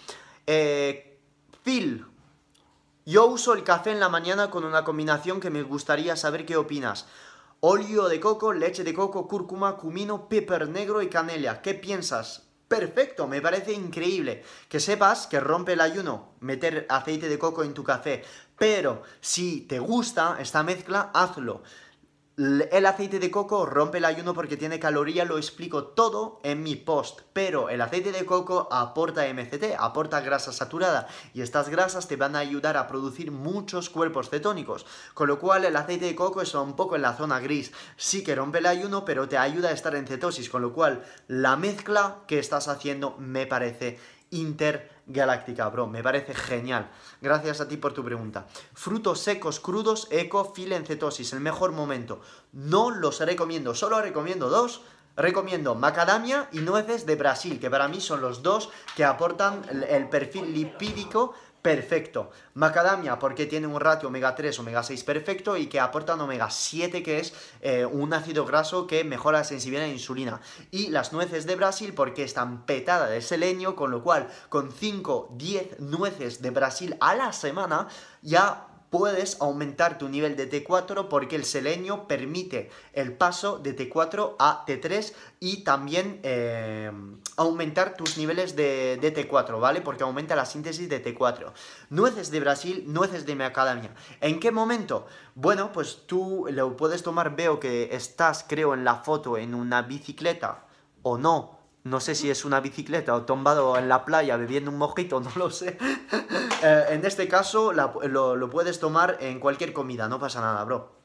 Eh, Phil, yo uso el café en la mañana con una combinación que me gustaría saber qué opinas. Óleo de coco, leche de coco, cúrcuma, cumino, pepper negro y canela. ¿Qué piensas? Perfecto, me parece increíble. Que sepas que rompe el ayuno meter aceite de coco en tu café. Pero si te gusta esta mezcla, hazlo. El aceite de coco rompe el ayuno porque tiene caloría, lo explico todo en mi post. Pero el aceite de coco aporta MCT, aporta grasa saturada. Y estas grasas te van a ayudar a producir muchos cuerpos cetónicos. Con lo cual el aceite de coco es un poco en la zona gris. Sí que rompe el ayuno, pero te ayuda a estar en cetosis. Con lo cual la mezcla que estás haciendo me parece intergaláctica, bro. Me parece genial. Gracias a ti por tu pregunta. Frutos secos, crudos, eco, fil en cetosis. El mejor momento. No los recomiendo. Solo recomiendo dos. Recomiendo macadamia y nueces de Brasil, que para mí son los dos que aportan el perfil lipídico perfecto. Macadamia porque tiene un ratio omega 3, omega 6 perfecto y que aportan omega 7 que es eh, un ácido graso que mejora la sensibilidad a la insulina. Y las nueces de Brasil porque están petadas de selenio, con lo cual con 5, 10 nueces de Brasil a la semana ya puedes aumentar tu nivel de T4 porque el selenio permite el paso de T4 a T3 y también eh, aumentar tus niveles de, de T4, ¿vale? Porque aumenta la síntesis de T4. Nueces de Brasil, nueces de macadamia. ¿En qué momento? Bueno, pues tú lo puedes tomar, veo que estás, creo, en la foto en una bicicleta o no. No sé si es una bicicleta o tumbado en la playa bebiendo un mojito, [laughs] no lo sé. Eh, en este caso lo, lo puedes tomar en cualquier comida, no pasa nada, bro.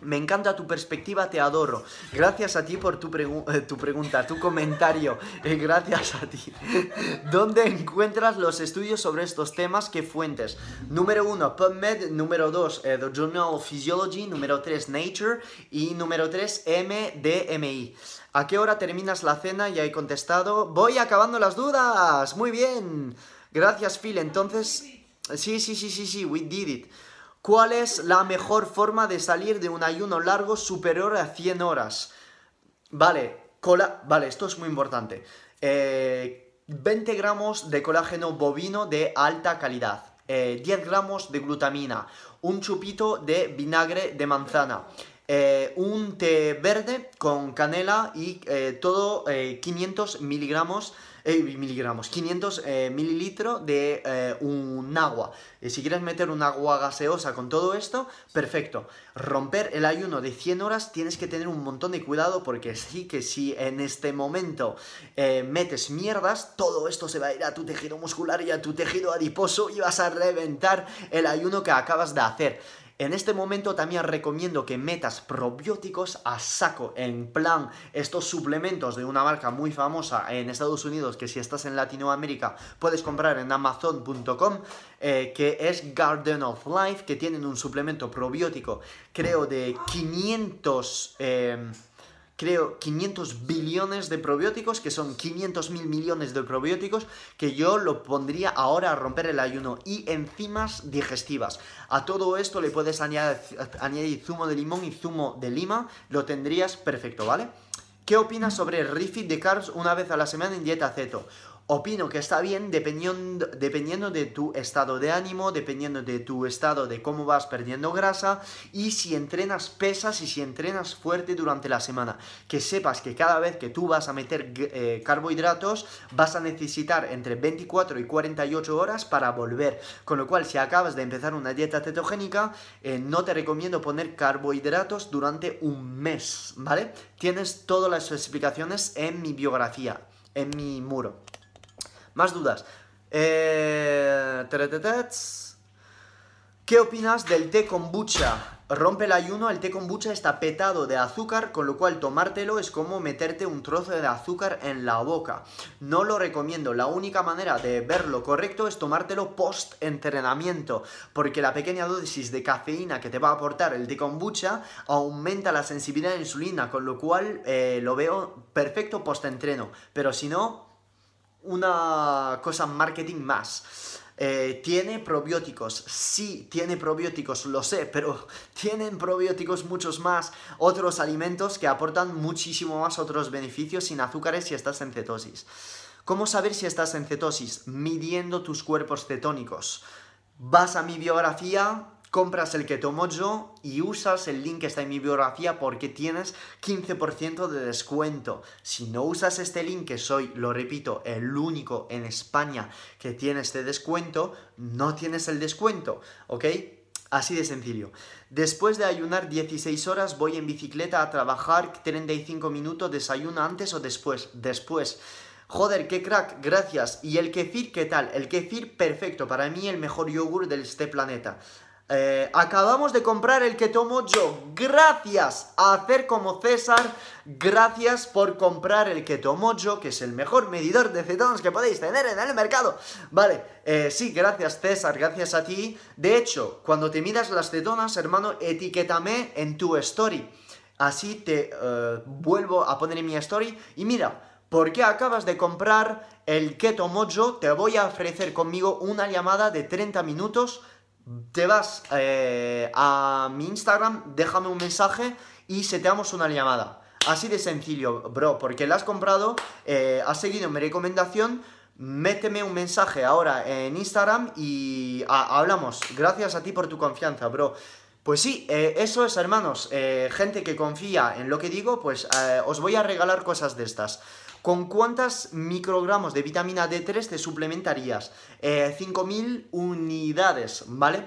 Me encanta tu perspectiva, te adoro. Gracias a ti por tu, pregu- [laughs] eh, tu pregunta, tu comentario. Eh, gracias a ti. [laughs] ¿Dónde encuentras los estudios sobre estos temas? ¿Qué fuentes? Número uno, PubMed. Número dos, eh, The Journal of Physiology. Número tres, Nature. Y número tres, MDMI. ¿A qué hora terminas la cena? Ya he contestado. Voy acabando las dudas. Muy bien. Gracias, Phil. Entonces... Sí, sí, sí, sí, sí, we did it. ¿Cuál es la mejor forma de salir de un ayuno largo superior a 100 horas? Vale, cola... vale, esto es muy importante. Eh, 20 gramos de colágeno bovino de alta calidad. eh, 10 gramos de glutamina. Un chupito de vinagre de manzana. Eh, un té verde con canela y eh, todo eh, 500 miligramos eh, miligramos, 500 eh, mililitros de un agua. Si quieres meter un agua gaseosa con todo esto, perfecto. Romper el ayuno de 100 horas tienes que tener un montón de cuidado porque sí que si en este momento metes mierdas, todo esto se va a ir a tu tejido muscular y a tu tejido adiposo y vas a reventar el ayuno que acabas de hacer. En este momento también recomiendo que metas probióticos a saco, en plan estos suplementos de una marca muy famosa en Estados Unidos que si estás en Latinoamérica puedes comprar en amazon.com eh, que es Garden of Life, que tienen un suplemento probiótico creo de 500... eh, creo, 500 billones de probióticos, que son 500 mil millones de probióticos, que yo lo pondría ahora a romper el ayuno. Y enzimas digestivas. A todo esto le puedes añadir, zumo de limón y zumo de lima, lo tendrías perfecto, ¿vale? ¿Qué opinas sobre el refit de carbs una vez a la semana en dieta ceto? Opino que está bien dependiendo, dependiendo de tu estado de ánimo, dependiendo de tu estado de cómo vas perdiendo grasa y si entrenas pesas y si entrenas fuerte durante la semana. Que sepas que cada vez que tú vas a meter eh, carbohidratos vas a necesitar entre 24 y 48 horas para volver. Con lo cual si acabas de empezar una dieta cetogénica eh, no te recomiendo poner carbohidratos durante un mes, ¿vale? Tienes todas las explicaciones en mi biografía, en mi muro. Más dudas. Eh, ¿Qué opinas del té kombucha? Rompe el ayuno, el té kombucha está petado de azúcar, con lo cual tomártelo es como meterte un trozo de azúcar en la boca. No lo recomiendo, la única manera de verlo correcto es tomártelo post entrenamiento, porque la pequeña dosis de cafeína que te va a aportar el té kombucha aumenta la sensibilidad a la insulina, con lo cual eh, lo veo perfecto post entreno. Pero si no, una cosa marketing más. Eh, ¿Tiene probióticos? Sí, tiene probióticos, lo sé, pero [laughs] tienen probióticos muchos más otros alimentos que aportan muchísimo más otros beneficios sin azúcares si estás en cetosis. ¿Cómo saber si estás en cetosis? Midiendo tus cuerpos cetónicos. Vas a mi biografía, compras el que tomo yo y usas el link que está en mi biografía porque tienes 15% de descuento. Si no usas este link, que soy, lo repito, el único en España que tiene este descuento, no tienes el descuento, ¿ok? Así de sencillo. Después de ayunar 16 horas, voy en bicicleta a trabajar 35 minutos, desayuno antes o después. Después. Joder, qué crack, gracias. ¿Y el kefir qué tal? El kefir perfecto, para mí el mejor yogur de este planeta. Eh, acabamos de comprar el que tomo yo. Gracias a hacer como César. Gracias por comprar el que tomo yo, que es el mejor medidor de cetonas que podéis tener en el mercado. Vale, eh, sí, gracias César, gracias a ti. De hecho, cuando te miras las cetonas, hermano, etiquétame en tu story. Así te eh, vuelvo a poner en mi story. Y mira, porque acabas de comprar el Keto Mojo, te voy a ofrecer conmigo una llamada de 30 minutos te vas eh, a mi Instagram, déjame un mensaje y seteamos una llamada. Así de sencillo, bro, porque la has comprado, eh, has seguido mi recomendación, méteme un mensaje ahora en Instagram y hablamos. Gracias a ti por tu confianza, bro. Pues sí, eh, eso es, hermanos. gente que confía en lo que digo, pues os voy a regalar cosas de estas. ¿Con cuántas microgramos de vitamina D3 te suplementarías? 5.000 eh, unidades, ¿vale?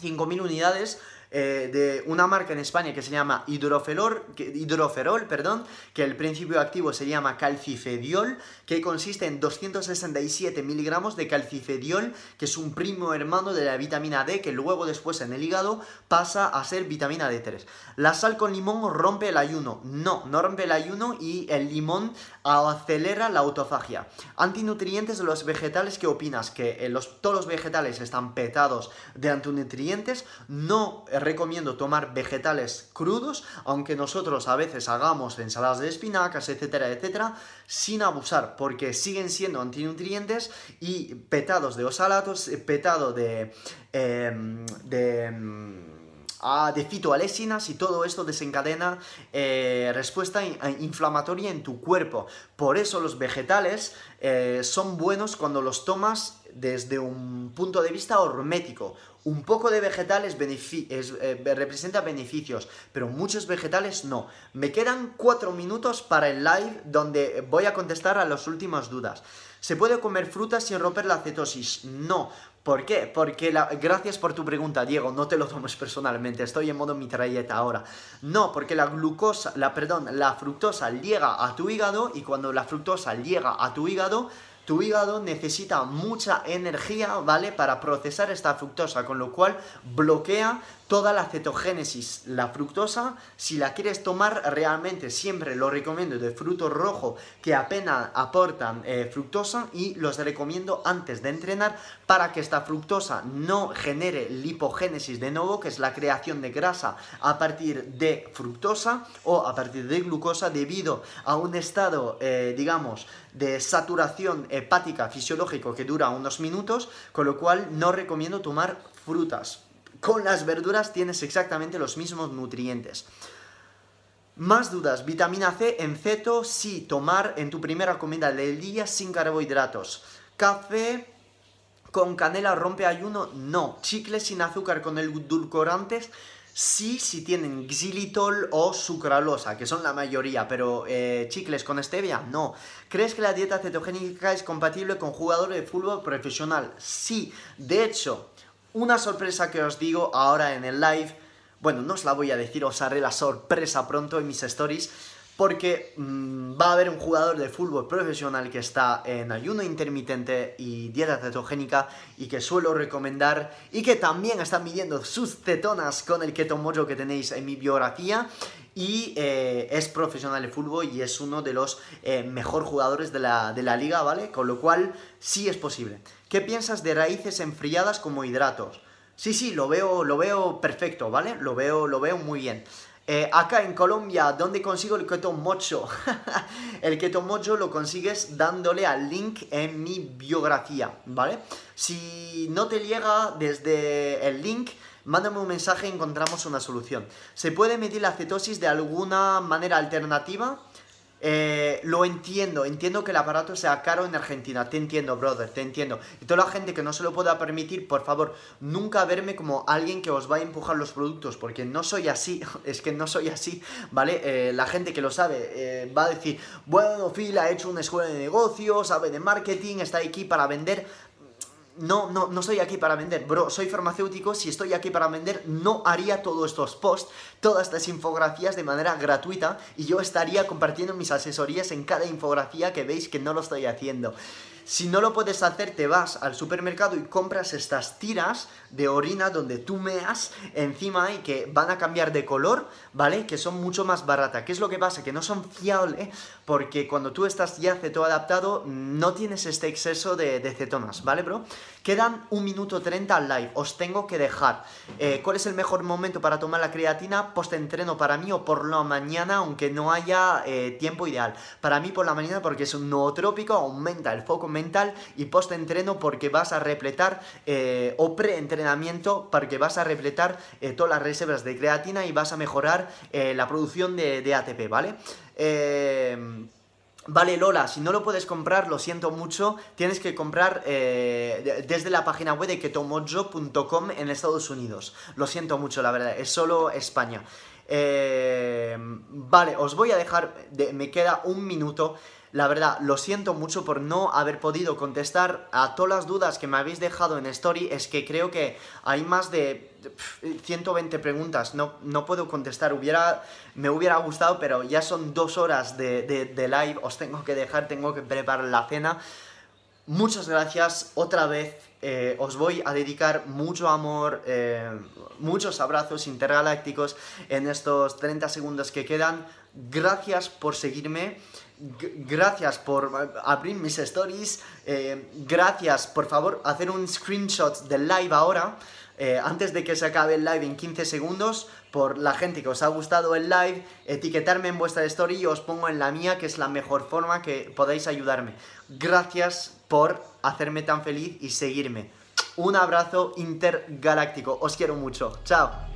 5.000 unidades eh, de una marca en España que se llama hidroferol, hidroferol, perdón, que el principio activo se llama calcifediol, que consiste en 267 miligramos de calcifediol, que es un primo hermano de la vitamina D, que luego después en el hígado pasa a ser vitamina D3. La sal con limón rompe el ayuno. No, no rompe el ayuno y el limón acelera la autofagia. Antinutrientes de los vegetales, ¿qué opinas? Que eh, los, todos los vegetales están petados de antinutrientes. No recomiendo tomar vegetales crudos, aunque nosotros a veces hagamos ensaladas de espinacas, etcétera, etcétera, sin abusar, porque siguen siendo antinutrientes y petados de osalatos, eh, petado de... Em, de em, de fitoalesinas y todo esto desencadena eh, respuesta inflamatoria en tu cuerpo. Por eso los vegetales eh, son buenos cuando los tomas desde un punto de vista hormético. Un poco de vegetales eh, representa beneficios, pero muchos vegetales no. Me quedan cuatro minutos para el live donde voy a contestar a las últimas dudas. ¿Se puede comer frutas sin romper la cetosis? No. ¿Por qué? Porque la... gracias por tu pregunta, Diego, no te lo tomes personalmente, estoy en modo mitralleta ahora. No, porque la glucosa, la perdón, la fructosa llega a tu hígado y cuando la fructosa llega a tu hígado tu hígado necesita mucha energía, ¿vale? Para procesar esta fructosa, con lo cual bloquea toda la cetogénesis. La fructosa, si la quieres tomar realmente, siempre lo recomiendo de fruto rojo que apenas aportan eh, fructosa y los recomiendo antes de entrenar para que esta fructosa no genere lipogénesis de nuevo, que es la creación de grasa a partir de fructosa o a partir de glucosa debido a un estado, eh, digamos, de saturación hepática fisiológico que dura unos minutos, con lo cual no recomiendo tomar frutas. Con las verduras tienes exactamente los mismos nutrientes. Más dudas, vitamina C en ceto, sí, tomar en tu primera comida del día sin carbohidratos. Café con canela rompe ayuno, no. Chicles sin azúcar con edulcorantes, sí, si tienen xilitol o sucralosa, que son la mayoría, pero eh, chicles con stevia, no. ¿Crees que la dieta cetogénica es compatible con jugadores de fútbol profesional? Sí, de hecho, una sorpresa que os digo ahora en el live, bueno, no os la voy a decir, os haré la sorpresa pronto en mis stories, porque mm, va a haber un jugador de fútbol profesional que está en ayuno intermitente y dieta cetogénica y que suelo recomendar y que también está midiendo sus cetonas con el keto mojo que tenéis en mi biografía y eh, es profesional de fútbol y es uno de los eh, mejor jugadores de la, de la liga, ¿vale? Con lo cual sí es posible. ¿Qué piensas de raíces enfriadas como hidratos? Sí, sí, lo veo, lo veo perfecto, ¿vale? Lo veo, lo veo muy bien. Eh, acá en Colombia, ¿dónde consigo el keto mocho? [laughs] el keto mocho lo consigues dándole al link en mi biografía, ¿vale? Si no te llega desde el link, mándame un mensaje y encontramos una solución. ¿Se puede medir la cetosis de alguna manera alternativa? Eh, lo entiendo, entiendo que el aparato sea caro en Argentina, te entiendo, brother, te entiendo. Y toda la gente que no se lo pueda permitir, por favor, nunca verme como alguien que os va a empujar los productos, porque no soy así, [laughs] es que no soy así, ¿vale? Eh, la gente que lo sabe eh, va a decir, bueno, Phil ha hecho una escuela de negocios, sabe de marketing, está aquí para vender no, no, no estoy aquí para vender, bro, soy farmacéutico, si estoy aquí para vender, no haría todos estos posts, todas estas infografías de manera gratuita y yo estaría compartiendo mis asesorías en cada infografía que veis que no lo estoy haciendo. Si no lo puedes hacer, te vas al supermercado y compras estas tiras de orina donde tú meas encima y que van a cambiar de color, ¿vale? Que son mucho más baratas. ¿Qué es lo que pasa? Que no son fiables porque cuando tú estás ya ceto adaptado no tienes este exceso de, cetonas, ¿vale, bro? Quedan un minuto 30 al live. Os tengo que dejar. Eh, ¿Cuál es el mejor momento para tomar la creatina? Post-entreno para mí o por la mañana, aunque no haya eh, tiempo ideal. Para mí por la mañana porque es un nootrópico, aumenta el foco mental y post-entreno porque vas a repletar eh, o pre-entrenamiento porque vas a repletar todas las reservas de creatina y vas a mejorar la producción de, de ATP, ¿vale? Vale, Lola, si no lo puedes comprar, lo siento mucho, tienes que comprar eh, desde la página web de ketomojo.com en Estados Unidos. Lo siento mucho, la verdad, es solo España. Eh, vale, os voy a dejar, me queda un minuto. La verdad, lo siento mucho por no haber podido contestar a todas las dudas que me habéis dejado en Story. Es que creo que hay más de 120 preguntas. No, no puedo contestar. Hubiera, me hubiera gustado, pero ya son dos horas de, live. Os tengo que dejar, tengo que preparar la cena. Muchas gracias otra vez. Eh, os voy a dedicar mucho amor, eh, muchos abrazos intergalácticos en estos 30 segundos que quedan. Gracias por seguirme gracias por abrir mis stories. Eh, gracias, por favor, hacer un screenshot del live ahora. Eh, antes de que se acabe el live en 15 segundos, por la gente que os ha gustado el live, etiquetarme en vuestra story y os pongo en la mía, que es la mejor forma que podáis ayudarme. Gracias por hacerme tan feliz y seguirme. Un abrazo intergaláctico. Os quiero mucho. Chao.